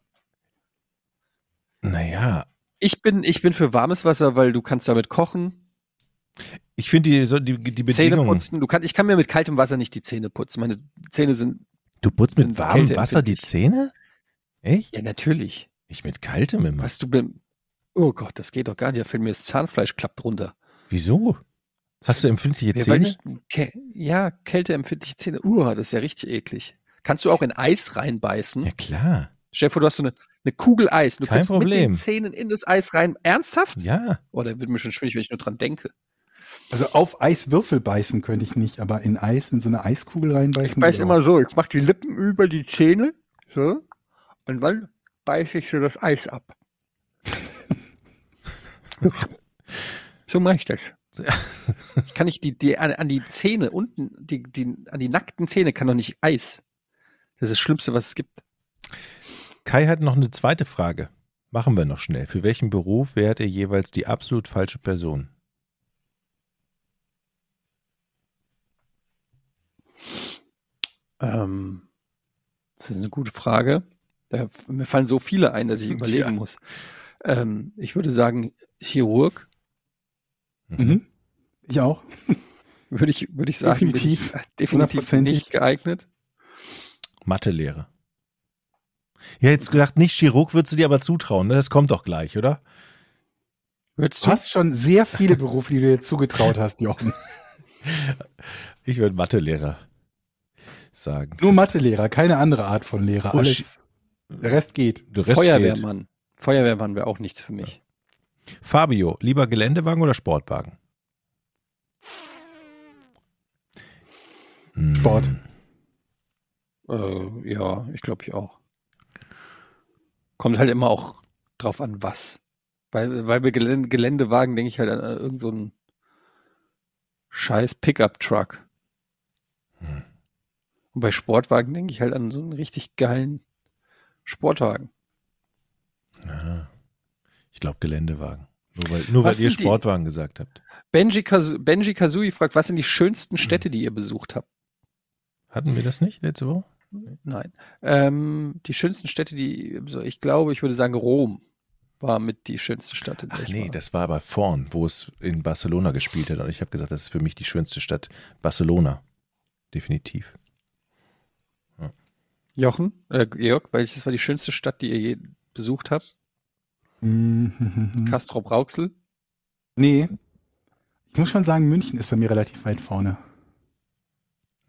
Speaker 3: Naja,
Speaker 1: Ich bin, ich bin für warmes Wasser, weil du kannst damit kochen,
Speaker 3: ich finde die, so die, die
Speaker 1: Zähne
Speaker 3: Bedingungen.
Speaker 1: putzen. Du kann, ich kann mir mit kaltem Wasser nicht die Zähne putzen. Meine Zähne sind,
Speaker 3: Du putzt mit warmem Wasser die. Zähne? Echt?
Speaker 1: ja natürlich.
Speaker 3: Ich mit kaltem immer.
Speaker 1: Was du oh Gott, das geht doch gar nicht. Da fällt mir das Zahnfleisch klappt runter.
Speaker 3: Wieso? Hast du empfindliche
Speaker 1: Ja,
Speaker 3: Zähne?
Speaker 1: ich, Kä ja, kälteempfindliche Zähne. Uh, das ist ja richtig eklig. Kannst du auch in Eis reinbeißen?
Speaker 3: Ja, klar.
Speaker 1: Stell dir vor, du hast so eine, Eine Kugel Eis. Du
Speaker 3: Kein
Speaker 1: mit
Speaker 3: Problem.
Speaker 1: den Zähnen in das Eis rein. Ernsthaft?
Speaker 3: Ja.
Speaker 1: Oh, da wird mir schon schwierig, wenn ich nur dran denke.
Speaker 2: Also auf Eiswürfel beißen könnte ich nicht, aber in Eis, in so eine Eiskugel reinbeißen.
Speaker 1: Ich beiß immer so, ich mach die Lippen über die Zähne, so, und dann beiß ich so das Eis ab. so mache ich das. Ich kann nicht die, die an, an die Zähne unten, die, die, an die nackten Zähne kann doch nicht Eis. Das ist das Schlimmste, was es gibt.
Speaker 3: Kai hat noch eine zweite Frage. Machen wir noch schnell. Für welchen Beruf wärt ihr jeweils die absolut falsche Person?
Speaker 1: Ähm, das ist eine gute Frage. Da, mir fallen so viele ein, dass ich überlegen
Speaker 3: Ja.
Speaker 1: muss. Ähm, ich würde sagen, Chirurg,
Speaker 2: Mhm. Ich auch.
Speaker 1: würde ich, würde ich sagen,
Speaker 2: Definitiv.
Speaker 1: definitiv
Speaker 2: Hundertprozentig.
Speaker 1: nicht geeignet.
Speaker 3: Mathelehrer. Ja, jetzt gesagt, nicht Chirurg würdest du dir aber zutrauen, ne? Das kommt doch gleich, oder?
Speaker 1: Würdest
Speaker 2: Du hast schon sehr viele Berufe, die du dir zugetraut hast, Jochen.
Speaker 3: Ich würde Mathelehrer sagen.
Speaker 2: Nur Mathelehrer, keine andere Art von Lehrer.
Speaker 3: Oh,
Speaker 2: Alles, der Rest geht.
Speaker 3: Der Rest geht.
Speaker 1: Feuerwehrmann. Feuerwehrmann wäre auch nichts für mich.
Speaker 3: Fabio, lieber Geländewagen oder Sportwagen? Hm.
Speaker 2: Sport.
Speaker 1: Äh, ja, ich glaube ich auch. Kommt halt immer auch drauf an, was. Weil, weil bei Gelände, Geländewagen denke ich halt an äh, irgend so einen scheiß Pickup-Truck.
Speaker 3: Hm.
Speaker 1: Und bei Sportwagen denke ich halt an so einen richtig geilen Sportwagen.
Speaker 3: Aha. Ich glaube Geländewagen. Nur weil, nur weil ihr
Speaker 1: sind die-
Speaker 3: Sportwagen gesagt habt.
Speaker 1: Benji, Kazu Benji Kazooie fragt, was sind die schönsten Städte, die ihr besucht habt?
Speaker 3: Hatten wir das nicht letzte Woche?
Speaker 1: Nein. Ähm, die schönsten Städte, die, so, ich glaube, ich würde sagen, Rom war mit die schönste Stadt, in der
Speaker 3: Ach nee,
Speaker 1: war.
Speaker 3: das war aber vorn, wo es in Barcelona gespielt hat. Und ich habe gesagt, das ist für mich die schönste Stadt Barcelona. Definitiv.
Speaker 1: Jochen, äh, Georg, welches war die schönste Stadt, die ihr je besucht habt?
Speaker 2: Mhm.
Speaker 1: Castrop Rauxel?
Speaker 2: Nee. Ich muss schon sagen, München ist bei mir relativ weit vorne.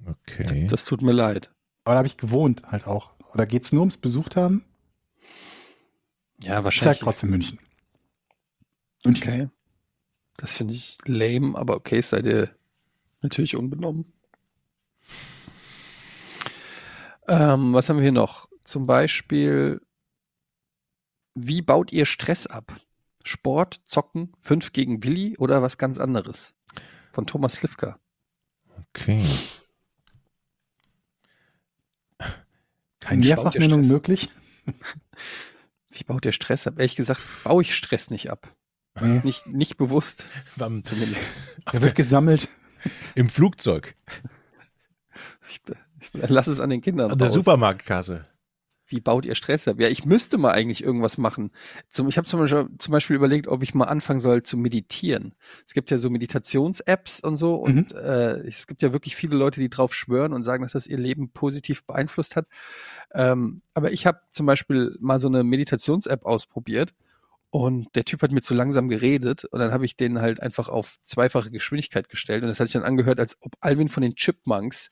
Speaker 3: Okay.
Speaker 1: Das tut mir leid.
Speaker 2: Aber da habe ich gewohnt halt auch. Oder geht's nur ums Besucht haben?
Speaker 1: Ja,
Speaker 2: Ich sag
Speaker 1: wahrscheinlich.
Speaker 2: trotzdem München. München.
Speaker 1: Okay. Das finde ich lame, aber okay, seid ihr natürlich unbenommen. Ähm, was haben wir hier noch? Zum Beispiel, wie baut ihr Stress ab? Sport, Zocken, 5 gegen Willi oder was ganz anderes? Von Thomas Slivka.
Speaker 3: Okay. Kein
Speaker 1: Mehr-
Speaker 2: Mehrfachnennung möglich?
Speaker 1: Wie baut ihr Stress ab? Ehrlich gesagt, baue ich Stress nicht ab.
Speaker 2: Nee.
Speaker 1: Nicht, nicht bewusst.
Speaker 3: Beim-
Speaker 1: Zumindest.
Speaker 2: Der wird gesammelt.
Speaker 3: Im Flugzeug.
Speaker 1: Ich, ich lasse es an den Kindern.
Speaker 3: An der. Supermarktkasse.
Speaker 1: Wie baut ihr Stress ab? Ja, ich müsste mal eigentlich irgendwas machen. Zum, ich habe zum Beispiel, zum Beispiel überlegt, ob ich mal anfangen soll zu meditieren. Es gibt ja so Meditations-Apps und so und äh, es gibt ja wirklich viele Leute, die drauf schwören und sagen, dass das ihr Leben positiv beeinflusst hat. Ähm, aber ich habe zum Beispiel mal so eine Meditations-App ausprobiert und der Typ hat mir zu langsam geredet und dann habe ich den halt einfach auf zweifache Geschwindigkeit gestellt und das hat sich dann angehört, als ob Alvin von den Chipmunks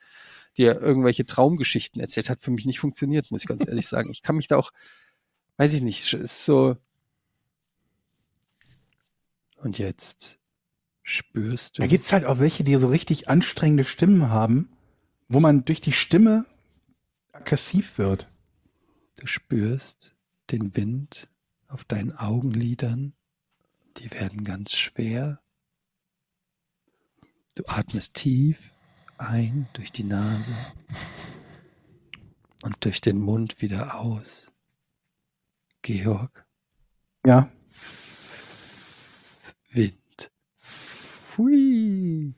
Speaker 1: dir irgendwelche Traumgeschichten erzählt, hat für mich nicht funktioniert, muss ich ganz ehrlich sagen. Ich kann mich da auch, weiß ich nicht, es ist so. Und jetzt spürst du.
Speaker 2: Da gibt's halt auch welche, die so richtig anstrengende Stimmen haben, wo man durch die Stimme aggressiv wird.
Speaker 1: Du spürst den Wind auf deinen Augenlidern. Die werden ganz schwer. Du atmest tief ein durch die Nase und durch den Mund wieder aus. Georg,
Speaker 2: Ja.
Speaker 1: Wind. Pfui.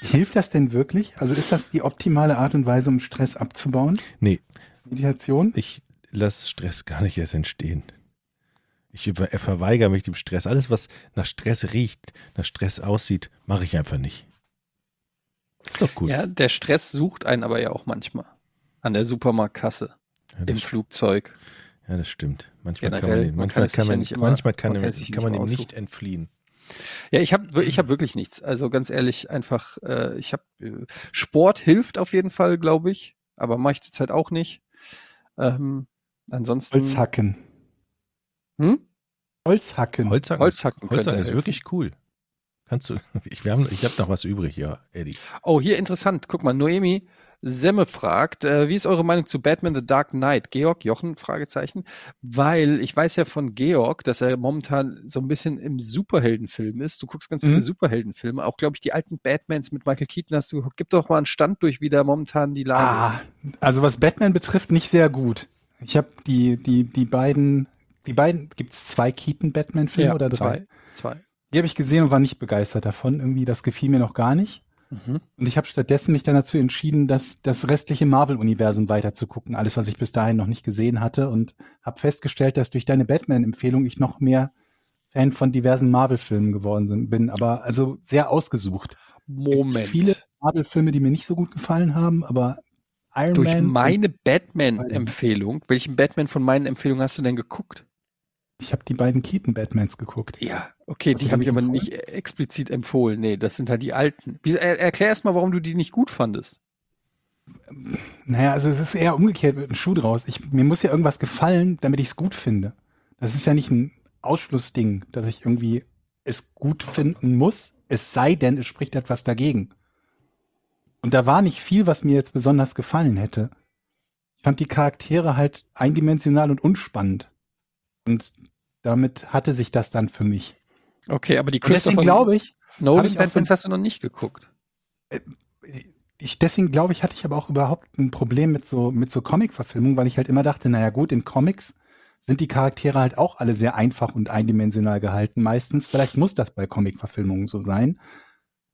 Speaker 2: Hilft das denn wirklich? Also ist das die optimale Art und Weise, um Stress abzubauen?
Speaker 3: Nee,
Speaker 2: Meditation?
Speaker 3: ich lasse Stress gar nicht erst entstehen. Ich verweigere mich dem Stress. Alles, was nach Stress riecht, nach Stress aussieht, mache ich einfach nicht. Ist doch gut.
Speaker 1: Ja, der Stress sucht einen aber ja auch manchmal. An der Supermarktkasse,
Speaker 3: Ja,
Speaker 1: im Flugzeug.
Speaker 3: ja, das stimmt. Manchmal kann
Speaker 1: Generell,
Speaker 3: man, den,
Speaker 1: man kann
Speaker 3: manchmal kann
Speaker 1: ja
Speaker 3: man,
Speaker 1: nicht immer-
Speaker 3: manchmal kann,
Speaker 1: man kann
Speaker 3: kann
Speaker 1: nicht
Speaker 3: man ihm nicht entfliehen.
Speaker 1: Ja, ich habe ich hab wirklich nichts. Also ganz ehrlich, einfach, äh, ich habe Sport hilft auf jeden Fall, glaube ich, aber mache ich zurzeit auch nicht. Ähm, Ansonsten.
Speaker 2: Holzhacken.
Speaker 1: Hm?
Speaker 2: Holzhacken.
Speaker 3: Holzhacken,
Speaker 1: Holzhacken
Speaker 3: Holzhacken ist
Speaker 1: helfen.
Speaker 3: wirklich cool. Kannst du, ich, wir haben, ich habe noch was übrig, ja, Eddie.
Speaker 1: Oh, hier interessant. Guck mal, Noemi Semme fragt, äh, wie ist eure Meinung zu Batman The Dark Knight? Georg, Jochen, Fragezeichen. Weil ich weiß ja von Georg, dass er momentan so ein bisschen im Superheldenfilm ist. Du guckst ganz viele
Speaker 2: Mhm.
Speaker 1: Superheldenfilme. Auch, glaube ich, die alten Batmans mit Michael Keaton hast du geguckt. Gib doch mal einen Stand durch, wie da momentan die Lage
Speaker 2: Ah,
Speaker 1: ist.
Speaker 2: also was Batman betrifft, nicht sehr gut. Ich habe die, die, die beiden, die beiden, gibt es zwei Keaton-Batman-Filme oder drei?
Speaker 1: Zwei. zwei.
Speaker 2: Die habe ich gesehen und war nicht begeistert davon. Irgendwie, das gefiel mir noch gar nicht.
Speaker 1: Mhm.
Speaker 2: Und ich habe stattdessen mich dann dazu entschieden, das, das restliche Marvel-Universum weiterzugucken. Alles, was ich bis dahin noch nicht gesehen hatte. Und habe festgestellt, dass durch deine Batman-Empfehlung ich noch mehr Fan von diversen Marvel-Filmen geworden sind, bin. Aber also sehr ausgesucht.
Speaker 1: Moment.
Speaker 2: Gibt viele Marvel-Filme, die mir nicht so gut gefallen haben, aber Iron
Speaker 1: Durch
Speaker 2: Man.
Speaker 1: meine Batman-Empfehlung. Welchen Batman von meinen Empfehlungen hast du denn geguckt?
Speaker 2: Ich habe die beiden Keaton-Batmans geguckt.
Speaker 1: Ja, okay,
Speaker 2: Hast
Speaker 1: die
Speaker 2: du
Speaker 1: habe
Speaker 2: die
Speaker 1: ich aber
Speaker 2: empfohlen?
Speaker 1: nicht explizit empfohlen. Nee, das sind halt die alten. Wie, er, erklär erst mal, warum du die nicht gut fandest.
Speaker 2: Naja, also es ist eher umgekehrt mit einem Schuh draus. Ich, mir muss ja irgendwas gefallen, damit ich es gut finde. Das ist ja nicht ein Ausschlussding, dass ich irgendwie es gut finden muss, es sei denn, es spricht etwas dagegen. Und da war nicht viel, was mir jetzt besonders gefallen hätte. Ich fand die Charaktere halt eindimensional und unspannend. Und damit hatte sich das dann für mich.
Speaker 1: Okay, aber die
Speaker 2: Und deswegen
Speaker 1: Christopher
Speaker 2: glaube ich,
Speaker 1: Nolan
Speaker 2: ich so
Speaker 1: Batmans hast du noch nicht geguckt.
Speaker 2: ich, deswegen glaube ich, hatte ich aber auch überhaupt ein Problem mit so, mit so Comic-Verfilmungen, weil ich halt immer dachte, naja gut, in Comics sind die Charaktere halt auch alle sehr einfach und eindimensional gehalten meistens. Vielleicht muss das bei Comic-Verfilmungen so sein.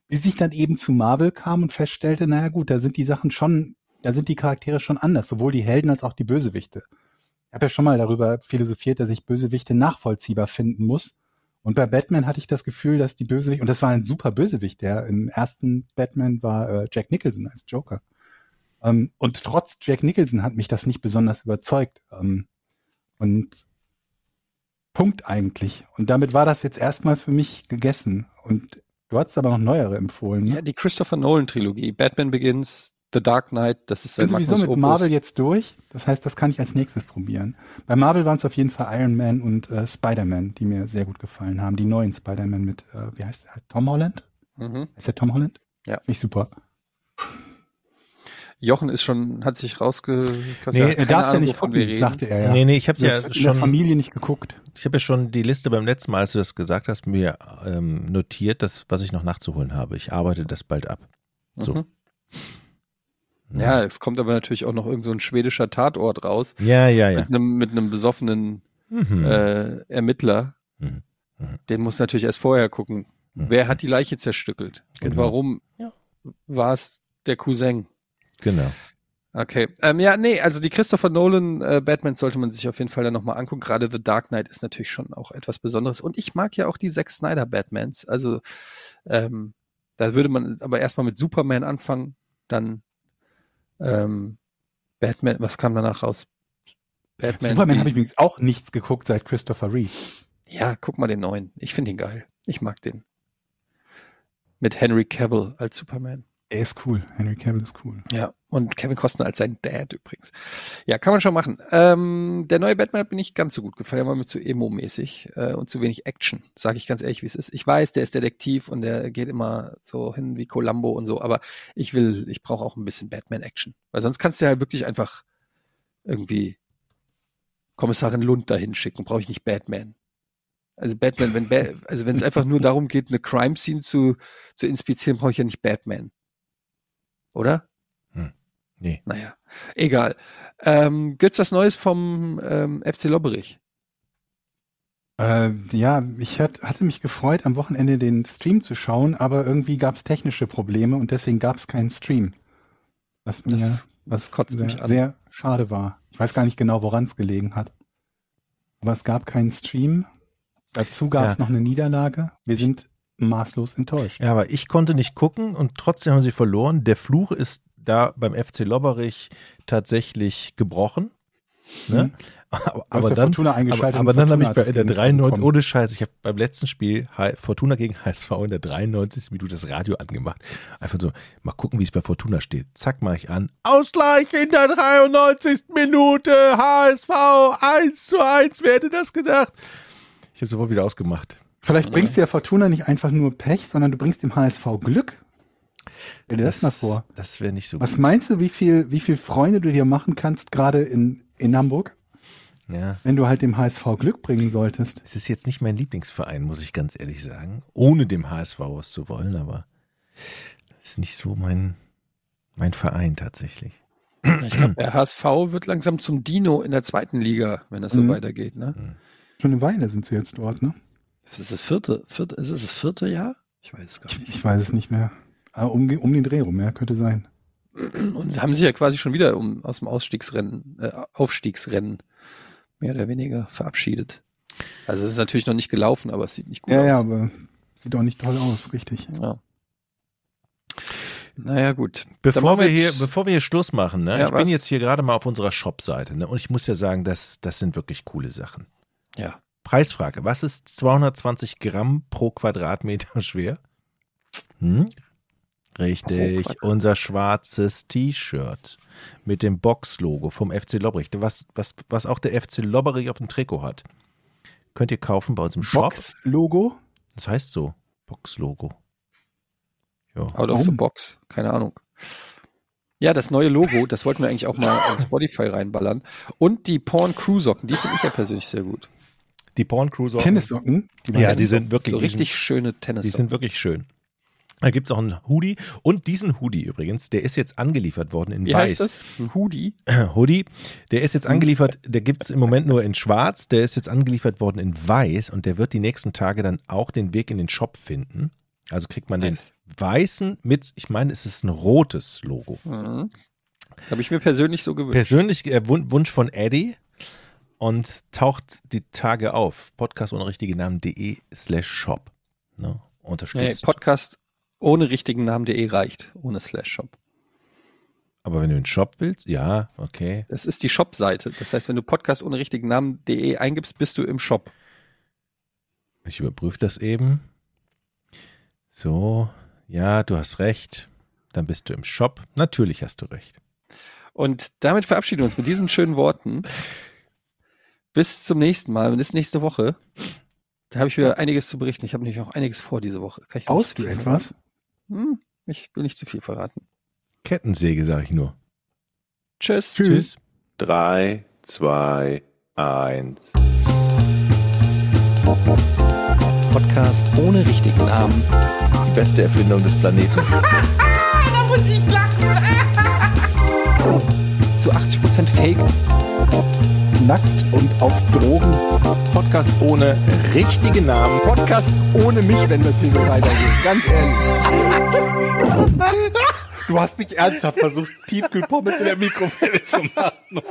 Speaker 2: Bis ich dann eben zu Marvel kam und feststellte, naja gut, da sind die Sachen schon, da sind die Charaktere schon anders, sowohl die Helden als auch die Bösewichte. Ich habe ja schon mal darüber philosophiert, dass ich Bösewichte nachvollziehbar finden muss. Und bei Batman hatte ich das Gefühl, dass die Bösewicht, und das war ein super Bösewicht, der im ersten Batman war äh, Jack Nicholson als Joker. Ähm, und trotz Jack Nicholson hat mich das nicht besonders überzeugt. Ähm, und Punkt eigentlich. Und damit war das jetzt erstmal für mich gegessen. Und du hast aber noch neuere empfohlen. Ne?
Speaker 1: Ja, die Christopher Nolan Trilogie. Batman Begins, The Dark Knight, das ist
Speaker 2: Ich bin
Speaker 1: sein
Speaker 2: sowieso
Speaker 1: Magnus
Speaker 2: mit
Speaker 1: Opus.
Speaker 2: Marvel jetzt durch. Das heißt, das kann ich als nächstes probieren. Bei Marvel waren es auf jeden Fall Iron Man und äh, Spider-Man, die mir sehr gut gefallen haben. Die neuen Spider-Man mit, äh, wie heißt der? Tom Holland?
Speaker 1: Mhm.
Speaker 2: Ist der Tom Holland?
Speaker 1: Ja.
Speaker 2: Finde ich super.
Speaker 1: Jochen ist schon, hat sich rausge...
Speaker 3: Nee,
Speaker 2: Er darf ja
Speaker 1: Ahnung,
Speaker 2: nicht gucken, sagte er ja.
Speaker 3: Nee, nee, ich habe ja
Speaker 2: hast in der
Speaker 3: schon,
Speaker 2: Familie nicht geguckt.
Speaker 3: ich habe ja schon die Liste beim letzten Mal, als du das gesagt hast, mir ähm, notiert, das, was ich noch nachzuholen habe. Ich arbeite das bald ab. So.
Speaker 1: Mhm. Ja, es kommt aber natürlich auch noch irgend so ein schwedischer Tatort raus.
Speaker 3: Ja, ja, ja.
Speaker 1: Mit einem, mit einem besoffenen
Speaker 3: Mhm.
Speaker 1: äh, Ermittler.
Speaker 3: Mhm. Mhm.
Speaker 1: Den muss natürlich erst vorher gucken.
Speaker 3: Mhm.
Speaker 1: Wer hat die Leiche zerstückelt? Und
Speaker 3: Genau.
Speaker 1: warum
Speaker 3: Ja.
Speaker 1: war es der Cousin?
Speaker 3: Genau.
Speaker 1: Okay. Ähm, ja, nee, also die Christopher Nolan äh, Batman sollte man sich auf jeden Fall dann nochmal angucken. Gerade The Dark Knight ist natürlich schon auch etwas Besonderes. Und ich mag ja auch die Zack Snyder Batmans. Also ähm, da würde man aber erstmal mit Superman anfangen, dann ähm, Batman, was kam danach raus? Batman.
Speaker 2: Superman habe ich übrigens auch nichts geguckt seit Christopher Reeve.
Speaker 1: Ja, guck mal den neuen. Ich finde ihn geil. Ich mag den. Mit Henry Cavill als Superman.
Speaker 2: Er ist cool. Henry Cavill ist cool.
Speaker 1: Ja, und Kevin Costner als sein Dad übrigens. Ja, kann man schon machen. Ähm, der neue Batman hat mir nicht ganz so gut gefallen, er war mir zu emo-mäßig äh, und zu wenig Action, sage ich ganz ehrlich, wie es ist. Ich weiß, der ist Detektiv und der geht immer so hin wie Columbo und so, aber ich will, ich brauche auch ein bisschen Batman-Action. Weil sonst kannst du ja wirklich einfach irgendwie Kommissarin Lund dahin schicken, brauche ich nicht Batman. Also Batman, wenn ba also wenn es einfach nur darum geht, eine Crime-Scene zu, zu inspizieren, brauche ich ja nicht Batman. Oder?
Speaker 3: Nee.
Speaker 1: Naja, egal. Ähm, gibt's was Neues vom ähm, FC Lobberich?
Speaker 2: Äh, ja, ich hat, hatte mich gefreut, am Wochenende den Stream zu schauen, aber irgendwie gab es technische Probleme und deswegen gab es keinen Stream. Was mir
Speaker 1: Das-
Speaker 2: was
Speaker 1: kotzt
Speaker 2: sehr,
Speaker 1: mich an.
Speaker 2: sehr schade war. Ich weiß gar nicht genau, woran es gelegen hat. Aber es gab keinen Stream. Dazu gab es
Speaker 3: Ja.
Speaker 2: noch eine Niederlage. Wir sind maßlos enttäuscht.
Speaker 3: Ja, aber ich konnte nicht gucken und trotzdem haben sie verloren. Der Fluch ist da beim FC Lobberich tatsächlich gebrochen. Ne?
Speaker 2: Mhm.
Speaker 3: Aber, aber dann, aber, aber
Speaker 2: und
Speaker 3: dann habe ich bei in der
Speaker 2: Ding nicht
Speaker 3: 93,
Speaker 2: bekommen.
Speaker 3: ohne Scheiß, ich habe beim letzten Spiel Fortuna gegen HSV in der 93. Minute das Radio angemacht. Einfach so, mal gucken, wie es bei Fortuna steht. Zack, mache ich an. Ausgleich in der 93. Minute, HSV 1 zu 1, wer hätte das gedacht? Ich habe sofort wieder ausgemacht.
Speaker 2: Vielleicht bringst du ja Fortuna nicht einfach nur Pech, sondern du bringst dem HSV Glück. Stell dir das, mal vor.
Speaker 3: Das wäre nicht so
Speaker 2: Was
Speaker 3: gut.
Speaker 2: meinst du, wie viel, wie viel Freunde du dir machen kannst, gerade in, in Hamburg,
Speaker 3: Ja.
Speaker 2: wenn du halt dem HSV Glück bringen solltest?
Speaker 3: Es ist jetzt nicht mein Lieblingsverein, muss ich ganz ehrlich sagen. Ohne dem HSV was zu wollen, aber ist nicht so mein, mein Verein tatsächlich.
Speaker 1: Ich glaube, der HSV wird langsam zum Dino in der zweiten Liga, wenn das so
Speaker 2: Mhm.
Speaker 1: weitergeht. Ne?
Speaker 2: Schon eine Weile sind sie jetzt dort, ne?
Speaker 1: Ist es das vierte, vierte, ist es das vierte Jahr? Ich weiß es gar
Speaker 2: Ich,
Speaker 1: nicht.
Speaker 2: ich weiß es nicht mehr. Aber um, um den Dreh rum, ja, könnte sein.
Speaker 1: Und sie haben sich ja quasi schon wieder um, aus dem Ausstiegsrennen, äh, Aufstiegsrennen mehr oder weniger verabschiedet. Also es ist natürlich noch nicht gelaufen, aber es sieht nicht gut
Speaker 2: Ja,
Speaker 1: aus.
Speaker 2: ja, aber sieht auch nicht toll aus, richtig.
Speaker 1: Ja. Naja, gut.
Speaker 3: Bevor wir, hier, bevor wir hier Schluss machen, ne?
Speaker 1: Ja,
Speaker 3: ich bin
Speaker 1: was?
Speaker 3: jetzt hier gerade mal auf unserer Shop-Seite, ne? Und ich muss ja sagen, das, das sind wirklich coole Sachen.
Speaker 1: Ja.
Speaker 3: Preisfrage: Was ist 220 Gramm pro Quadratmeter schwer? Hm? Richtig,
Speaker 1: Quadrat-
Speaker 3: unser schwarzes T-Shirt mit dem Box-Logo vom FC Lobberich, was, was, was auch der FC Lobberich auf dem Trikot hat. Könnt ihr kaufen bei uns im Shop.
Speaker 2: Box-Logo?
Speaker 3: Das heißt so, Box-Logo. Ja.
Speaker 1: Out of the box. Keine Ahnung. Ja, das neue Logo, das wollten wir eigentlich auch mal in Spotify reinballern. Und die Porn Crew Socken, die finde ich ja persönlich sehr gut.
Speaker 3: Die Porn Cruiser.
Speaker 2: Tennissocken? Die
Speaker 3: Ja, die sind wirklich
Speaker 1: So
Speaker 3: die sind-
Speaker 1: richtig schöne
Speaker 3: Die
Speaker 1: Tennis.
Speaker 3: sind wirklich schön. Da gibt es auch einen Hoodie. Und diesen Hoodie übrigens, der ist jetzt angeliefert worden in
Speaker 1: Wie
Speaker 3: weiß.
Speaker 1: heißt das? Ein Hoodie?
Speaker 3: Hoodie, der ist jetzt angeliefert, der gibt es im Moment nur in schwarz, der ist jetzt angeliefert worden in weiß und der wird die nächsten Tage dann auch den Weg in den Shop finden. Also kriegt man den
Speaker 1: Nice.
Speaker 3: weißen mit, ich meine, es ist ein rotes Logo.
Speaker 1: Mhm. Habe ich mir persönlich so gewünscht.
Speaker 3: Persönlich äh, Wun- Wunsch von Eddie und taucht die Tage auf. Podcast ohne richtige Namen.de slash shop. Ne?
Speaker 1: Nee,
Speaker 3: Unterstützt.
Speaker 1: Podcast ohne richtigen Namen.de reicht, ohne Slash Shop.
Speaker 3: Aber wenn du einen Shop willst, ja, okay.
Speaker 1: Das ist die Shop-Seite. Das heißt, wenn du Podcast ohne richtigen Namen.de eingibst, bist du im Shop.
Speaker 3: Ich überprüfe das eben. So, ja, du hast recht. Dann bist du im Shop. Natürlich hast du recht.
Speaker 1: Und damit verabschieden wir uns mit diesen schönen Worten. Bis zum nächsten Mal. Bis nächste Woche. Da habe ich wieder einiges zu berichten. Ich habe nämlich auch einiges vor diese Woche. Kann ich noch nicht Hm, ich will nicht zu viel verraten.
Speaker 3: Kettensäge, sage ich nur.
Speaker 1: Tschüss.
Speaker 2: Tschüss.
Speaker 4: Drei, zwei, eins.
Speaker 1: Podcast ohne richtigen Namen.
Speaker 3: Die beste Erfindung des Planeten.
Speaker 1: Zu 80% Fake.
Speaker 2: Nackt und auf Drogen.
Speaker 3: Podcast ohne richtige Namen.
Speaker 2: Podcast ohne mich, wenn das hier so weitergeht. Ganz ehrlich. Du hast nicht ernsthaft versucht, Tiefkühlpommes in der Mikrowelle zu machen.